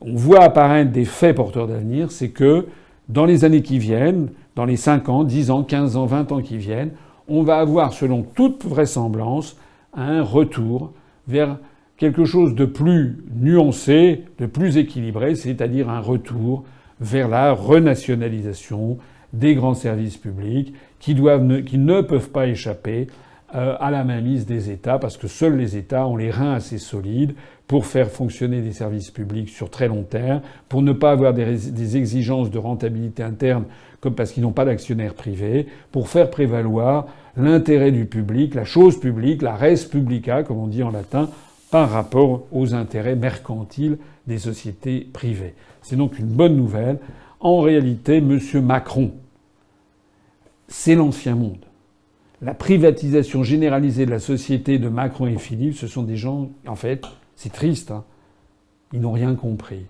on voit apparaître des faits porteurs d'avenir, c'est que dans les années qui viennent, dans les 5 ans, 10 ans, 15 ans, 20 ans qui viennent, on va avoir, selon toute vraisemblance, un retour vers quelque chose de plus nuancé, de plus équilibré, c'est-à-dire un retour vers la renationalisation des grands services publics qui, doivent, qui ne peuvent pas échapper euh, à la mainmise des États, parce que seuls les États ont les reins assez solides pour faire fonctionner des services publics sur très long terme, pour ne pas avoir des, exigences de rentabilité interne, comme parce qu'ils n'ont pas d'actionnaires privés, pour faire prévaloir l'intérêt du public, la chose publique, la res publica, comme on dit en latin, par rapport aux intérêts mercantiles des sociétés privées. C'est donc une bonne nouvelle. En réalité, M. Macron, c'est l'ancien monde la privatisation généralisée de la société de Macron et Philippe, ce sont des gens, en fait, c'est triste, hein, ils n'ont rien compris.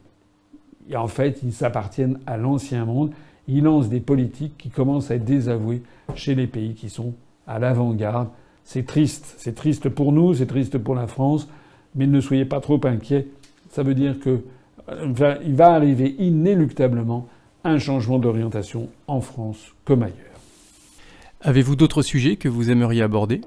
Et en fait, ils s'appartiennent à l'ancien monde. Ils lancent des politiques qui commencent à être désavouées chez les pays qui sont à l'avant-garde. C'est triste. C'est triste pour nous, c'est triste pour la France. Mais ne soyez pas trop inquiets. Ça veut dire que euh, il va arriver inéluctablement un changement d'orientation en France comme ailleurs. Avez-vous d'autres sujets que vous aimeriez aborder?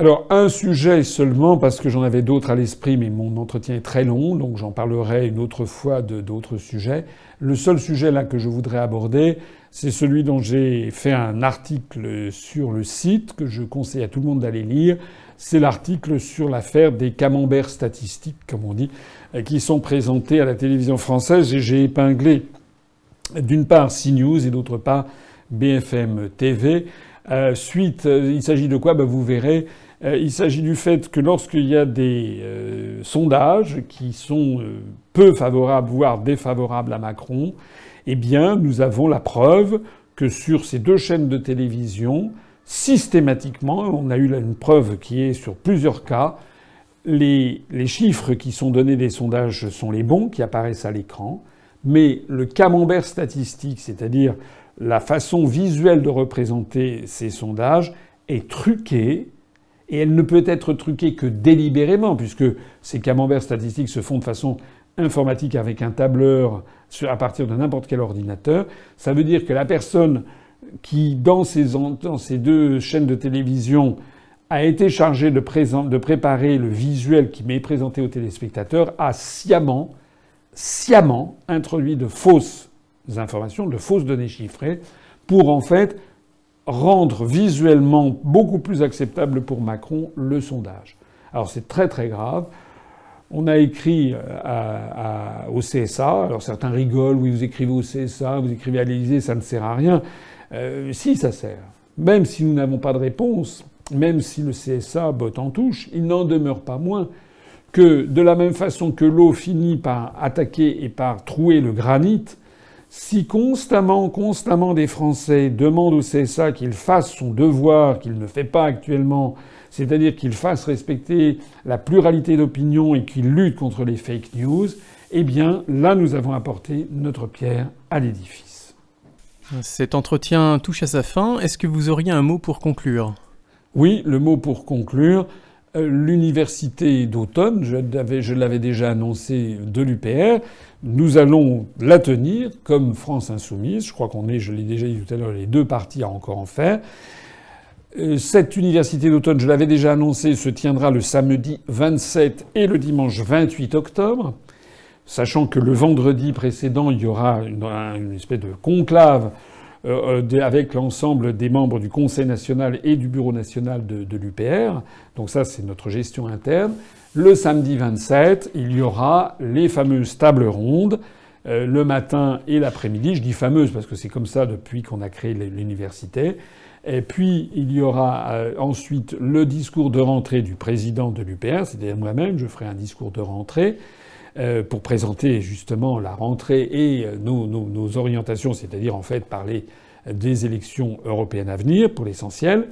Alors un sujet seulement parce que j'en avais d'autres à l'esprit, mais mon entretien est très long, donc j'en parlerai une autre fois de d'autres sujets. Le seul sujet là que je voudrais aborder, c'est celui dont j'ai fait un article sur le site que je conseille à tout le monde d'aller lire. C'est l'article sur l'affaire des camemberts statistiques, comme on dit, qui sont présentés à la télévision française et j'ai épinglé d'une part CNews et d'autre part BFM TV. Euh, suite, euh, il s'agit de quoi? Ben, Vous verrez. Euh, il s'agit du fait que lorsqu'il y a des sondages qui sont peu favorables, voire défavorables à Macron, eh bien, nous avons la preuve que sur ces deux chaînes de télévision, systématiquement, on a eu une preuve qui est sur plusieurs cas, les, chiffres qui sont donnés des sondages sont les bons, qui apparaissent à l'écran, mais le camembert statistique, c'est-à-dire la façon visuelle de représenter ces sondages est truquée, et elle ne peut être truquée que délibérément, puisque ces camemberts statistiques se font de façon informatique avec un tableur à partir de n'importe quel ordinateur. Ça veut dire que la personne qui, dans dans ces deux chaînes de télévision, a été chargée de, de préparer le visuel qui m'est présenté aux téléspectateurs, a sciemment, sciemment introduit de fausses informations, de fausses données chiffrées, pour en fait rendre visuellement beaucoup plus acceptable pour Macron le sondage. Alors c'est très très grave. On a écrit euh, au CSA, alors certains rigolent, oui vous écrivez au CSA, vous écrivez à l'Élysée, ça ne sert à rien. Euh, si ça sert. Même si nous n'avons pas de réponse, même si le CSA botte en touche, il n'en demeure pas moins que de la même façon que l'eau finit par attaquer et par trouer le granit, Si constamment, constamment des Français demandent au CSA qu'il fasse son devoir, qu'il ne fait pas actuellement, c'est-à-dire qu'il fasse respecter la pluralité d'opinion et qu'il lutte contre les fake news, eh bien là nous avons apporté notre pierre à l'édifice. Cet entretien touche à sa fin. Est-ce que vous auriez un mot pour conclure? Oui, le mot pour conclure. Euh, l'université d'automne, je l'avais déjà annoncé de l'UPR, nous allons la tenir comme France Insoumise. Je crois qu'on est, je l'ai déjà dit tout à l'heure, les deux partis à encore en faire. Euh, cette université d'automne, je l'avais déjà annoncé, se tiendra le samedi 27 et le dimanche 28 octobre, sachant que le vendredi précédent, il y aura une, espèce de conclave euh, euh, avec l'ensemble des membres du Conseil national et du Bureau national de, de l'UPR. Donc ça, c'est notre gestion interne. Le samedi 27, il y aura les fameuses tables rondes le matin et l'après-midi. Je dis fameuses parce que c'est comme ça depuis qu'on a créé l'université. Et puis il y aura euh, ensuite le discours de rentrée du président de l'UPR, c'est-à-dire moi-même, je ferai un discours de rentrée euh, pour présenter justement la rentrée et euh, nos, nos, nos orientations, c'est-à-dire en fait parler des élections européennes à venir pour l'essentiel.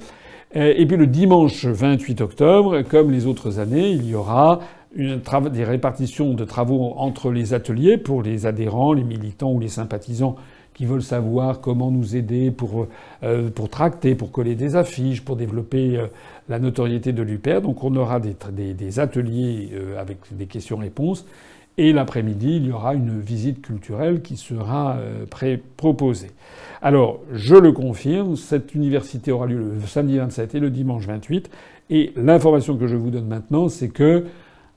Et puis le dimanche 28 octobre, comme les autres années, il y aura une des répartitions de travaux entre les ateliers pour les adhérents, les militants ou les sympathisants qui veulent savoir comment nous aider pour, euh, pour tracter, pour coller des affiches, pour développer euh, la notoriété de l'UPR. Donc on aura des, des, des ateliers euh, avec des questions-réponses. Et l'après-midi, il y aura une visite culturelle qui sera proposée. Alors, je le confirme, cette université aura lieu le samedi 27 et le dimanche 28. Et l'information que je vous donne maintenant, c'est que,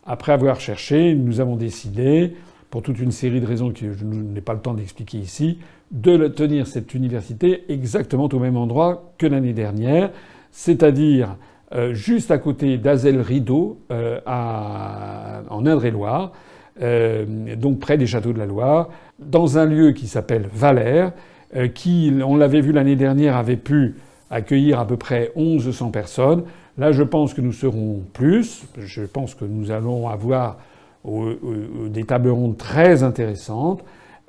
après avoir cherché, nous avons décidé, pour toute une série de raisons que je n'ai pas le temps d'expliquer ici, de tenir cette université exactement au même endroit que l'année dernière, c'est-à-dire euh, juste à côté d'Azel Rideau, euh, en Indre-et-Loire, euh, donc près des châteaux de la Loire, dans un lieu qui s'appelle Valère, qui, on l'avait vu l'année dernière, avait pu accueillir à peu près 1100 personnes. Là, je pense que nous serons plus. Je pense que nous allons avoir des tables rondes très intéressantes.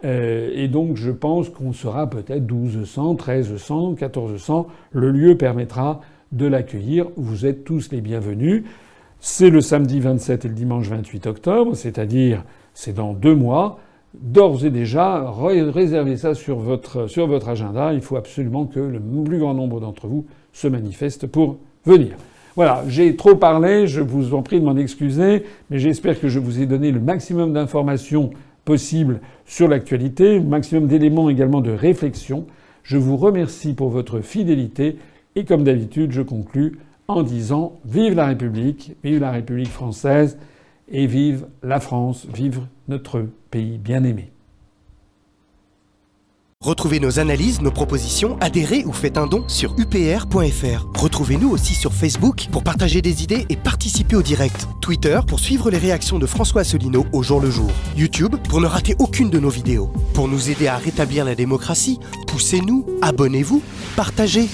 Euh, et donc je pense qu'on sera peut-être 1200, 1300, 1400. Le lieu permettra de l'accueillir. Vous êtes tous les bienvenus. C'est le samedi 27 et le dimanche 28 octobre, c'est-à-dire c'est dans deux mois. D'ores et déjà, réservez ça sur votre, sur votre agenda. Il faut absolument que le plus grand nombre d'entre vous se manifeste pour venir. Voilà, j'ai trop parlé, je vous en prie de m'en excuser, mais j'espère que je vous ai donné le maximum d'informations possible sur l'actualité, maximum d'éléments également de réflexion. Je vous remercie pour votre fidélité et comme d'habitude, je conclus en disant Vive la République, vive la République française et vive la France, vive notre pays bien-aimé. Retrouvez nos analyses, nos propositions, adhérez ou faites un don sur upr.fr. Retrouvez-nous aussi sur Facebook pour partager des idées et participer au direct. Twitter pour suivre les réactions de François Asselineau au jour le jour. YouTube pour ne rater aucune de nos vidéos. Pour nous aider à rétablir la démocratie, poussez-nous, abonnez-vous, partagez.